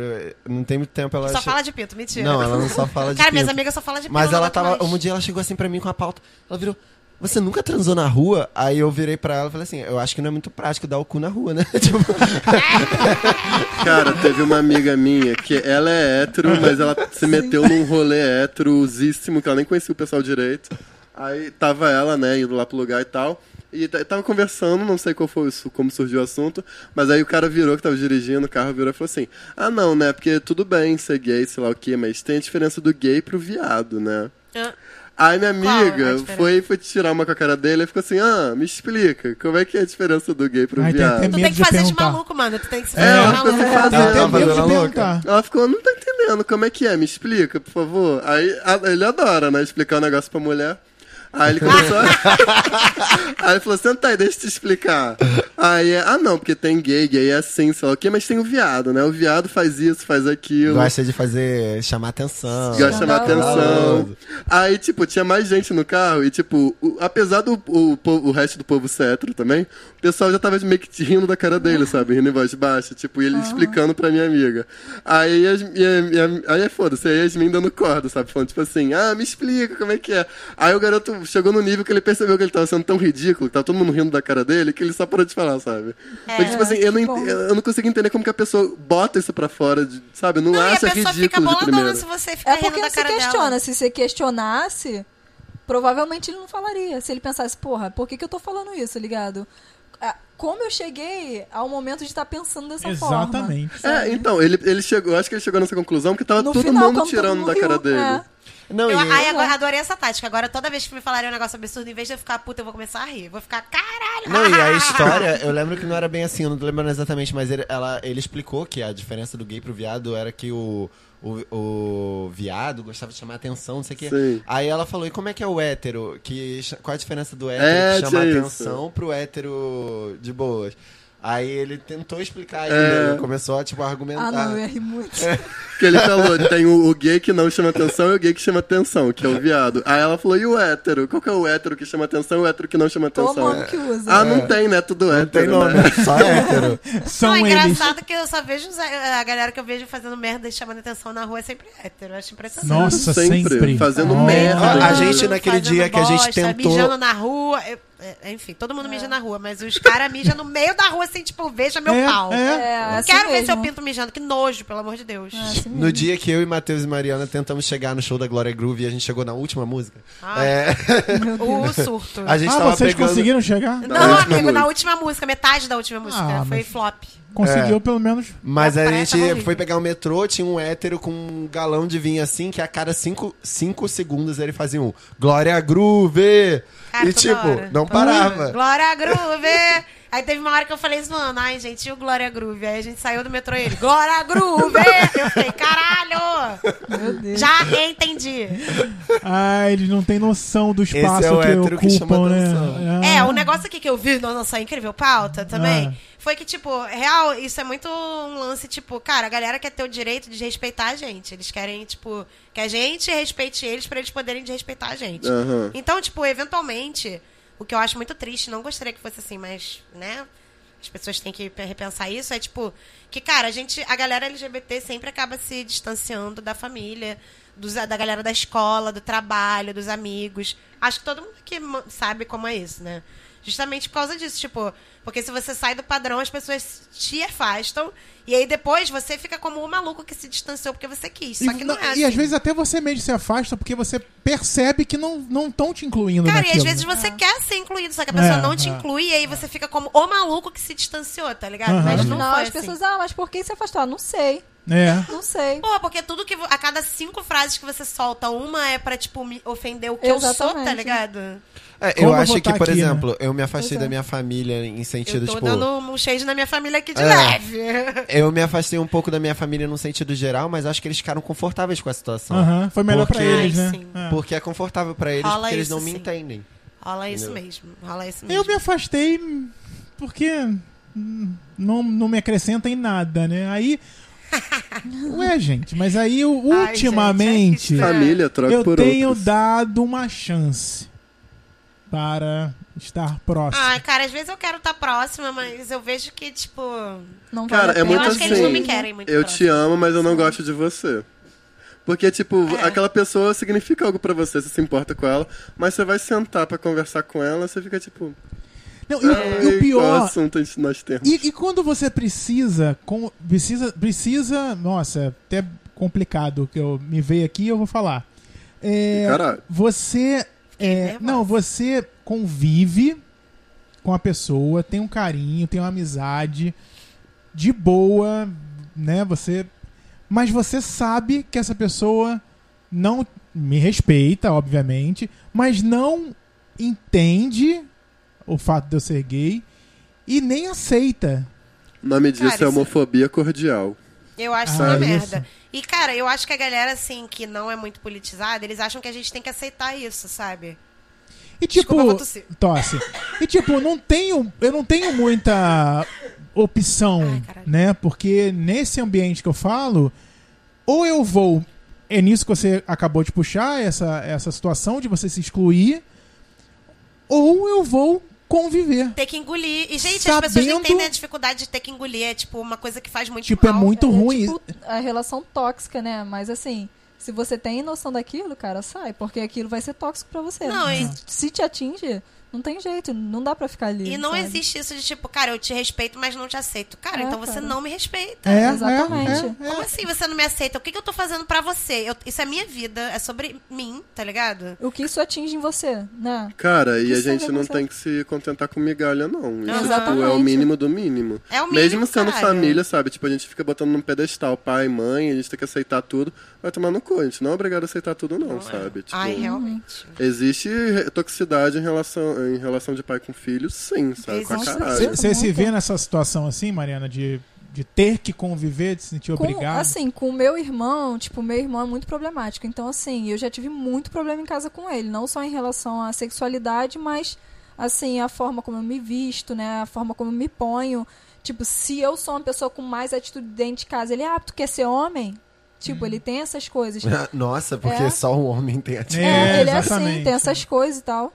Não tem muito tempo ela. Só che- fala de pinto, mentira. Não, ela não só fala de Cara, minhas pinto. amigas só falam de pinto. Mas ela tava. mais. Um dia ela chegou assim pra mim com a pauta. Ela virou. Você nunca transou na rua? Aí eu virei pra ela e falei assim: Eu acho que não é muito prático dar o cu na rua, né? tipo, Cara, teve uma amiga minha que ela é hétero, mas ela se meteu num rolê héterosíssimo, que ela nem conhecia o pessoal direito. Aí tava ela, né, indo lá pro lugar e tal. E tava conversando, não sei qual foi isso, como surgiu o assunto, mas aí o cara virou, que tava dirigindo, o carro virou e falou assim: Ah, não, né? Porque tudo bem ser gay, sei lá o quê, mas tem a diferença do gay pro viado, né? Ah, Aí minha é amiga diferença? foi, foi tirar uma com a cara dele e ficou assim: Ah, me explica, como é que é a diferença do gay pro Ai, tem viado? até Tu medo tem que de fazer de maluco, mano. Tu tem que se É, fazer de ela maluco. Ela de louca. perguntar. Ela ficou, não tá entendendo, como é que é? Me explica, por favor. Aí a- ele adora, né? Explicar o negócio pra mulher. Aí ele começou. a- aí ele falou: senta aí, deixa eu te explicar. Aí, é, ah, não, porque tem gay, gay é assim, sei lá o quê, mas tem o viado, né? O viado faz isso, faz aquilo. gosta de fazer. chamar atenção. Gosta de chamar atenção. Aí, tipo, tinha mais gente no carro e, tipo, o- apesar do o, po- o resto do povo ser hétero também, o pessoal já tava meio que rindo da cara dele, sabe? Rindo em voz baixa, tipo, e ele explicando pra minha amiga. Aí, as, e e aí é foda-se, aí a Yasmin dando corda, sabe? Falando, tipo assim, ah, me explica como é que é. Aí o garoto chegou no nível que ele percebeu que ele tava sendo tão ridículo, que tava todo mundo rindo da cara dele, que ele só parou de falar, sabe? Porque, tipo assim, eu não, ent- eu não consigo entender como que a pessoa bota isso pra fora, de- sabe? Não, Não, e a acha pessoa fica ridículo de boladona primeira. se você ficar É rindo porque da não se cara questiona. dela. Se você questionasse, provavelmente ele não falaria. Se ele pensasse, porra, por que, que eu tô falando isso, ligado? Ah, Como eu cheguei ao momento de estar pensando dessa forma? Exatamente. É, então, ele, ele chegou, eu acho que ele chegou nessa conclusão porque tava No todo final, mundo quando todo tirando mundo da cara dele. é. Não, Eu, ai, agora adorei essa tática. Agora, toda vez que me falarem um negócio absurdo, em vez de eu ficar puta, eu vou começar a rir. Vou ficar, caralho. Não, e a história, eu lembro que não era bem assim, eu não tô lembrando exatamente, mas ele, ela, ele explicou que a diferença do gay pro viado era que o, o, o viado gostava de chamar atenção, não sei o quê. Sim. Aí ela falou, e como é que é o hétero? Que, qual a diferença do hétero É, que chama atenção pro hétero de boas? Aí ele tentou explicar É. começou a, tipo, argumentar. Ah, não, eu rir muito. Que ele falou, tem o, o gay que não chama atenção e o gay que chama atenção, que é o viado. Aí ela falou, e o hétero? Qual que é o hétero que chama atenção e o hétero que não chama Qual o atenção? nome que usa? Ah, não tem, né? Tudo Não tem hétero, nome, né? só hétero. São não, é eles. engraçado que eu só vejo a galera que eu vejo fazendo merda e chamando atenção na rua é sempre hétero. Eu acho impressionante. Nossa, Sempre, sempre. fazendo Oh. merda. A gente, naquele dia que a gente bosta, tentou- Mijando na rua. eu- é, enfim, todo mundo mija na rua, mas os caras mijam no meio da rua assim, tipo, veja meu É, pau. é. É, Não assim quero ver mesmo. seu pinto mijando. Que nojo, pelo amor de Deus. É assim No dia que eu e Matheus e Mariana tentamos chegar no show da Glória Groove e a gente chegou na última música, Ah. é, O surto. a gente Ah, tava vocês pegando... conseguiram chegar? Não, Na última amigo, música. na última música, metade da última música. Ah, foi mas- flop. Conseguiu pelo menos. Mas A a gente horrível. foi pegar o metrô, tinha um hétero com um galão de vinho assim, que a cada cinco, cinco segundos ele fazia um Glória Groove! Cara, e tipo, hora. não parava. hora. Glória Groove! Aí teve uma hora que eu falei mano, ai, gente, e o Glória Groove? Aí a gente saiu do metrô e ele, Glória Groove! Eu falei, caralho! Meu Deus. Já entendi. Ah, eles não têm noção do Esse espaço é o que hétero que chama ocupam, né? atenção. É, Ah. o negócio aqui que eu vi na nossa incrível pauta também Ah. Foi que, tipo, real, isso é muito um lance, tipo, cara, a galera quer ter o direito de respeitar a gente. Eles querem, tipo, que a gente respeite eles pra eles poderem respeitar a gente. Aham. Então, tipo, eventualmente, o que eu acho muito triste, não gostaria que fosse assim, mas, né? As pessoas têm que repensar isso, é tipo, que, cara, a gente, a galera LGBT sempre acaba se distanciando da família, dos, da galera da escola, do trabalho, dos amigos. Acho que todo mundo ma- sabe como é isso, né? Justamente por causa disso, tipo, porque se você sai do padrão, as pessoas te afastam, e aí depois você fica como o maluco que se distanciou porque você quis. Só que não, é assim. e às vezes até você mesmo se afasta porque você percebe que não estão te incluindo Cara, e naquilo. às vezes você quer ser incluído, só que a pessoa É, não te é. inclui, e aí você fica como o maluco que se distanciou, tá ligado? Aham. Mas não foi as assim. pessoas, ah, mas por que se afastar? Não sei. É. Não sei. Pô, porque tudo que. A cada cinco frases que você solta, uma é pra, tipo, me ofender o que eu sou, tá Exatamente. ligado? É, Como eu acho que, por aqui, né? exemplo, eu me afastei é. da minha família em sentido, Eu tô tipo... dando um shade na minha família aqui de É. leve. Eu me afastei um pouco da minha família no sentido geral, mas acho que eles ficaram confortáveis com a situação. Aham, Foi melhor pra Porque- eles, Ai, né? sim. É. Porque é confortável pra eles, Rola porque eles não me sim. entendem. Rola isso Entendeu? mesmo. Rola isso mesmo. Eu me afastei porque não, não me acrescenta em nada, né? Aí. Ué, gente, mas aí u- Ai, ultimamente gente, é Família, troca eu por tenho outros. dado uma chance para estar próximo. Ai, cara, às vezes eu quero estar próxima, mas eu vejo que, tipo. Não Cara, vale é muito eu acho que eles não me assim, querem muito Eu próximo. te amo, mas eu não gosto de você. Porque, tipo, É. aquela pessoa significa algo pra você, você se importa com ela, mas você vai sentar pra conversar com ela, você fica tipo. Não, e, o- e "Ai, o pior. assunto nós temos? E, e quando você precisa, com, precisa, precisa, nossa, até complicado que eu me veio aqui, eu vou falar. É, Caralho. você, é, não, você convive com a pessoa, tem um carinho, tem uma amizade, de boa, né? Você, mas você sabe que essa pessoa não me respeita, obviamente, mas não entende o fato de eu ser gay e nem aceita. O nome disso Cara, é isso- homofobia cordial. Eu acho Ah, isso uma isso. merda. E, cara, eu acho que a galera, assim, que não é muito politizada, eles acham que a gente tem que aceitar isso, sabe? E tipo, Desculpa, tosse. E tipo, não tenho, eu não tenho muita opção, Ai, né? Porque nesse ambiente que eu falo, ou eu vou é nisso que você acabou de puxar essa essa situação de você se excluir, ou eu vou conviver. Ter que engolir. E, gente, as pessoas não Sabendo- entendem a dificuldade de ter que engolir. É, tipo, uma coisa que faz muito Tipo, é mal. muito É, ruim. tipo, a relação tóxica, né? Mas assim, se você tem noção daquilo, cara, sai, porque aquilo vai ser tóxico pra você. Não, e- Se te atinge, não tem jeito, não dá pra ficar ali. E não sabe? existe isso de tipo, cara, eu te respeito, mas não te aceito. Cara, É, então você cara. não me respeita. É, Exatamente. é, é, Como é. assim você não me aceita? O que, que eu tô fazendo pra você? Eu- isso é minha vida, é sobre mim, tá ligado? O que isso atinge em você, né? Cara, e a gente não você. tem que se contentar com migalha, não. Isso Exatamente. é o mínimo do mínimo. É o mínimo, Mesmo sendo caralho. família, sabe? Tipo, a gente fica botando num pedestal pai, mãe, a gente tem que aceitar tudo. Vai tomar no cu, a gente não é obrigado a aceitar tudo, não, sabe? Tipo, Ai, realmente. existe toxicidade em relação, em relação de pai com filho, sim, sabe? Com a caralho. Você se vê nessa situação assim, Mariana, de, de ter que conviver, de se sentir Com, obrigado? assim, com o meu irmão, tipo, meu irmão é muito problemático. Então, assim, eu já tive muito problema em casa com ele. Não só em relação à sexualidade, mas, assim, a forma como eu me visto, né? A forma como eu me ponho. Tipo, se eu sou uma pessoa com mais atitude dentro de casa, ele, ah, tu quer ser homem? Tipo, ele tem essas coisas. Nossa, porque É. só um homem tem atitude. É, É, ele é assim, tem essas coisas e tal.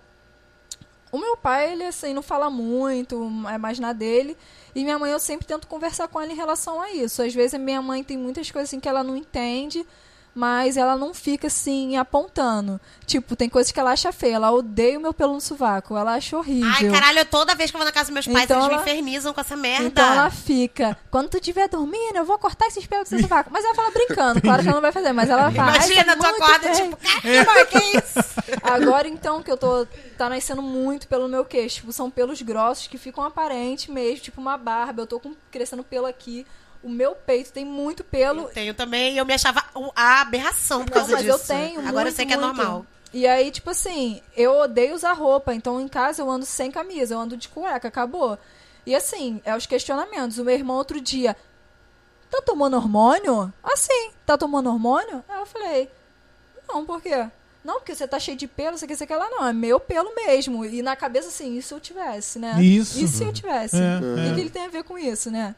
O meu pai, ele assim, não fala muito, é mais na dele. E minha mãe, eu sempre tento conversar com ela em relação a isso. Às vezes minha mãe tem muitas coisas assim que ela não entende, mas ela não fica assim apontando. Tipo, tem coisas que ela acha feia. Ela odeia o meu pelo no sovaco, ela acha horrível. Ai, caralho, toda vez que eu vou na casa dos meus pais, Então eles me ela- infernizam com essa merda. Então ela fica, quando tu estiver dormindo, eu vou cortar esses pelos do seu sovaco. Mas ela fala brincando, claro que ela não vai fazer, mas ela fala. "Ai, isso Imagina, é tu acorda, feio." tipo, caramba, que isso? Agora então que eu tô. Tá nascendo muito pelo meu queixo. Tipo, são pelos grossos que ficam aparentes mesmo, tipo uma barba. Eu tô com, crescendo pelo aqui. O meu peito tem muito pelo. Eu tenho também, e eu me achava a aberração por Não, causa mas disso. eu tenho. Agora eu muito, sei que é muito. normal. E aí, tipo assim, eu odeio usar roupa. Então em casa eu ando sem camisa, eu ando de cueca, acabou. E assim, é os questionamentos. O meu irmão outro dia. Tá tomando hormônio? Assim, tá tomando hormônio? Aí eu falei, não, por quê? Não, porque você tá cheio de pelo, você quer ser aquela não, é meu pelo mesmo. E na cabeça assim, e se eu tivesse, né? Isso. E se eu tivesse? É, o que, é. que ele tem a ver com isso, né?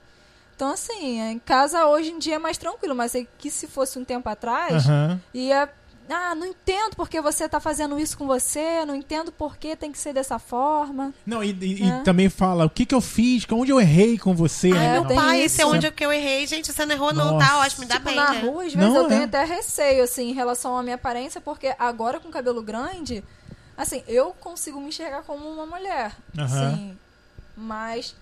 Então, assim, em casa hoje em dia é mais tranquilo, mas é que se fosse um tempo atrás, Aham. ia. Ah, não entendo porque você tá fazendo isso com você, não entendo porque tem que ser dessa forma. Não, e, e- e É. também fala o que, que eu fiz, onde eu errei com você. É, né? meu pai, isso. esse é onde que eu errei. Gente, você não errou, não, Nossa. tá ótimo, me dá tipo, bem, na né? rua, às vezes Não, eu tenho é. até receio, assim, em relação à minha aparência, porque agora com cabelo grande, assim, eu consigo me enxergar como uma mulher. Aham. Sim. Mas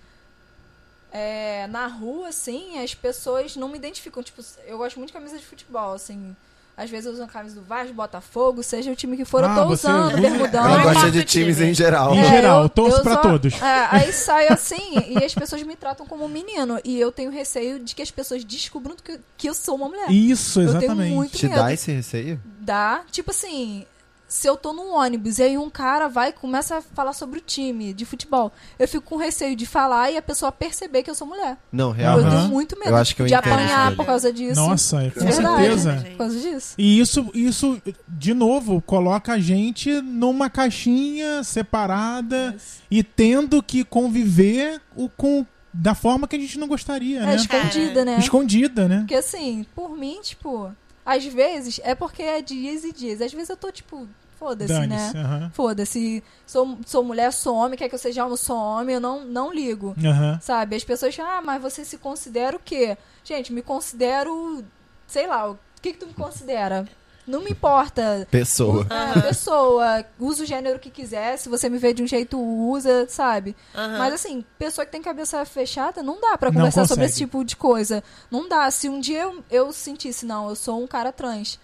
é, na rua, assim, as pessoas não me identificam. Tipo, eu gosto muito de camisa de futebol, assim. Às vezes eu uso a camisa do Vasco, Botafogo, seja o time que for, Ah, eu tô usando, usa- bermudão. Ela Não gosta de times em geral. Em É, geral, torço pra só- todos. é, aí saio assim e as pessoas me tratam como um menino. E eu tenho receio de que as pessoas descubram que, que eu sou uma mulher. Isso, Eu tenho exatamente. muito Te medo. dá esse receio? Dá. Tipo assim, se eu tô num ônibus e aí um cara vai e começa a falar sobre o time de futebol, eu fico com receio de falar e a pessoa perceber que eu sou mulher. Não, real. Eu tenho muito medo Eu acho que eu de apanhar por causa disso. Nossa, é, com Verdade. certeza. Por causa disso. E isso, isso, de novo, coloca a gente numa caixinha separada e tendo que conviver o, com da forma que a gente não gostaria, É, né? escondida, né? Escondida, né? Porque assim, por mim, tipo, às vezes é porque é dias e dias. Às vezes eu tô, tipo, foda-se, né? Foda-se. Sou, sou mulher, sou homem, quer que eu seja homem, sou homem, eu não, não ligo. Sabe? As pessoas falam, ah, mas você se considera o quê? Gente, me considero, sei lá, o que, que tu me considera? Não me importa. Pessoa. É, pessoa, usa o gênero que quiser, se você me vê de um jeito, usa, sabe? Aham. Mas assim, pessoa que tem cabeça fechada, não dá pra Não conversar sobre esse tipo de coisa. Não dá. Se um dia eu, eu sentisse, não, eu sou um cara trans.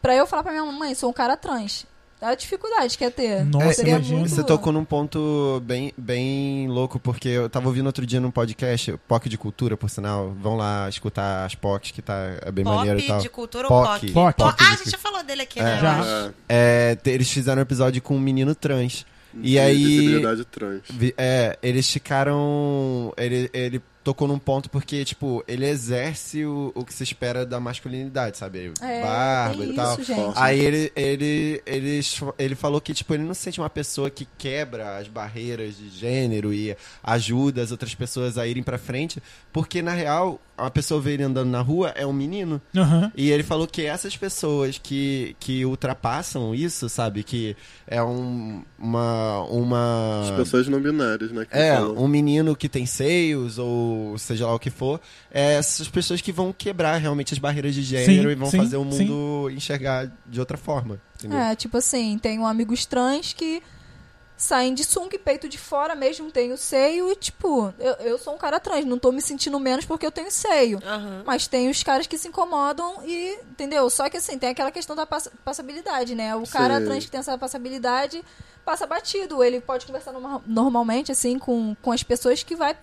Pra eu falar pra minha mãe, sou um cara trans. A dificuldade que é ter. Nossa, imagina. muito- Você tocou num ponto bem, bem louco, porque eu tava ouvindo outro dia num podcast, POC de Cultura, por sinal. Vão lá escutar as POCs, que tá é bem maneiro e Pop tal. de cultura POC. ou POC? POC. Po- POC Ah, a gente já falou dele aqui, né? Já. É, É, eles fizeram um episódio com um menino trans. E de aí. Visibilidade trans. Vi- É, eles ficaram. Ele, ele tocou num ponto porque, tipo, ele exerce o, o que se espera da masculinidade, sabe? É, Barba tem e tal. isso, gente. Aí ele, ele, ele, ele falou que, tipo, ele não se sente uma pessoa que quebra as barreiras de gênero e ajuda as outras pessoas a irem pra frente, porque, na real, a pessoa vê ele andando na rua é um menino. Aham. E ele falou que essas pessoas que, que ultrapassam isso, sabe? Que é um, uma. uma... As pessoas não binárias, né? que É, falam. um menino que tem seios, ou seja lá o que for, é essas pessoas que vão quebrar realmente as barreiras de gênero Sim, e vão sim, fazer o mundo enxergar de outra forma. Entendeu? É, tipo assim, tenho amigos trans que saem de sunga e peito de fora mesmo, tenho seio e, tipo, eu, eu sou um cara trans, não tô me sentindo menos porque eu tenho seio. Aham. Mas tem os caras que se incomodam e, entendeu? Só que assim, tem aquela questão da pass- passabilidade, né? O cara trans que tem essa passabilidade passa batido. Ele pode conversar norma- normalmente, assim, com, com as pessoas que vai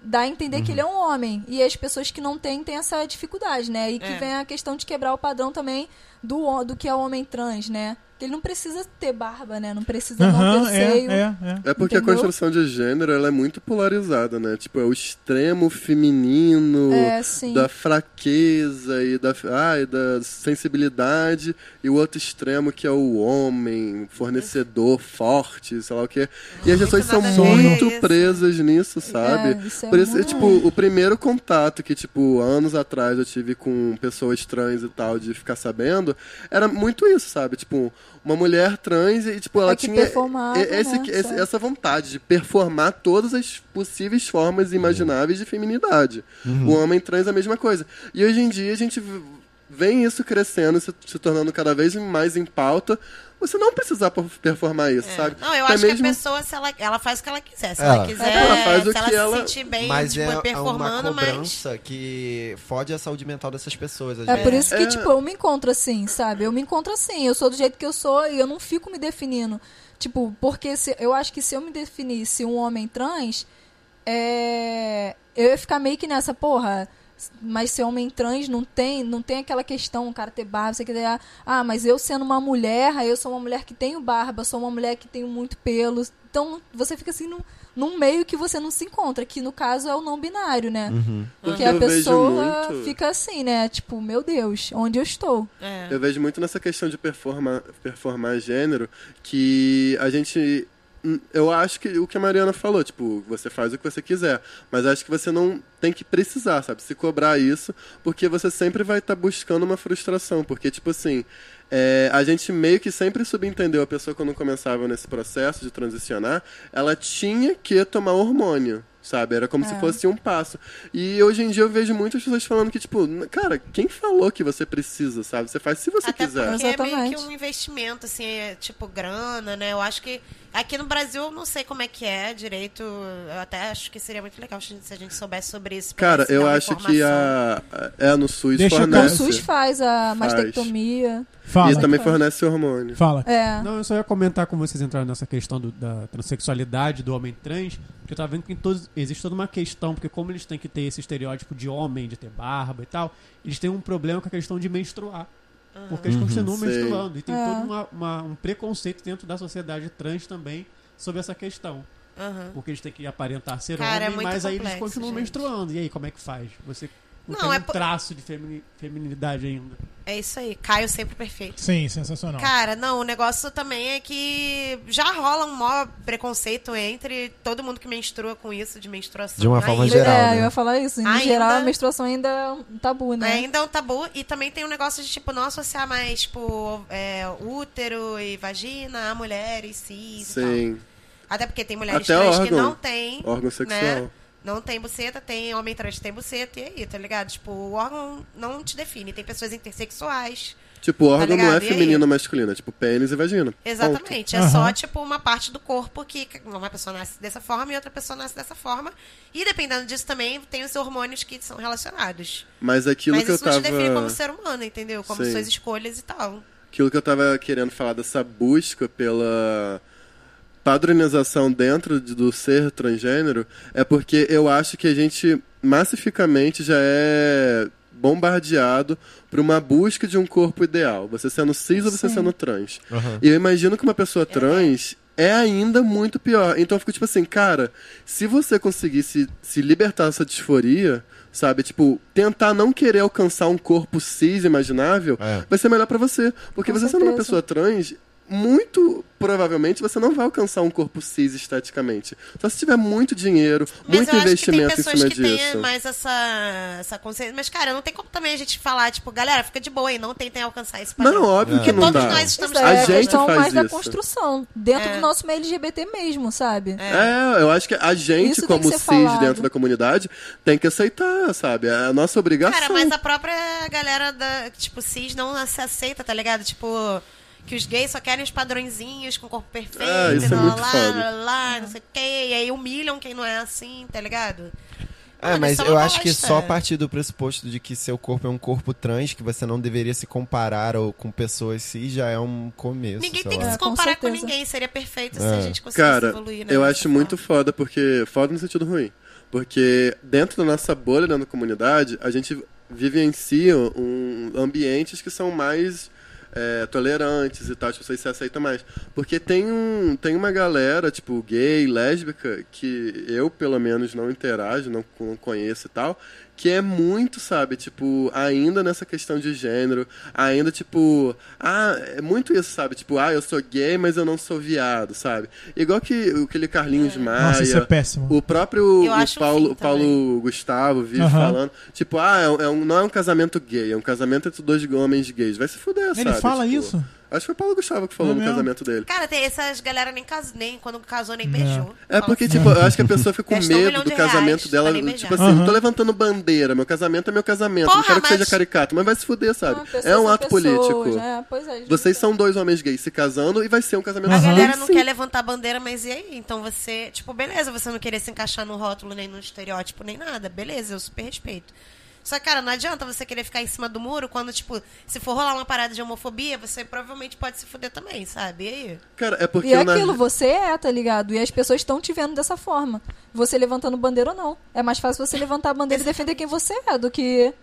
dar a entender que ele é um homem. E as pessoas que não têm, têm essa dificuldade, né? E que É. vem a questão de quebrar o padrão também do, do que é o homem trans, né? ele não precisa ter barba, né? Não precisa não Aham, ter é, seio. é, é. É porque a Entendeu? construção de gênero ela é muito polarizada, né? Tipo, é o extremo feminino É, da fraqueza e da, ah, e da sensibilidade, e o outro extremo que é o homem, fornecedor, forte, sei lá o quê. E as pessoas são a muito presas nisso, sabe? É, isso é Por isso, muito tipo, o primeiro contato que, tipo, anos atrás eu tive com pessoas trans e tal, de ficar sabendo, era muito isso, sabe? Tipo, uma mulher trans e, tipo, ela É que tinha esse- né, esse- essa vontade de performar todas as possíveis formas imagináveis de feminidade. O homem trans é a mesma coisa. E hoje em dia a gente vem isso crescendo, se, se tornando cada vez mais em pauta. Você não precisar performar isso, sabe? Não, eu Até acho mesmo- que a pessoa, se ela, ela faz o que ela quiser. Se Ela- ela quiser, Ela faz o se ela que se ela- sentir bem, Mas tipo, é uma performando, mas... cobrança que fode a saúde mental dessas pessoas. É por isso que, É. tipo, eu me encontro assim, sabe? Eu me encontro assim, eu sou do jeito que eu sou e eu não fico me definindo. Tipo, porque se, eu acho que se eu me definisse um homem trans, é, eu ia ficar meio que nessa, porra. Mas ser homem trans não tem, não tem aquela questão, o cara ter barba, você quer ah, mas eu sendo uma mulher, eu sou uma mulher que tenho barba, sou uma mulher que tenho muito pelo. Então você fica assim num, num meio que você não se encontra, que no caso é o não binário, né? Porque Que a eu vejo pessoa muito- fica assim, né? Tipo, meu Deus, onde eu estou? É. Eu vejo muito nessa questão de performar, performar gênero que a gente. Hum, Eu acho que o que a Mariana falou, tipo, você faz o que você quiser, mas acho que você não tem que precisar, sabe? Se cobrar isso, porque você sempre vai estar buscando uma frustração. Porque, tipo assim, é, a gente meio que sempre subentendeu a pessoa quando começava nesse processo de transicionar, ela tinha que tomar hormônio. Sabe? Era como se fosse um passo. E hoje em dia eu vejo muitas pessoas falando que, tipo, cara, quem falou que você precisa, sabe? Você faz se você Até quiser. porque é meio Exatamente. que um investimento, assim, é, tipo, grana, né? Eu acho que aqui no Brasil eu não sei como é que é direito. Eu até acho que seria muito legal se a gente soubesse sobre isso. Cara, eu acho que a, é no SUS Deixa Então, o fornece. SUS faz a Faz. mastectomia. Fala. E também fornece hormônio. Fala. É. Não, eu só ia comentar como vocês entraram nessa questão do- da transexualidade do homem trans, que eu tava vendo que em todos, existe toda uma questão, porque como eles têm que ter esse estereótipo de homem, de ter barba e tal, eles têm um problema com a questão de menstruar. Porque eles continuam Sim. menstruando. E tem É. todo uma- uma- um preconceito dentro da sociedade trans também sobre essa questão. Aham. Porque eles têm que aparentar ser Cara, é homem, muito mas aí eles complexo, continuam gente. menstruando. E aí, como é que faz? Você não, tem é um po- traço de femini- feminilidade ainda. É isso aí. Caio sempre perfeito. Sim, sensacional. Cara, não, o negócio também é que já rola um maior preconceito entre todo mundo que menstrua com isso, de menstruação. De uma forma ainda. geral, é, né? eu ia falar isso. Em Ainda- geral, a menstruação ainda é um tabu, né? Ainda é um tabu. E também tem um negócio de, tipo, não associar mais, tipo, é, útero e vagina a mulheres cis e tal. Sim. Até porque tem mulheres Até trans que órgão. não têm. Órgão sexual. Né? Não tem buceta, tem homem trans que tem buceta, e aí, tá ligado? Tipo, o órgão não te define. Tem pessoas intersexuais. Tipo, o órgão não é feminino ou masculino, é tipo pênis e vagina. Exatamente. É Aham. só, tipo, uma parte do corpo que uma pessoa nasce dessa forma e outra pessoa nasce dessa forma. E dependendo disso também, tem os hormônios que são relacionados. Ponto. Mas aquilo Mas que eu isso não tava. te define como ser humano, entendeu? Como Sim. suas escolhas e tal. Aquilo que eu tava querendo falar dessa busca pela padronização dentro de- do ser transgênero é porque eu acho que a gente massificamente já é bombardeado por uma busca de um corpo ideal. Você sendo cis ou você Sim. sendo trans. E eu imagino que uma pessoa trans é ainda muito pior. Então eu fico tipo assim, cara, se você conseguisse se libertar dessa disforia, sabe? Tipo, tentar não querer alcançar um corpo cis imaginável, É. vai ser melhor pra você. Porque Com você sendo uma certeza. pessoa trans, muito provavelmente você não vai alcançar um corpo cis esteticamente. Só se tiver muito dinheiro, Mas muito eu acho que tem investimento em pessoas cima que têm mais essa, essa consciência. Mas, cara, não tem como também a gente falar, tipo, galera, fica de boa aí, não tentem alcançar esse padrão. Não, óbvio É. que não Todos dá. nós estamos Isso é a gente questão faz mais da isso. construção. Dentro É. do nosso meio LGBT mesmo, sabe? É, eu acho que a gente, Isso como cis falado. dentro da comunidade, tem que aceitar, sabe? É a nossa obrigação. Cara, mas a própria galera da, tipo, cis não se aceita, tá ligado? Tipo, que os gays só querem os padrõezinhos com corpo perfeito, Ah, isso é muito blá, foda. blá, blá, não sei o quê, e aí humilham quem não é assim, tá ligado? É, Mano, mas é eu acho que só a partir do pressuposto de que seu corpo é um corpo trans, que você não deveria se comparar ou, com pessoas cis, já é um começo. Ninguém tem que lá. se É, com comparar com, certeza. ninguém, seria perfeito se É. a gente conseguisse Cara, evoluir, né? eu acho muito foda, porque. Foda no sentido ruim. Porque dentro da nossa bolha, dentro da comunidade, a gente vivencia um, ambientes que são mais é, tolerantes e tal, tipo, vocês se aceitam mais. Porque tem, um, tem uma galera, tipo, gay, lésbica, que eu, pelo menos, não interajo, não, não conheço e tal, que é muito, sabe, tipo, ainda nessa questão de gênero, ainda, tipo, ah, é muito isso, sabe, tipo, ah, eu sou gay, mas eu não sou viado, sabe? Igual que aquele Carlinhos Maia, Nossa, isso é péssimo. o próprio o Paulo, Paulo. Gustavo vive Aham. falando, tipo, ah, é um- é um- não é um casamento gay, é um casamento entre dois homens gays. Vai se fuder, Ele sabe? fala Tipo, isso? Acho que foi o Paulo Gustavo que falou É no mesmo? casamento dele. Cara, tem essas galera nem, cas... nem quando casou, nem beijou. É porque, assim, tipo, eu acho que a pessoa fica com Gastou um medo milhão do de casamento reais dela. pra nem Tipo assim, não tô levantando bandeira. Meu casamento é meu casamento. não Porra, quero que mas- seja caricato, mas vai se fuder, sabe? Ah, pessoas É um são ato pessoas, político. né? Pois é, Vocês são dois homens gays se casando e vai ser um casamento A galera não Sim. quer levantar bandeira, mas e aí? Então você, tipo, beleza, você não querer se encaixar no rótulo, nem no estereótipo, nem nada. Beleza, eu super respeito. Só que, cara, não adianta você querer ficar em cima do muro quando, tipo, se for rolar uma parada de homofobia, você provavelmente pode se fuder também, sabe? E aí? Cara, é porque E é eu na- aquilo, você é, tá ligado? E as pessoas estão te vendo dessa forma. Você levantando bandeira ou não. É mais fácil você levantar a bandeira e defender quem você é do que.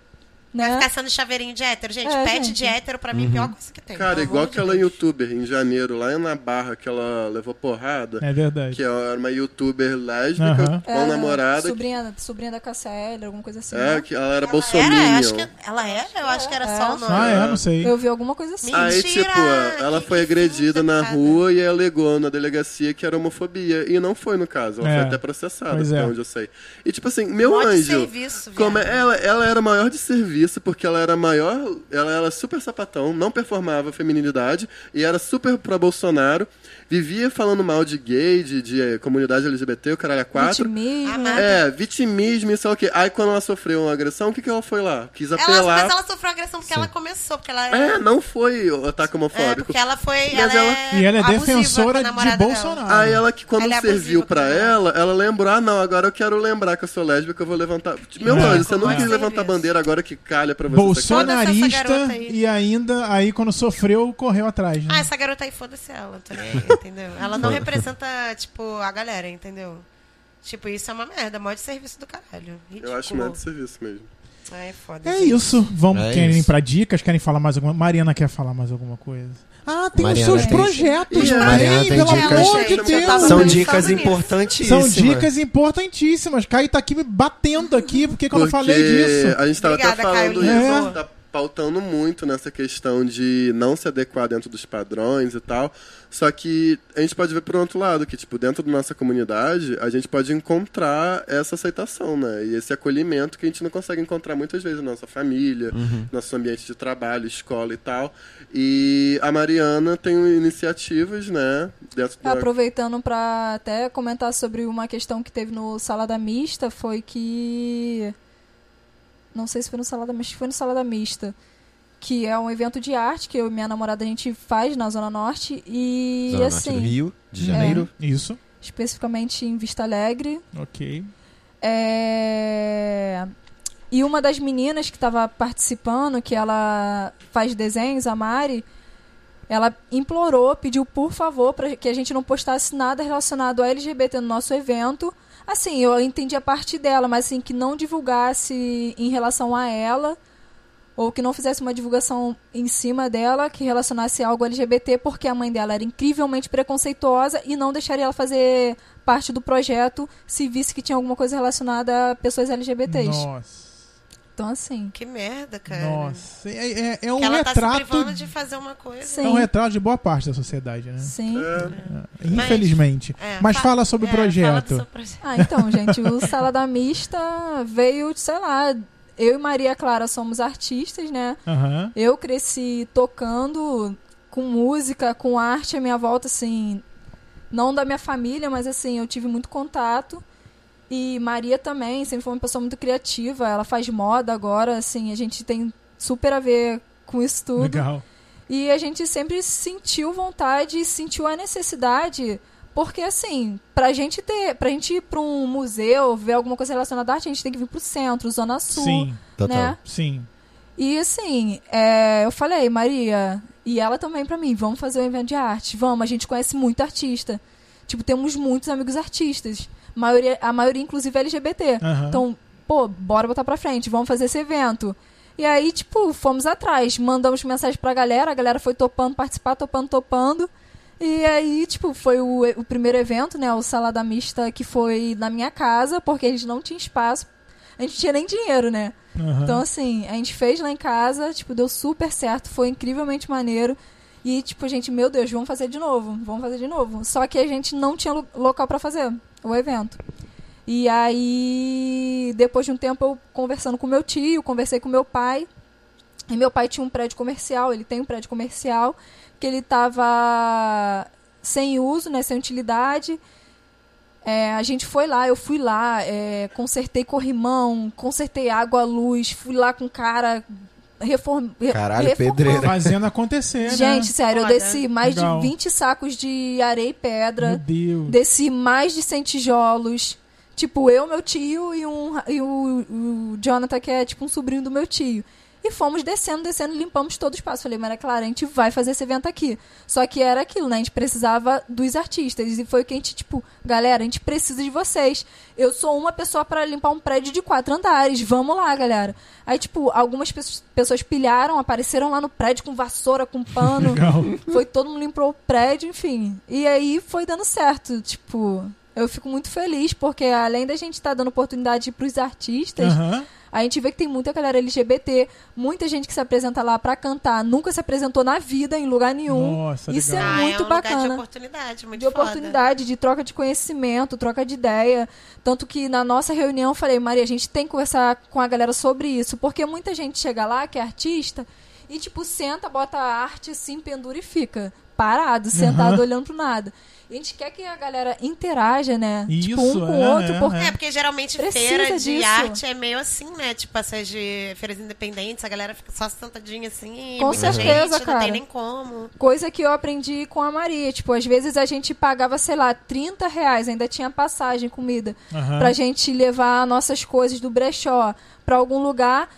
Né? Ficar sendo chaveirinho de hétero. Gente, É, pet gente. de hétero, pra mim, é a pior coisa que tem. Cara, igual aquela Deus. youtuber em janeiro, lá na Barra, que ela levou porrada. É verdade. Que era uma youtuber lésbica Aham. com a namorada. Sobrinha, sobrinha da Cassélia, alguma coisa assim. É, né? que ela era bolsominion. que ela era? Eu acho que era É. só o nome. Ah, é? Não sei. Eu vi alguma coisa assim. Mentira! Aí, tipo, ela foi agredida na rua e alegou na delegacia que era homofobia. E não foi no caso, ela É. foi até processada, Pois até é. onde eu sei. E tipo assim, meu anjo. serviço, como é- ela, ela era maior de serviço, porque ela era maior. Ela era super sapatão, não performava feminilidade e era super pro Bolsonaro. Vivia falando mal de gay, de, de eh, comunidade LGBT, o caralho a quatro. Vitimismo. Ah, É, vitimismo e sei o quê. Aí quando ela sofreu uma agressão, o que, que ela foi lá? Quis Ela, apelar. mas ela sofreu agressão porque ela começou, porque ela É, não foi ataque É, homofóbico. porque ela foi. Mas ela ela- é E ela é defensora de namorada dela. Bolsonaro. Aí ela que quando Ela é serviu pra ela. ela, ela lembrou, ah não, agora eu quero lembrar que eu sou lésbica, eu vou levantar. Meu É. anjo, você não quis é? levantar bandeira agora que calha pra você. Bolsonarista e ainda, aí quando sofreu, correu atrás. Né? Ah, essa garota aí, foda-se ela, aí, entendeu? Ela não representa, tipo, a galera, entendeu? Tipo, isso é uma merda, mó de serviço do caralho. Ridículo. Eu acho merda de serviço mesmo. É foda. É gente. isso. Vamos, É querem ir isso. pra dicas? Querem falar mais alguma Mariana quer falar mais alguma coisa? Ah, tem Mariana os seus tem- projetos também, Mariana tem pelo dicas. amor de eu Deus. São dicas importantíssimas. São dicas importantíssimas. Caio tá aqui me batendo aqui, porque que eu não falei disso? a gente tava Obrigada, até falando Caio isso, Lima. a gente tá pautando muito nessa questão de não se adequar dentro dos padrões e tal. Só que a gente pode ver por outro lado, que, tipo, dentro da nossa comunidade, a gente pode encontrar essa aceitação, né? E esse acolhimento que a gente não consegue encontrar muitas vezes na nossa família, nosso ambiente de trabalho, escola e tal. E a Mariana tem iniciativas, né? Dentro da... Aproveitando pra até comentar sobre uma questão que teve no Salada Mista, foi que. Não sei se foi no Salada Mista, acho que foi no Salada Mista. Que é um evento de arte que eu e minha namorada a gente faz na Zona Norte. E Zona Norte assim, do Rio, de Janeiro. Isso, especificamente em Vista Alegre. ok. É... E uma das meninas que estava participando, que ela faz desenhos, a Mari, ela implorou, pediu por favor para que a gente não postasse nada relacionado a LGBT no nosso evento. Assim, eu entendi a parte dela, mas assim, que não divulgasse em relação a ela, ou que não fizesse uma divulgação em cima dela que relacionasse algo LGBT, porque a mãe dela era incrivelmente preconceituosa e não deixaria ela fazer parte do projeto se visse que tinha alguma coisa relacionada a pessoas LGBTs. Nossa. Então, assim. Que merda, cara. Nossa. É, é- é um ela tá se retrato. privando de fazer uma coisa. Sim. é um retrato de boa parte da sociedade, né? Sim. Infelizmente. É, Mas fa- fala sobre o é, fala do projeto. seu projeto. Ah, então, gente, o Salada Mista veio, sei lá. Eu e Maria Clara somos artistas, né? Aham. Eu cresci tocando com música, com arte à minha volta, assim. Não da minha família, mas assim, eu tive muito contato. E Maria também, sempre foi uma pessoa muito criativa. Ela faz moda agora, assim, a gente tem super a ver com isso tudo. Legal. E a gente sempre sentiu vontade, sentiu a necessidade, porque assim, pra gente ter, pra gente ir pra um museu, ver alguma coisa relacionada à arte, a gente tem que vir pro centro, Zona Sul, Sim, Total. né? sim. E assim, é, eu falei, Maria, e ela também pra mim, vamos fazer um evento de arte, vamos, a gente conhece muito artista. Tipo, temos muitos amigos artistas. Maioria, a maioria, inclusive, é LGBT. Aham. Então, pô, bora botar pra frente, vamos fazer esse evento. E aí, tipo, fomos atrás, mandamos mensagem pra galera, a galera foi topando participar, topando, topando. E aí, tipo, foi o, o primeiro evento, né? O Salada Mista, que foi na minha casa, porque a gente não tinha espaço. A gente não tinha nem dinheiro, né? Aham. Então, assim, a gente fez lá em casa, tipo, deu super certo, foi incrivelmente maneiro. E, tipo, gente, meu Deus, vamos fazer de novo, vamos fazer de novo. Só que a gente não tinha lo- local pra fazer o evento. E aí, depois de um tempo, eu conversando com meu tio, conversei com meu pai. E meu pai tinha um prédio comercial, ele tem um prédio comercial, que ele tava sem uso, né, sem utilidade. É, a gente foi lá, eu fui lá, é, consertei corrimão, consertei água, luz, fui lá com cara, reform, re- Caralho, reformando. pedreira. Fazendo acontecer, Gente, né? sério, eu Foda. desci mais Legal. de 20 sacos de areia e Meu pedra, Deus. desci mais de 100 tijolos. Tipo, eu, meu tio e, um, e o, o Jonathan, que é tipo um sobrinho do meu tio. E fomos descendo, descendo, limpamos todo o espaço. Falei, Maria Clara, a gente vai fazer esse evento aqui. Só que era aquilo, né? A gente precisava dos artistas. E foi o que a gente, tipo, galera, a gente precisa de vocês. Eu sou uma pessoa para limpar um prédio de quatro andares. Vamos lá, galera. Aí, tipo, algumas pe- pessoas pilharam, apareceram lá no prédio com vassoura, com pano. Legal. Foi todo mundo limpou o prédio, enfim. E aí foi dando certo. Tipo, eu fico muito feliz, porque além da gente estar dando oportunidade pros artistas, Aham. A gente vê que tem muita galera LGBT, muita gente que se apresenta lá pra cantar, nunca se apresentou na vida em lugar nenhum. Nossa, Isso legal. é Ah, muito é um lugar de bacana oportunidade, muito de foda. oportunidade, de troca de conhecimento, troca de ideia. Tanto que na nossa reunião eu falei, Maria, a gente tem que conversar com a galera sobre isso. Porque muita gente chega lá, que é artista, e tipo, senta, bota a arte assim, pendura e fica parado, sentado, olhando pro nada. E a gente quer que a galera interaja, né? Isso, tipo, um com o é, outro, é, porque É, porque geralmente Precisa feira de disso. arte é meio assim, né? Tipo, essas de feiras independentes, a galera fica só sentadinha assim. Com muita certeza, gente, Não cara. tem nem como. Coisa que eu aprendi com a Maria. Tipo, às vezes a gente pagava, sei lá, 30 reais, ainda tinha passagem, comida, Aham. pra gente levar nossas coisas do brechó pra algum lugar.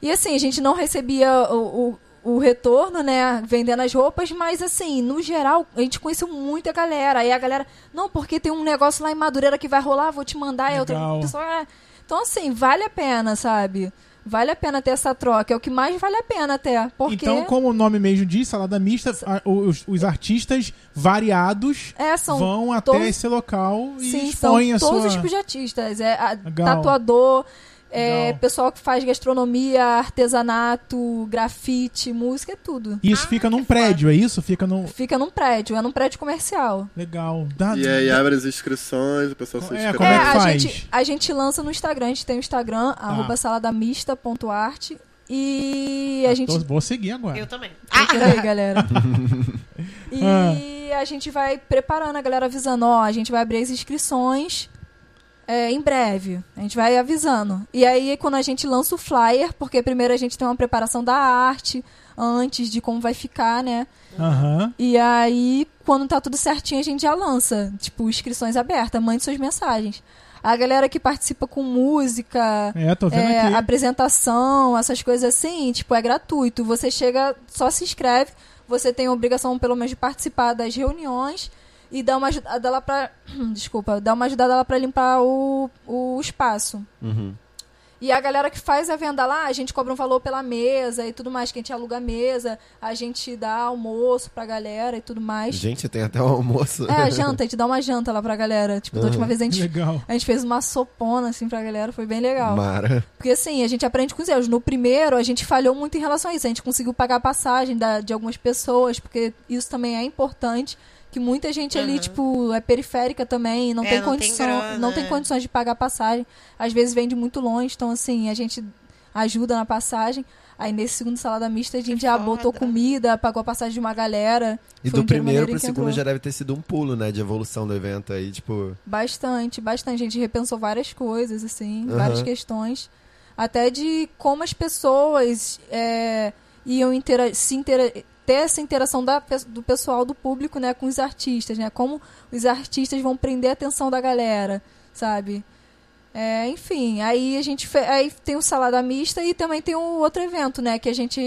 E assim, a gente não recebia o, o, o retorno, né, vendendo as roupas, mas assim, no geral, a gente conheceu muita galera. Aí a galera, não, porque tem um negócio lá em Madureira que vai rolar, vou te mandar. E a outra Legal. pessoa, "Ah." Então, assim, vale a pena, sabe? Vale a pena ter essa troca. É o que mais vale a pena até. Porque Então, como o nome mesmo diz, salada mista, os, os artistas variados é, são vão até esse local e Sim, são expõem a todos sua... os artistas. É a- Legal. tatuador, é, pessoal que faz gastronomia, artesanato, grafite, música, é tudo. Isso fica num prédio, é isso? Fica num... Fica num prédio, é num prédio comercial. Legal. Dá- E aí abre as inscrições, o pessoal se É, inscreve. como é que a, faz? gente, a gente lança no Instagram, a gente tem o Instagram, Tá. arroba saladamista.arte. E a gente Tô- Vou seguir agora. Eu também. Procura aí, galera. Ah. e a gente vai preparando a galera avisando, ó, a gente vai abrir as inscrições é, em breve. A gente vai avisando. E aí, quando a gente lança o flyer, porque primeiro a gente tem uma preparação da arte antes de como vai ficar, né? Aham. E aí, quando tá tudo certinho, a gente já lança. Tipo, inscrições abertas, mande suas mensagens. A galera que participa com música, É, tô vendo é, apresentação, essas coisas assim, tipo, é gratuito. Você chega, só se inscreve, você tem a obrigação, pelo menos, de participar das reuniões e dar uma ajudada lá pra. Desculpa, dar uma ajudada lá pra limpar o, o espaço. Uhum. E a galera que faz a venda lá, a gente cobra um valor pela mesa e tudo mais, que a gente aluga a mesa, a gente dá almoço pra galera e tudo mais. Gente, tem até o almoço. É, a janta, a gente dá uma janta lá pra galera. Tipo, da última vez a gente, Legal. a gente fez uma sopona, assim, pra galera, foi bem legal. Mara. Porque assim, a gente aprende com os erros. No primeiro, a gente falhou muito em relação a isso. A gente conseguiu pagar a passagem da- de algumas pessoas, porque isso também é importante. Que muita gente ali, Uhum. tipo, é periférica também, não É, tem não tem condição, grana, não tem é. condições de pagar a passagem. Às vezes vem de muito longe, então assim, a gente ajuda na passagem. Aí nesse segundo salada mista a gente já foda. botou comida, pagou a passagem de uma galera. E Foi do um primeiro pro segundo entrou. já deve ter sido um pulo, né? De evolução do evento aí, tipo. Bastante, bastante. A gente repensou várias coisas, assim, Aham. várias questões. Até de como as pessoas é, iam intera se intera ter essa interação da, do pessoal, do público, né, com os artistas, né? Como os artistas vão prender a atenção da galera, sabe? É, enfim, aí a gente fe aí tem o Salada Mista e também tem o outro evento, né, que a gente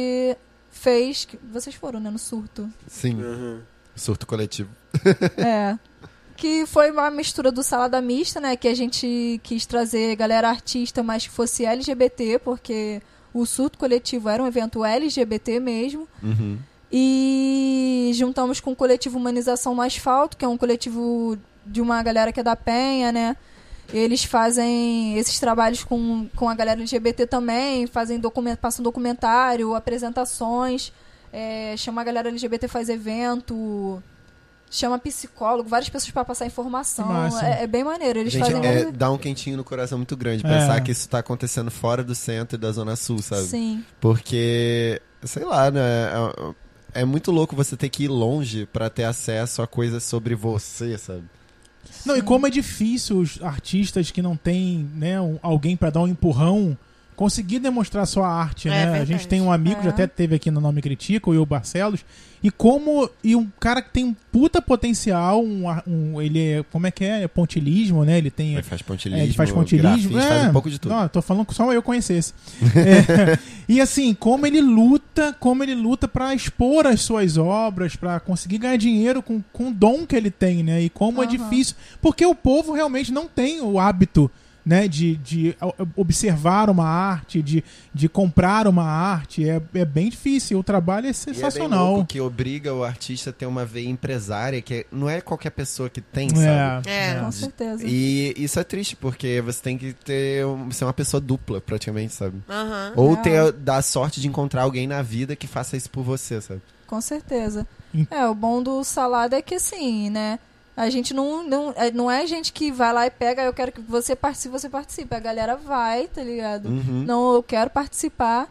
fez. que vocês foram, né, no surto. Sim, Uhum. surto coletivo. É. Que foi uma mistura do Salada Mista, né? Que a gente quis trazer galera artista, mas que fosse LGBT, porque o surto coletivo era um evento LGBT mesmo. Uhum. E juntamos com o coletivo Humanização no Asfalto, que é um coletivo de uma galera que é da Penha, né? Eles fazem esses trabalhos com, com a galera LGBT também, fazem document, passam documentário, apresentações, é, chama a galera LGBT faz evento, chama psicólogo, várias pessoas para passar informação. É, é bem maneiro. Eles Gente, fazem é, muito- dá um quentinho no coração muito grande É. pensar que isso tá acontecendo fora do centro e da zona sul, sabe? Sim. Porque, sei lá, né? É, muito louco você ter que ir longe pra ter acesso a coisas sobre você, sabe? Não, e como é difícil os artistas que não têm né, um- alguém pra dar um empurrão conseguir demonstrar sua arte, É né? A verdade. gente tem um amigo que É. até teve aqui no Nome Critica, o Will Barcelos, e como e um cara que tem um puta potencial, um, ar- um- ele é, como é que é? É pontilismo, né? Ele tem Ele faz é, pontilismo, ele faz pontilismo, grafite, é, faz um pouco de tudo. Não, tô falando que só eu conhecesse. É, e assim, como ele luta, como ele luta pra expor as suas obras, pra conseguir ganhar dinheiro com, com o dom que ele tem, né? E como é Aham. difícil, porque o povo realmente não tem o hábito né, de, de observar uma arte, de, de comprar uma arte, é, é bem difícil. O trabalho é E é bem sensacional. louco que obriga o artista a ter uma veia empresária, que não é qualquer pessoa que tem, É, sabe? É. Com certeza. E isso é triste, porque você tem que ter um- ser uma pessoa dupla, praticamente, sabe? Aham. Ou ter dar sorte de encontrar alguém na vida que faça isso por você, sabe? Com certeza. Hum. É, o bom do salada é que assim, né? A gente não, não, é- não é gente que vai lá e pega, eu quero que você participe, você participe. A galera vai, tá ligado? Uhum. Não, eu quero participar.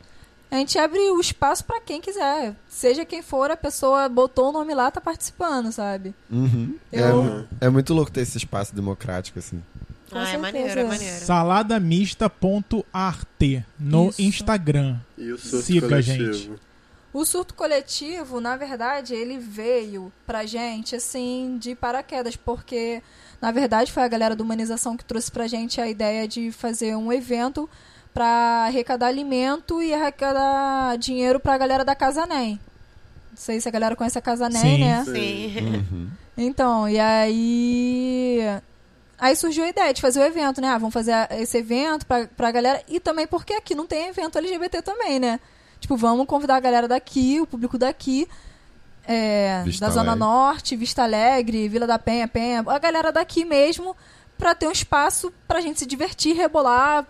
A gente abre o espaço pra quem quiser. Seja quem for, a pessoa botou o nome lá, tá participando, sabe? Uhum. Eu- É, é muito louco ter esse espaço democrático, assim. Com Ah, é maneiro, é maneiro. Saladamista.art no Isso. Instagram. E o surto Siga a coletivo. gente. O surto coletivo, na verdade, ele veio pra gente, assim, de paraquedas, porque, na verdade, foi a galera da Humanização que trouxe pra gente a ideia de fazer um evento pra arrecadar alimento e arrecadar dinheiro pra galera da Casa NEM. Não sei se a galera conhece a Casa NEM, Sim. né? Sim. Uhum. Então, e aí. Aí surgiu a ideia de fazer o evento, né? Ah, vamos fazer esse evento pra, pra galera. E também porque aqui não tem evento LGBT também, né? Tipo, vamos convidar a galera daqui, o público daqui. é, da Zona Alegre. Norte, Vista Alegre, Vila da Penha, Penha. A galera daqui mesmo, pra ter um espaço pra gente se divertir, rebolar,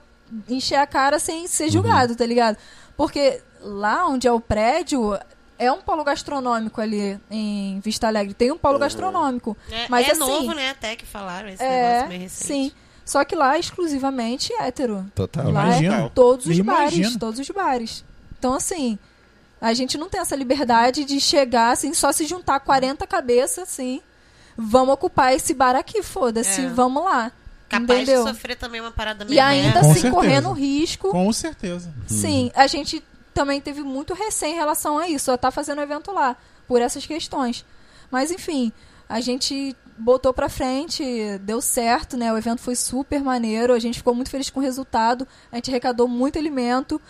encher a cara sem ser julgado, tá ligado? Porque lá onde é o prédio. É um polo gastronômico ali em Vista Alegre. Tem um polo gastronômico. É, Mas é assim, novo, né? Até que falaram esse É, negócio meio recente. sim. Só que lá é exclusivamente hétero. Total. Lá Imagina. é todos os Eu bares, imagino. todos os bares. Então, assim, a gente não tem essa liberdade de chegar, assim, só se juntar 40 cabeças, assim, vamos ocupar esse bar aqui, foda-se, É. vamos lá. Capaz entendeu? de sofrer também uma parada meio E ainda assim, certeza. correndo risco. Com certeza. Sim, a gente também teve muito recém em relação a isso, a estar fazendo evento lá, por essas questões. Mas enfim, a gente botou pra frente, deu certo, né? O evento foi super maneiro, a gente ficou muito feliz com o resultado, a gente arrecadou muito alimento.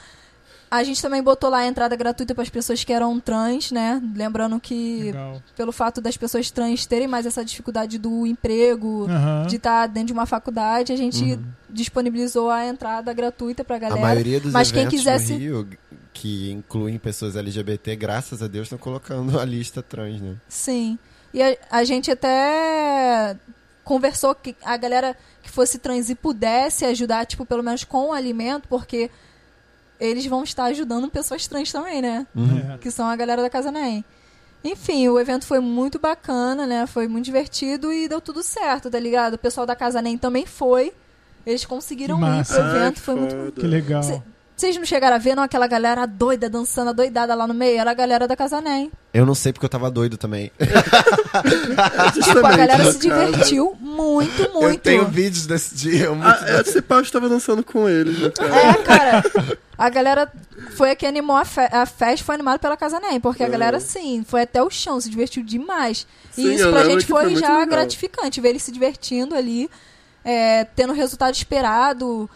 A gente também botou lá a entrada gratuita para as pessoas que eram trans, né? Lembrando que Legal. pelo fato das pessoas trans terem mais essa dificuldade do emprego, de estar dentro de uma faculdade, a gente disponibilizou a entrada gratuita pra A galera. maioria dos Mas quem eventos quisesse- no Rio, que incluem pessoas LGBT, graças a Deus, estão colocando a lista trans, né? Sim. E a, a gente até conversou que a galera que fosse trans e pudesse ajudar, tipo, pelo menos com o alimento, porque eles vão estar ajudando pessoas trans também, né? É. Que são a galera da Casa Nem. Enfim, o evento foi muito bacana, né? Foi muito divertido e deu tudo certo, tá ligado? O pessoal da Casa Nem também foi. Eles conseguiram ir pro evento, foi muito. Que legal. Cê- Vocês não chegaram a ver, não? Aquela galera doida, dançando, doidada lá no meio? Era a galera da Casa Nem. Eu não sei porque eu tava doido também. Tipo, a galera se divertiu muito, Eu muito. tenho vídeos desse dia. Muito Ah, eu esse pau estava dançando com eles, né, cara? É, cara. A galera foi a que animou a, fe a festa, foi animada pela Casa Nem, porque a Uhum. galera, sim, foi até o chão, se divertiu demais. Sim, e isso eu pra gente foi foi já legal. gratificante, ver eles se divertindo ali, é, tendo o resultado esperado,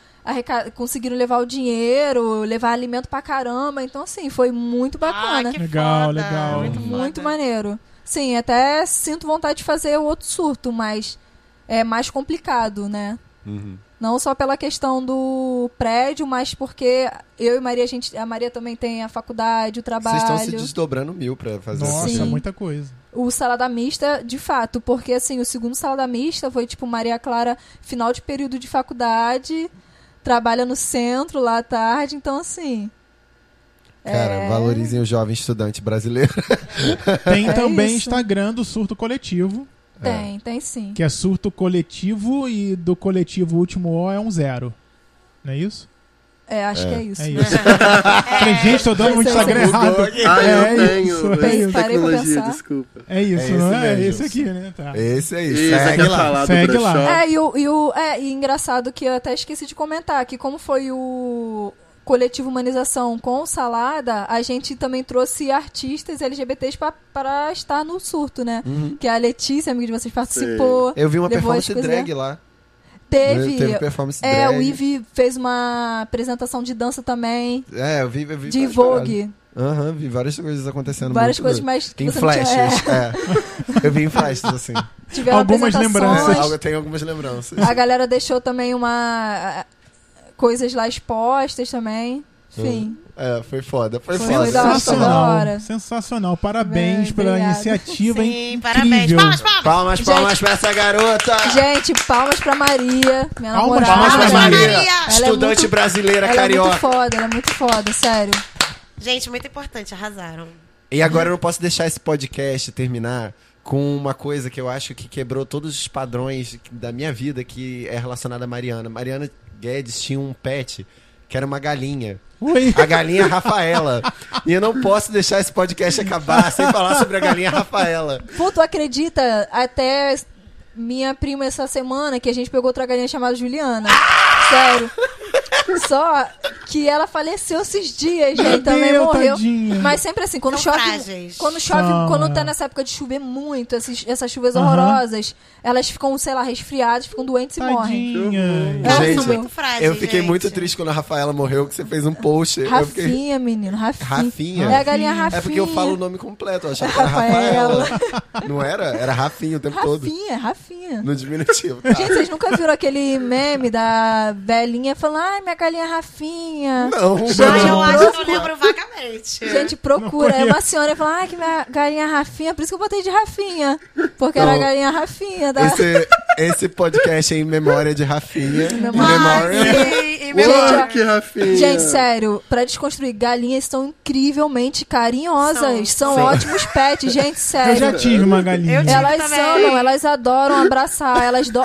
conseguiram levar o dinheiro, levar alimento pra caramba. Então, assim, foi muito bacana. Ah, que Legal, foda. legal. Muito, Muito maneiro. Sim, até sinto vontade de fazer o outro surto, mas é mais complicado, né? Uhum. Não só pela questão do prédio, mas porque eu e Maria, a, gente, a Maria também tem a faculdade, o Vocês estão se trabalho. desdobrando mil pra fazer Nossa, isso. Sim. muita coisa. O salada mista, de fato, porque assim, o segundo salada mista foi tipo Maria Clara, final de período de faculdade, trabalha no centro lá à tarde, então assim. Cara, é- valorizem o jovem estudante brasileiro. Tem É também isso. Instagram do Surto Coletivo, Tem, tem sim. que é Surto Coletivo e do coletivo último O é um zero. Não é isso? É, acho que é isso. É isso. Falei, gente, tô dando um Isso. Instagram errado. Ah, eu É tenho. isso, eu é tenho isso. Parei pra tecnologia, pensar. desculpa. É isso, É esse não é? mesmo. Esse aqui, né? Tá. Esse aí, Isso, segue quer lá. segue lá. É, e o, e o é, e engraçado que eu até esqueci de comentar que como foi o coletivo humanização com salada, a gente também trouxe artistas LGBTs pra- para estar no surto, né? Uhum. Que a Letícia, amiga de vocês, participou. Eu vi uma performance coisas- drag lá. Teve. Teve performance é, drag. o Ive fez uma apresentação de dança também, É, eu vi, eu vi de Vogue. Aham, vi várias coisas acontecendo. Várias muito coisas que Em não tinha- flashes, é. Eu vi em flashes, assim. Tiveram Algumas lembranças. Tenho algumas lembranças. A galera deixou também uma coisas lá expostas também. Enfim. É, foi foda, foi, Foi foda. hora. Sensacional. Parabéns Bem, pela iniciativa Sim, incrível. parabéns. Palmas, palmas. Palmas, palmas pra essa garota! Gente, palmas pra Maria, minha Palmas, namorada. Palmas pra Maria, Maria! Ela é estudante muito- brasileira Ela é carioca. muito foda, ela é muito foda, sério. Gente, muito importante, arrasaram. E agora eu não posso deixar esse podcast terminar com uma coisa que eu acho que quebrou todos os padrões da minha vida que é relacionada a Mariana. Mariana Guedes tinha um pet que era uma galinha. Oi. A galinha Rafaela. E eu não posso deixar esse podcast acabar sem falar sobre a galinha Rafaela. Pô, tu acredita? Até minha prima essa semana que a gente pegou outra galinha chamada Juliana. Sério. Só que ela faleceu esses dias, gente. Também Meu, morreu. tadinha. Mas sempre assim, quando São chove. frágeis. Quando chove, São, quando tá nessa época de chover muito, essas, essas chuvas Aham. horrorosas, elas ficam, sei lá, resfriadas, ficam doentes e morrem. Tadinha. Elas Gente, são muito frágeis, Eu fiquei gente. muito triste quando a Rafaela morreu, que você fez um post. Eu fiquei... Rafinha, menino, Rafinha. Rafinha? É a galinha Rafinha. É porque eu falo o nome completo, eu achava que era Rafaela. Rafaela. Não era? Era Rafinha o tempo todo. Rafinha, Rafinha. No diminutivo. Tá. Gente, vocês nunca viram aquele meme da velhinha falando, ai, minha galinha Rafinha? Não, eu não. acho que eu lembro vagamente. Gente, procura. É uma senhora falando, ai, que minha galinha Rafinha, por isso que eu botei de Rafinha. Porque era a Não. galinha Rafinha da. Esse, esse podcast é em memória de Rafinha. Em memória. memória. E Ué, ó, que Rafinha. Gente, sério, pra desconstruir, galinhas são incrivelmente carinhosas. São, São. Ótimos pets, gente, Eu sério. já tive uma galinha. Eu tive. Elas também. amam, elas adoram abraçar, elas, do...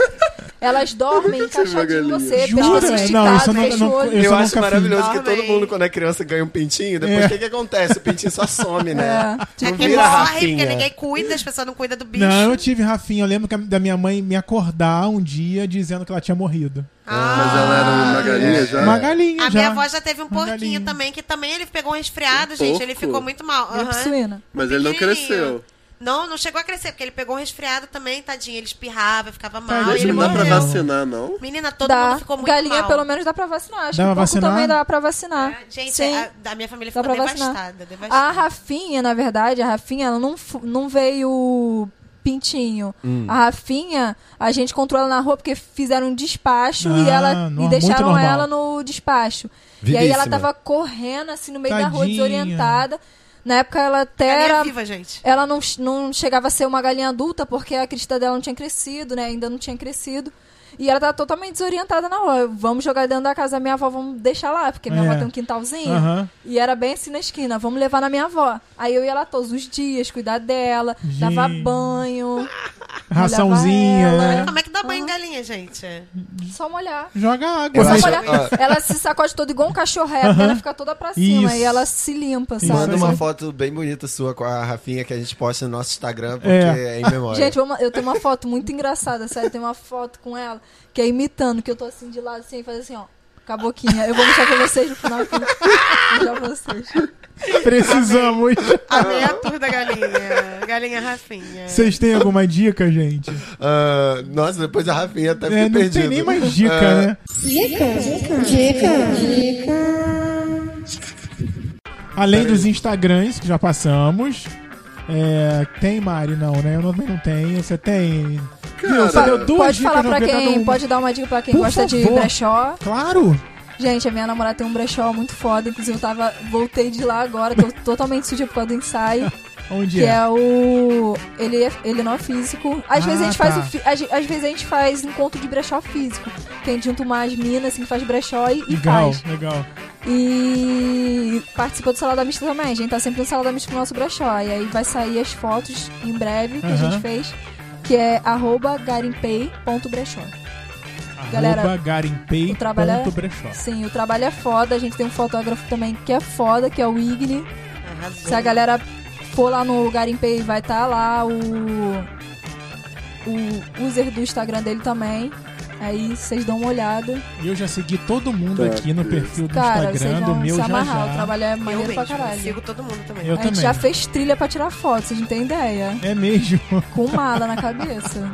elas dormem encaixadinho em você, Jura? pescoço Não, esticado, fecha não- o olho. eu acho maravilhoso que todo mundo, quando é criança, ganha um pintinho. Depois, o É. que, que acontece? O pintinho só some, né? É. É Não que morre, Rafinha. porque ninguém cuida, as pessoas não cuidam do bicho. Não, eu tive Rafinha. Eu lembro que a- da minha mãe me acordar um dia dizendo que ela tinha morrido. Ah. Mas ela era uma galinha é. já? Uma galinha A já. minha avó já teve um Uma porquinho galinha. também, que também ele pegou um resfriado, Um gente. Ele porco? ficou muito mal. Suína. Mas ele não cresceu. Não, não chegou a crescer, porque ele pegou um resfriado também, tadinho. Ele espirrava, ficava mal. Tadinho. e ele Não dá pra morreu. vacinar, não? Menina, todo Dá. mundo ficou muito Galinha, mal. pelo menos, dá pra vacinar. Acho Dá que vacinar? também dá pra vacinar. É, Gente, Sim. a, da minha família Dá ficou devastada, devastada. A Rafinha, na verdade, a Rafinha, ela não, não veio pintinho. Hum. A Rafinha, a gente encontrou ela na rua porque fizeram um despacho e, Ah, ela, no- e deixaram ela no despacho. E aí ela Vivíssima. tava correndo assim no meio da rua, Tadinha. desorientada. Na época ela até Galinha era. viva, gente. Ela não, não chegava a ser uma galinha adulta porque a crista dela não tinha crescido, né? Ainda não tinha crescido. E ela tava totalmente desorientada na rua. Vamos jogar dentro da casa da minha avó, vamos deixar lá, porque minha É. avó tem um quintalzinho. Aham. E era bem assim na esquina, vamos levar na minha avó. Aí eu ia lá todos os dias, cuidar dela, dava Gente. banho, Raçãozinha, né? Como é que dá banho em galinha, gente? só molhar. Joga água. Só molhar. Ela se sacode toda igual um cachorro reto, ela fica toda pra cima Isso. e ela se limpa, sabe? Manda uma foto bem bonita sua com a Rafinha que a gente posta no nosso Instagram, porque É. é, em memória. Gente, eu tenho uma foto muito engraçada, sério. Tem uma foto com ela que é imitando, que eu tô assim de lado, assim, e faz assim, ó. Com a boquinha. Eu vou mostrar pra vocês no final. Aqui. Vou mostrar pra vocês. Precisamos. Amei a tour da galinha. Galinha Rafinha. Vocês têm alguma dica, gente? Ah, nossa, depois a Rafinha até fiquei É, não perdido. tem nem mais dica, É. né? Além dos Instagrams, que já passamos. É, tem, Mari? Não, né? Eu também não tenho. Você tem Viu? Você deu duas Pode dicas falar pra quem, um. pode dar uma dica pra quem Por gosta de favor. brechó. Claro! Gente, a minha namorada tem um brechó muito foda, inclusive eu tava, voltei de lá agora, tô totalmente suja por causa do ensaio, Onde que é? é o... Ele, é- ele não é físico. Às Ah, vezes a gente tá. faz o fi- às, às vezes a gente faz encontro de brechó físico, que a gente junta umas minas assim, que faz brechó e, e Legal, faz. legal. E participa do Salada Mista também. A gente tá sempre no Salada Mista com o nosso brechó. E aí vai sair as fotos em breve que a gente fez, que é arroba garimpei.brechó. Galera, Arroba garimpei é-. Sim, o trabalho é foda. A gente tem um fotógrafo também que é foda, que é o Igni. Arrasou. Se a galera for lá no Garimpei, vai estar lá o, o user do Instagram dele também. Aí vocês dão uma olhada. Eu já segui todo mundo Tá, aqui no perfil do Cara, Instagram, do meu se já amarrar. O já. trabalho é Eu maneiro pra mesmo, caralho. sigo todo mundo também. Eu a gente também. já fez trilha pra tirar foto, vocês não têm ideia. É mesmo. Com mala na cabeça.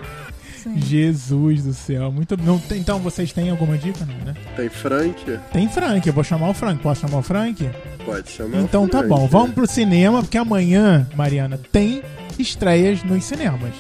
Sim. Jesus do céu. Muito não Então vocês têm alguma dica, não, né? Tem Frank? Tem Frank, eu vou chamar o Frank. Posso chamar o Frank? Pode chamar. Então o tá bom. Vamos pro cinema, porque amanhã, Mariana, tem estreias nos cinemas.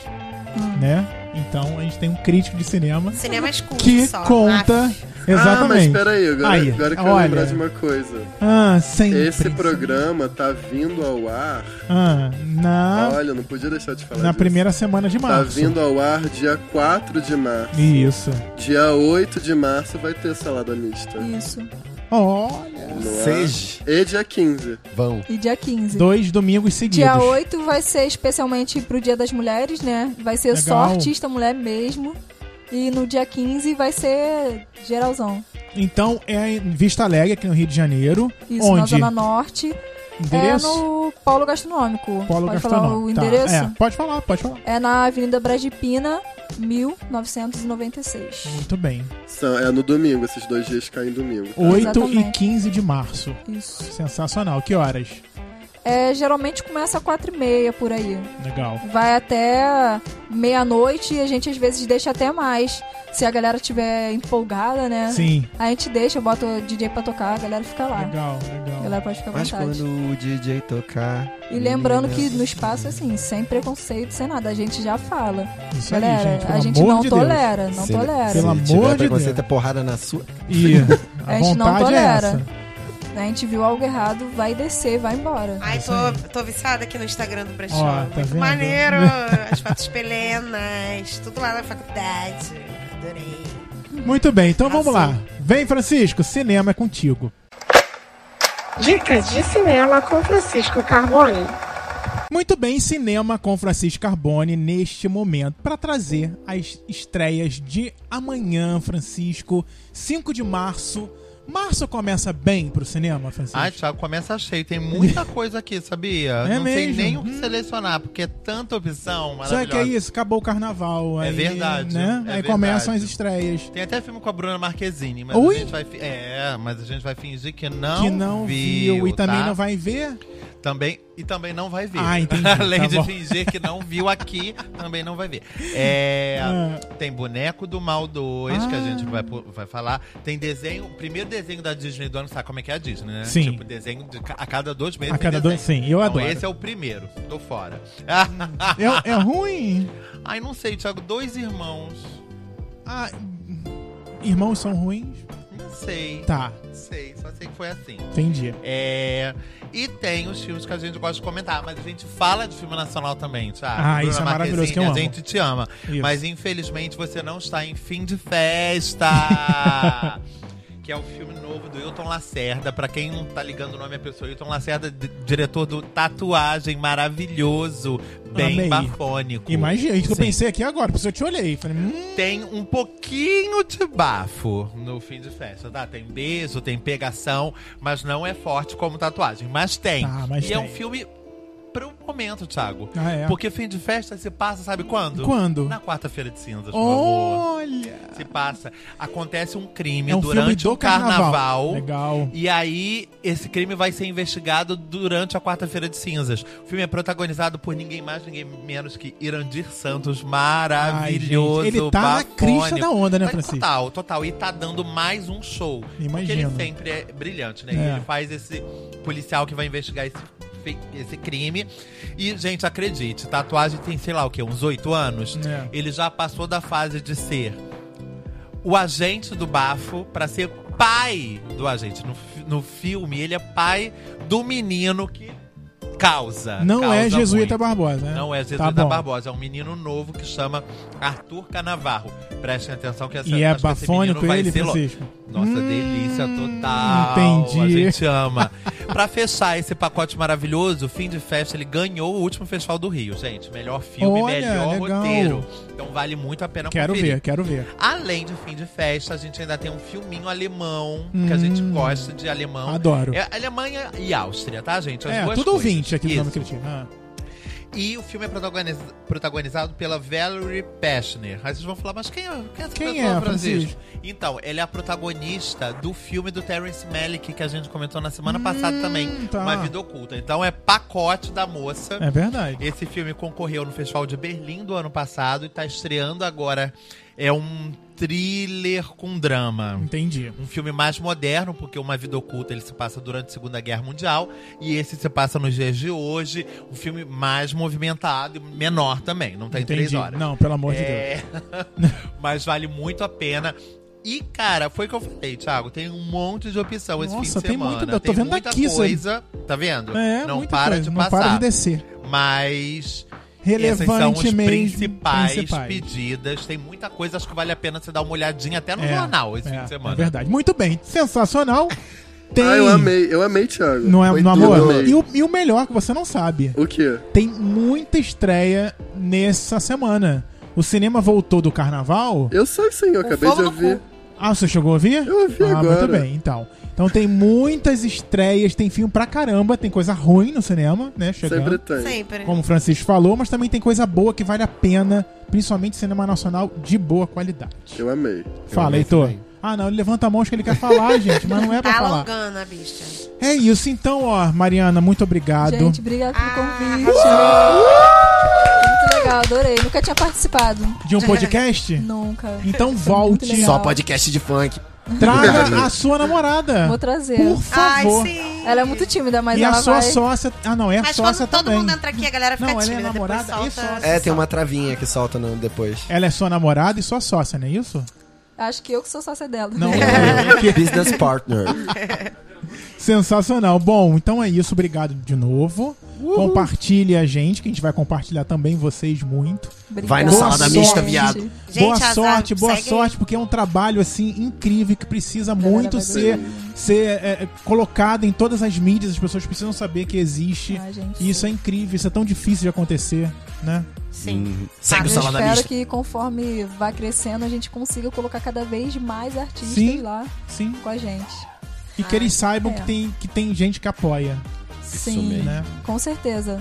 Hum. Né? Então a gente tem um crítico de cinema Cinema escuro que só. conta. Aff. Ah, mas Exatamente. peraí, agora, Aí, agora que eu olha. lembrar de uma coisa. Ah, sempre. Esse programa tá vindo ao ar. Ah, na, Olha, não podia deixar de falar na disso. primeira semana de Tá março. vindo ao ar dia 4 de março. Isso. Dia 8 de março vai ter salada mista. Isso. Olha. Seja. E dia 15. Vão. E dia 15. Dois domingos seguidos. Dia 8 vai ser especialmente pro Dia das Mulheres, né? Vai ser só Legal. artista mulher mesmo. E no dia 15 vai ser geralzão. Então é em Vista Alegre, aqui no Rio de Janeiro. Isso, na onde? Zona Norte. Endereço? É no Polo Gastronômico. Polo pode falar Gastronômico. o Tá. endereço? É, pode falar, pode falar. É na Avenida Brasipina, 1996. Muito bem. São, é no domingo, esses dois dias caem domingo. 8 e Exatamente. 15 de março. Isso. Sensacional. Que horas? É, geralmente começa às 4 e meia por aí. Legal. Vai até meia-noite e a gente às vezes deixa até mais. Se a galera tiver empolgada, né? Sim. A gente deixa, bota o DJ pra tocar, a galera fica lá. Legal, A legal. galera pode ficar à Mas vontade. quando o DJ tocar. E lembrando que no espaço, assim, sem preconceito, sem nada, a gente já fala. Isso aí, Galera, gente. Pelo a gente não de Deus. tolera, não Se- tolera. Pelo se amor tiver de Deus. é porrada na sua. E a, A gente não vontade é essa. A gente viu algo errado, vai descer, vai embora. Ai, tô, tô viciada aqui no Instagram do Brechó. Ó, tá Muito vendo? maneiro. As fotos pelenas, tudo lá na faculdade. Adorei. Muito bem, então vamos Assim. lá. Vem, Francisco, cinema é contigo. Dicas de cinema com Francisco Carbone. Muito bem, cinema com Francisco Carbone neste momento para trazer as estreias de amanhã, Francisco, 5 de março. Março começa bem pro cinema, Francisco? Ai, Thiago, começa cheio. Tem muita coisa aqui, sabia? É não sei mesmo? nem o que selecionar, porque é tanta opção Sabe que é isso? Acabou o carnaval. É aí, verdade, Né? é aí verdade. começam as estreias. Tem até filme com a Bruna Marquezine, mas Ui? a gente vai. É, mas a gente vai fingir que não, que não viu. viu, e também tá? não vai ver. Também, e também não vai ver. Ah, entendi, Além tá de bom. fingir que não viu aqui, também não vai ver. É, Ah. Tem Boneco do Mal 2, que a Ah. gente vai, pu- vai falar. Tem desenho, o primeiro desenho da Disney do ano, sabe como é que é a Disney, né? Sim. Tipo, desenho de a cada dois meses. A cada dois, sim, eu Então, adoro. esse é o primeiro, tô fora. É, é ruim? Ai, não sei, Thiago, dois irmãos. Ah, irmãos são ruins? Sei. Tá, sei, só sei que foi assim. entendi. É, e tem os filmes que a gente gosta de comentar, mas a gente fala de filme nacional também, Thiago. Ah, Bruna isso é maravilhoso, que eu A amo. gente te ama. Isso. Mas infelizmente você não está em fim de festa. que é o filme novo do Hilton Lacerda. Pra quem não tá ligando o nome à pessoa, Hilton Lacerda, diretor do Tatuagem, maravilhoso, bem Amei. bafônico. Imagina, isso que eu Sim. pensei aqui agora, por isso eu te olhei. Falei, hum, Tem um pouquinho de bafo no fim de festa, tá? Tem beijo, tem pegação, mas não é forte como tatuagem. Mas tem. Tá, mas e é tem. um filme pro momento, Thiago. ah, é. Porque fim de festa se passa, sabe quando? Quando? Na quarta-feira de cinzas. Olha! Se passa. Acontece um crime É um durante o carnaval. Legal. E aí, esse crime vai ser investigado durante a quarta-feira de cinzas. O filme é protagonizado por ninguém mais, ninguém menos que Irandir Santos, maravilhoso. Ai, ele tá na crista bafônico. da onda, né, Tá Francisco? Total, total. E tá dando mais um show. Porque Imagino. ele sempre é brilhante, né? É. Ele faz esse policial que vai investigar esse esse crime. E, gente, acredite, tatuagem tem, sei lá o quê, uns oito anos. É. Ele já passou da fase de ser o agente do bafo pra ser pai do agente. No, no filme, ele é pai do menino que causa. Não é causa Jesuíta muito. Barbosa, né? Não é Tá Jesuíta bom. Barbosa, é um menino novo que chama Arthur Canavarro. Prestem atenção que essa E é bafônico ele, lo- Francisco? Nossa, Hum, delícia total. entendi. A gente ama. pra fechar esse pacote maravilhoso, o Fim de Festa, ele ganhou o último Festival do Rio, gente. Melhor filme, Olha, melhor legal. roteiro. Então vale muito a pena Quero conferir. ver, quero ver. Além de Fim de Festa, a gente ainda tem um filminho alemão, que a gente Hum. gosta de alemão. Adoro. É Alemanha e Áustria, tá, gente? As É, tudo ouvinte aqui no Isso. Nome Cristiano. Ah. E o filme é protagoniz- protagonizado pela Valerie Pechner. Aí vocês vão falar, mas quem é, quem é essa Quem pessoa, é, Francisco? Então, ela é a protagonista do filme do Terence Malick que a gente comentou na semana passada também. tá. Uma Vida Oculta. Então é pacote da moça. É verdade. Esse filme concorreu no Festival de Berlim do ano passado e tá estreando agora. É um thriller com drama. Entendi. Um filme mais moderno, porque Uma Vida Oculta ele se passa durante a Segunda Guerra Mundial e esse se passa nos dias de hoje. Um filme mais movimentado e menor também, não tem três horas. Não, pelo amor de Deus. É, mas vale muito a pena. E, cara, foi o que eu falei, Thiago. Tem um monte de opção esse Nossa, fim de tem semana. muito- eu tô vendo muita aqui, coisa. Tá vendo? É, não para coisa, de não passar. para de descer. Mas. Esses são Relevante os mesmo. principais, principais. pedidas. Tem muita coisa, acho que vale a pena você dar uma olhadinha até no É, jornal esse é, fim de semana. É verdade. Muito bem. Sensacional. Tem... Ah, eu amei, eu amei, Thiago. Não é, Foi no amor? Eu E o, e o melhor que você não sabe. O quê? Tem muita estreia nessa semana. O cinema voltou do carnaval. Eu sei sim, eu acabei de ouvir. Ah, você chegou a ouvir? Eu ouvi ah, agora. muito bem, então. Então tem muitas estreias, tem filme pra caramba, tem coisa ruim no cinema, né? Chegando. Sempre tem. Sempre. Como o Francisco falou, mas também tem coisa boa que vale a pena, principalmente cinema nacional de boa qualidade. Eu amei. Fala, amei Heitor. também. Ah, não, ele levanta a mão, acho que ele quer falar, gente, mas não é pra Tá falar. alongando a bicha. É isso, então, ó, Mariana, muito obrigado. Gente, obrigado pelo Ah, convite. Muito legal, adorei. Nunca tinha participado. De um podcast? Nunca. Então volte. Só podcast de funk. traga a sua namorada. Vou trazer. Por Ai, favor. sim. Ela é muito tímida, mas e a ela sua vai... sócia. Ah, não, é a Mas sócia quando todo também. mundo entra aqui, a galera fica Não, ela é tímida. namorada e sócia. É, tem uma travinha que solta no, depois. Ela é sua namorada e sua sócia, não é isso? Acho que eu que sou sócia dela. Não, Business partner. Sensacional. Bom, então é isso. Obrigado de novo. Compartilhe a gente, que a gente vai compartilhar também vocês muito. Vai no Boa Salada sorte. Mista, viado. Gente, boa azar, sorte, boa segue sorte, aí. porque é um trabalho assim incrível que precisa muito ser, ser é, colocado em todas as mídias. As pessoas precisam saber que existe. Ai, gente, E isso é incrível, isso é tão difícil de acontecer, né? Sim. Uhum. Segue o Eu Salada espero Mista. que conforme vai crescendo, a gente consiga colocar cada vez mais artistas Sim. lá Sim. com a gente. E que eles saibam é. que, tem, que tem gente que apoia, Sim, mesmo. né? com certeza.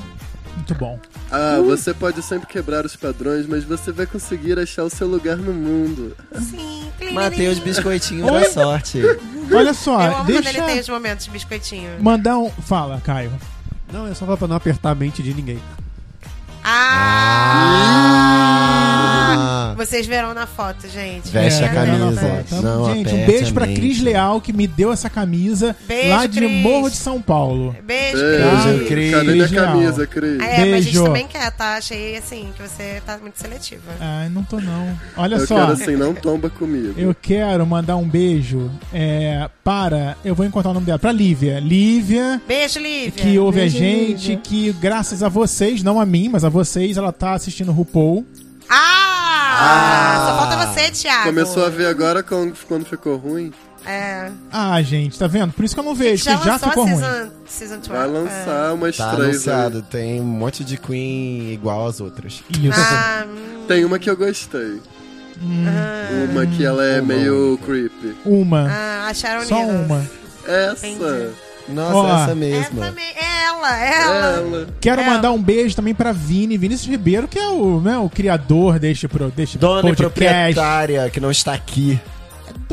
Muito bom. Ah, você pode sempre quebrar os padrões, mas você vai conseguir achar o seu lugar no mundo. Sim. Matei os biscoitinhos Oi? da sorte. Olha só, Eu amo quando deixa ele tem os momentos de biscoitinho. mandar um. Fala, Caio. Não, é só pra não apertar a mente de ninguém. Ah! Vocês verão na foto, gente. Veste a É, camisa. tá, tá. Não Gente, um beijo a pra. Cris Leal, que me deu essa camisa Beijo, lá de Cris. Morro de São Paulo. Beijo, Beijo, Cris. Cadê minha camisa, Cris? É, mas a gente Beijo. também quer, tá? Achei, assim, que você tá muito seletiva. Ai, não tô não. Olha Eu só. quero assim, não tomba comigo. Eu quero mandar um beijo é, para. Eu vou encontrar o nome dela. Pra Lívia. Lívia, Beijo, Lívia. que ouve Beijo, a gente, Lívia. que graças a vocês, não a mim, mas a vocês, ela tá assistindo o RuPaul. Ah! Só falta você, Thiago. Começou a ver agora quando, quando ficou ruim. É. Ah, gente, tá vendo? Por isso que eu não vejo, Já já ficou ruim. season, season 12. Vai lançar umas Tá três anunciado. aí. Tem um monte de Queen igual às outras. Isso. Ah, hum, Tem uma que eu gostei. Hum, Uma que ela é Uma meio creepy. uma. ah, a Sharon Só uma. Essa. Entendi. Nossa, Ó, essa Essa mesma. me- é ela, é ela. Ela. Quero É. mandar um beijo também pra Vini, Vinícius Ribeiro, que é o, né, o criador deste, pro, deste Dona e podcast. proprietária que não está aqui.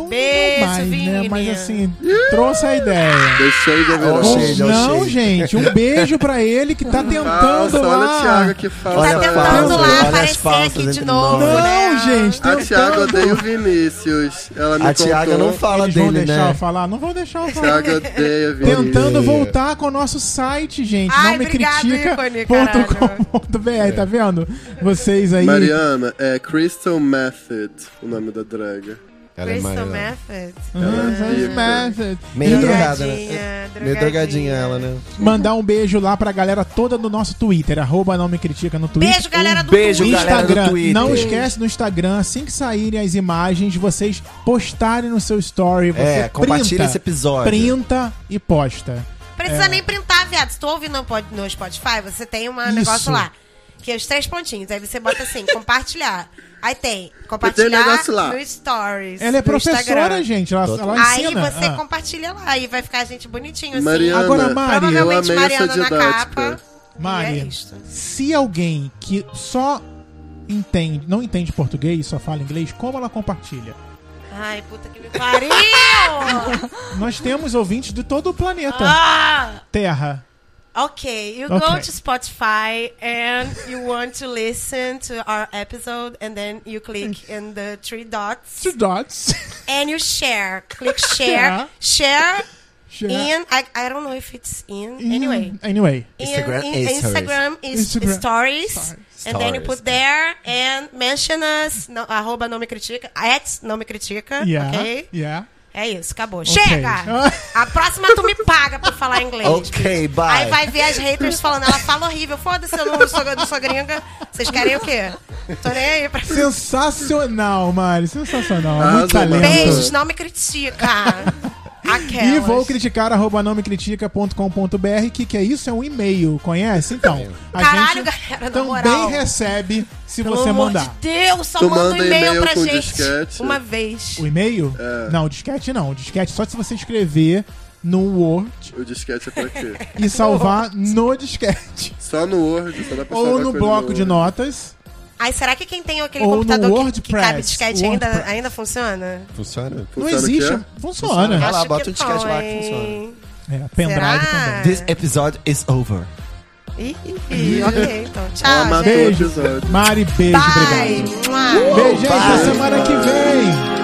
Beijo, não mais, né? Vini. Mas assim, trouxe a ideia. Deixei de. Shade, ô, não, gente, um beijo pra ele que tá tentando Falsa, olha o lá. Thiago que. Olha Tá tentando falsa, lá aparecer aqui de novo, nós. né? Não, gente, A Thiago tentando. odeia o Vinícius. Ela me A Thiaga contou. não fala Eles vão dele, deixar eu né? falar? Não vão deixar eu falar. Thiago odeia Vinícius. Tentando voltar com o nosso site, gente. Ai, não me critica.com.br, tá vendo? Vocês aí. Mariana, é Crystal Method o nome da draga. Ela é Crystal Mariana. Method. Ah, pica. Method. Meio drogada, né? Drogadinha, Meio drogadinha ela, né? Mandar um beijo lá pra galera toda do nosso Twitter, arroba não me critica no Twitter. Beijo, galera do beijo, Twitter. galera do Instagram, Twitter. não esquece no Instagram, assim que saírem as imagens, vocês postarem no seu story. Você É, compartilha esse episódio. Printa e posta. Precisa É. nem printar, viado. Se tu ouve no, Spotify, você tem um negócio lá. Que é os três pontinhos. Aí você bota assim, compartilhar. Aí tem, Tem um compartilhar negócio lá. no Stories. Ela é professora, Instagram. gente. Ela, ela Aí você Ah. compartilha lá e vai ficar a gente bonitinho assim. Mariana, Agora, Mari, eu Provavelmente Mariana na capa. Mari, é se alguém que só entende, não entende português, só fala inglês, como ela compartilha? Ai, puta que me pariu! Nós temos ouvintes de todo o planeta ah! Terra. Okay, you Okay. go to Spotify and you want to listen to our episode, and then you click in the three dots Two dots. and you share. Click share, Yeah. share Share. in. I, I don't know if it's in. In- Anyway, Anyway. in, Instagram in eh, is Instagram is Instagram. stories, Stories. and then you put there and mention us. No, arroba não me critica, at não me critica, Yeah. ok? Yeah. É isso, acabou. Ok. Chega! A próxima tu me paga por falar inglês. Ok, bicho. bye. Aí vai ver as haters falando, ela fala horrível. Foda-se, eu não sou, não sou gringa. Vocês querem o quê? Tô nem aí pra... Sensacional, Mari. Sensacional. Arrasou, Muito talento. Beijos, não me critica. Aquelas. E vou criticar arroba não me critica.com.br que que é isso? É um e-mail, conhece? Então, a Caralho, gente galera, também moral. recebe se Pelo você mandar. de Deus, só Tu manda um e-mail e-mail pra com gente. disquete? Uma vez. O e-mail? É. Não, o disquete não. O disquete só se você escrever no Word O disquete é pra quê? e salvar no disquete. Só no Word, só dá pra Ou no bloco de Word. notas. Ai, será que quem tem aquele Ou computador que, que cabe WordPress. disquete ainda, WordPress. ainda funciona? Funciona? Não Funciona existe. quê? Funciona. Vai lá, Acho bota que o disquete lá que hein? É, pendrive Será? também. This episode is over. Ih, ih, ok, então. Tchau. Beijo. Mari, beijo, Bye. obrigado. Mua. Beijo, gente. Até semana que vem.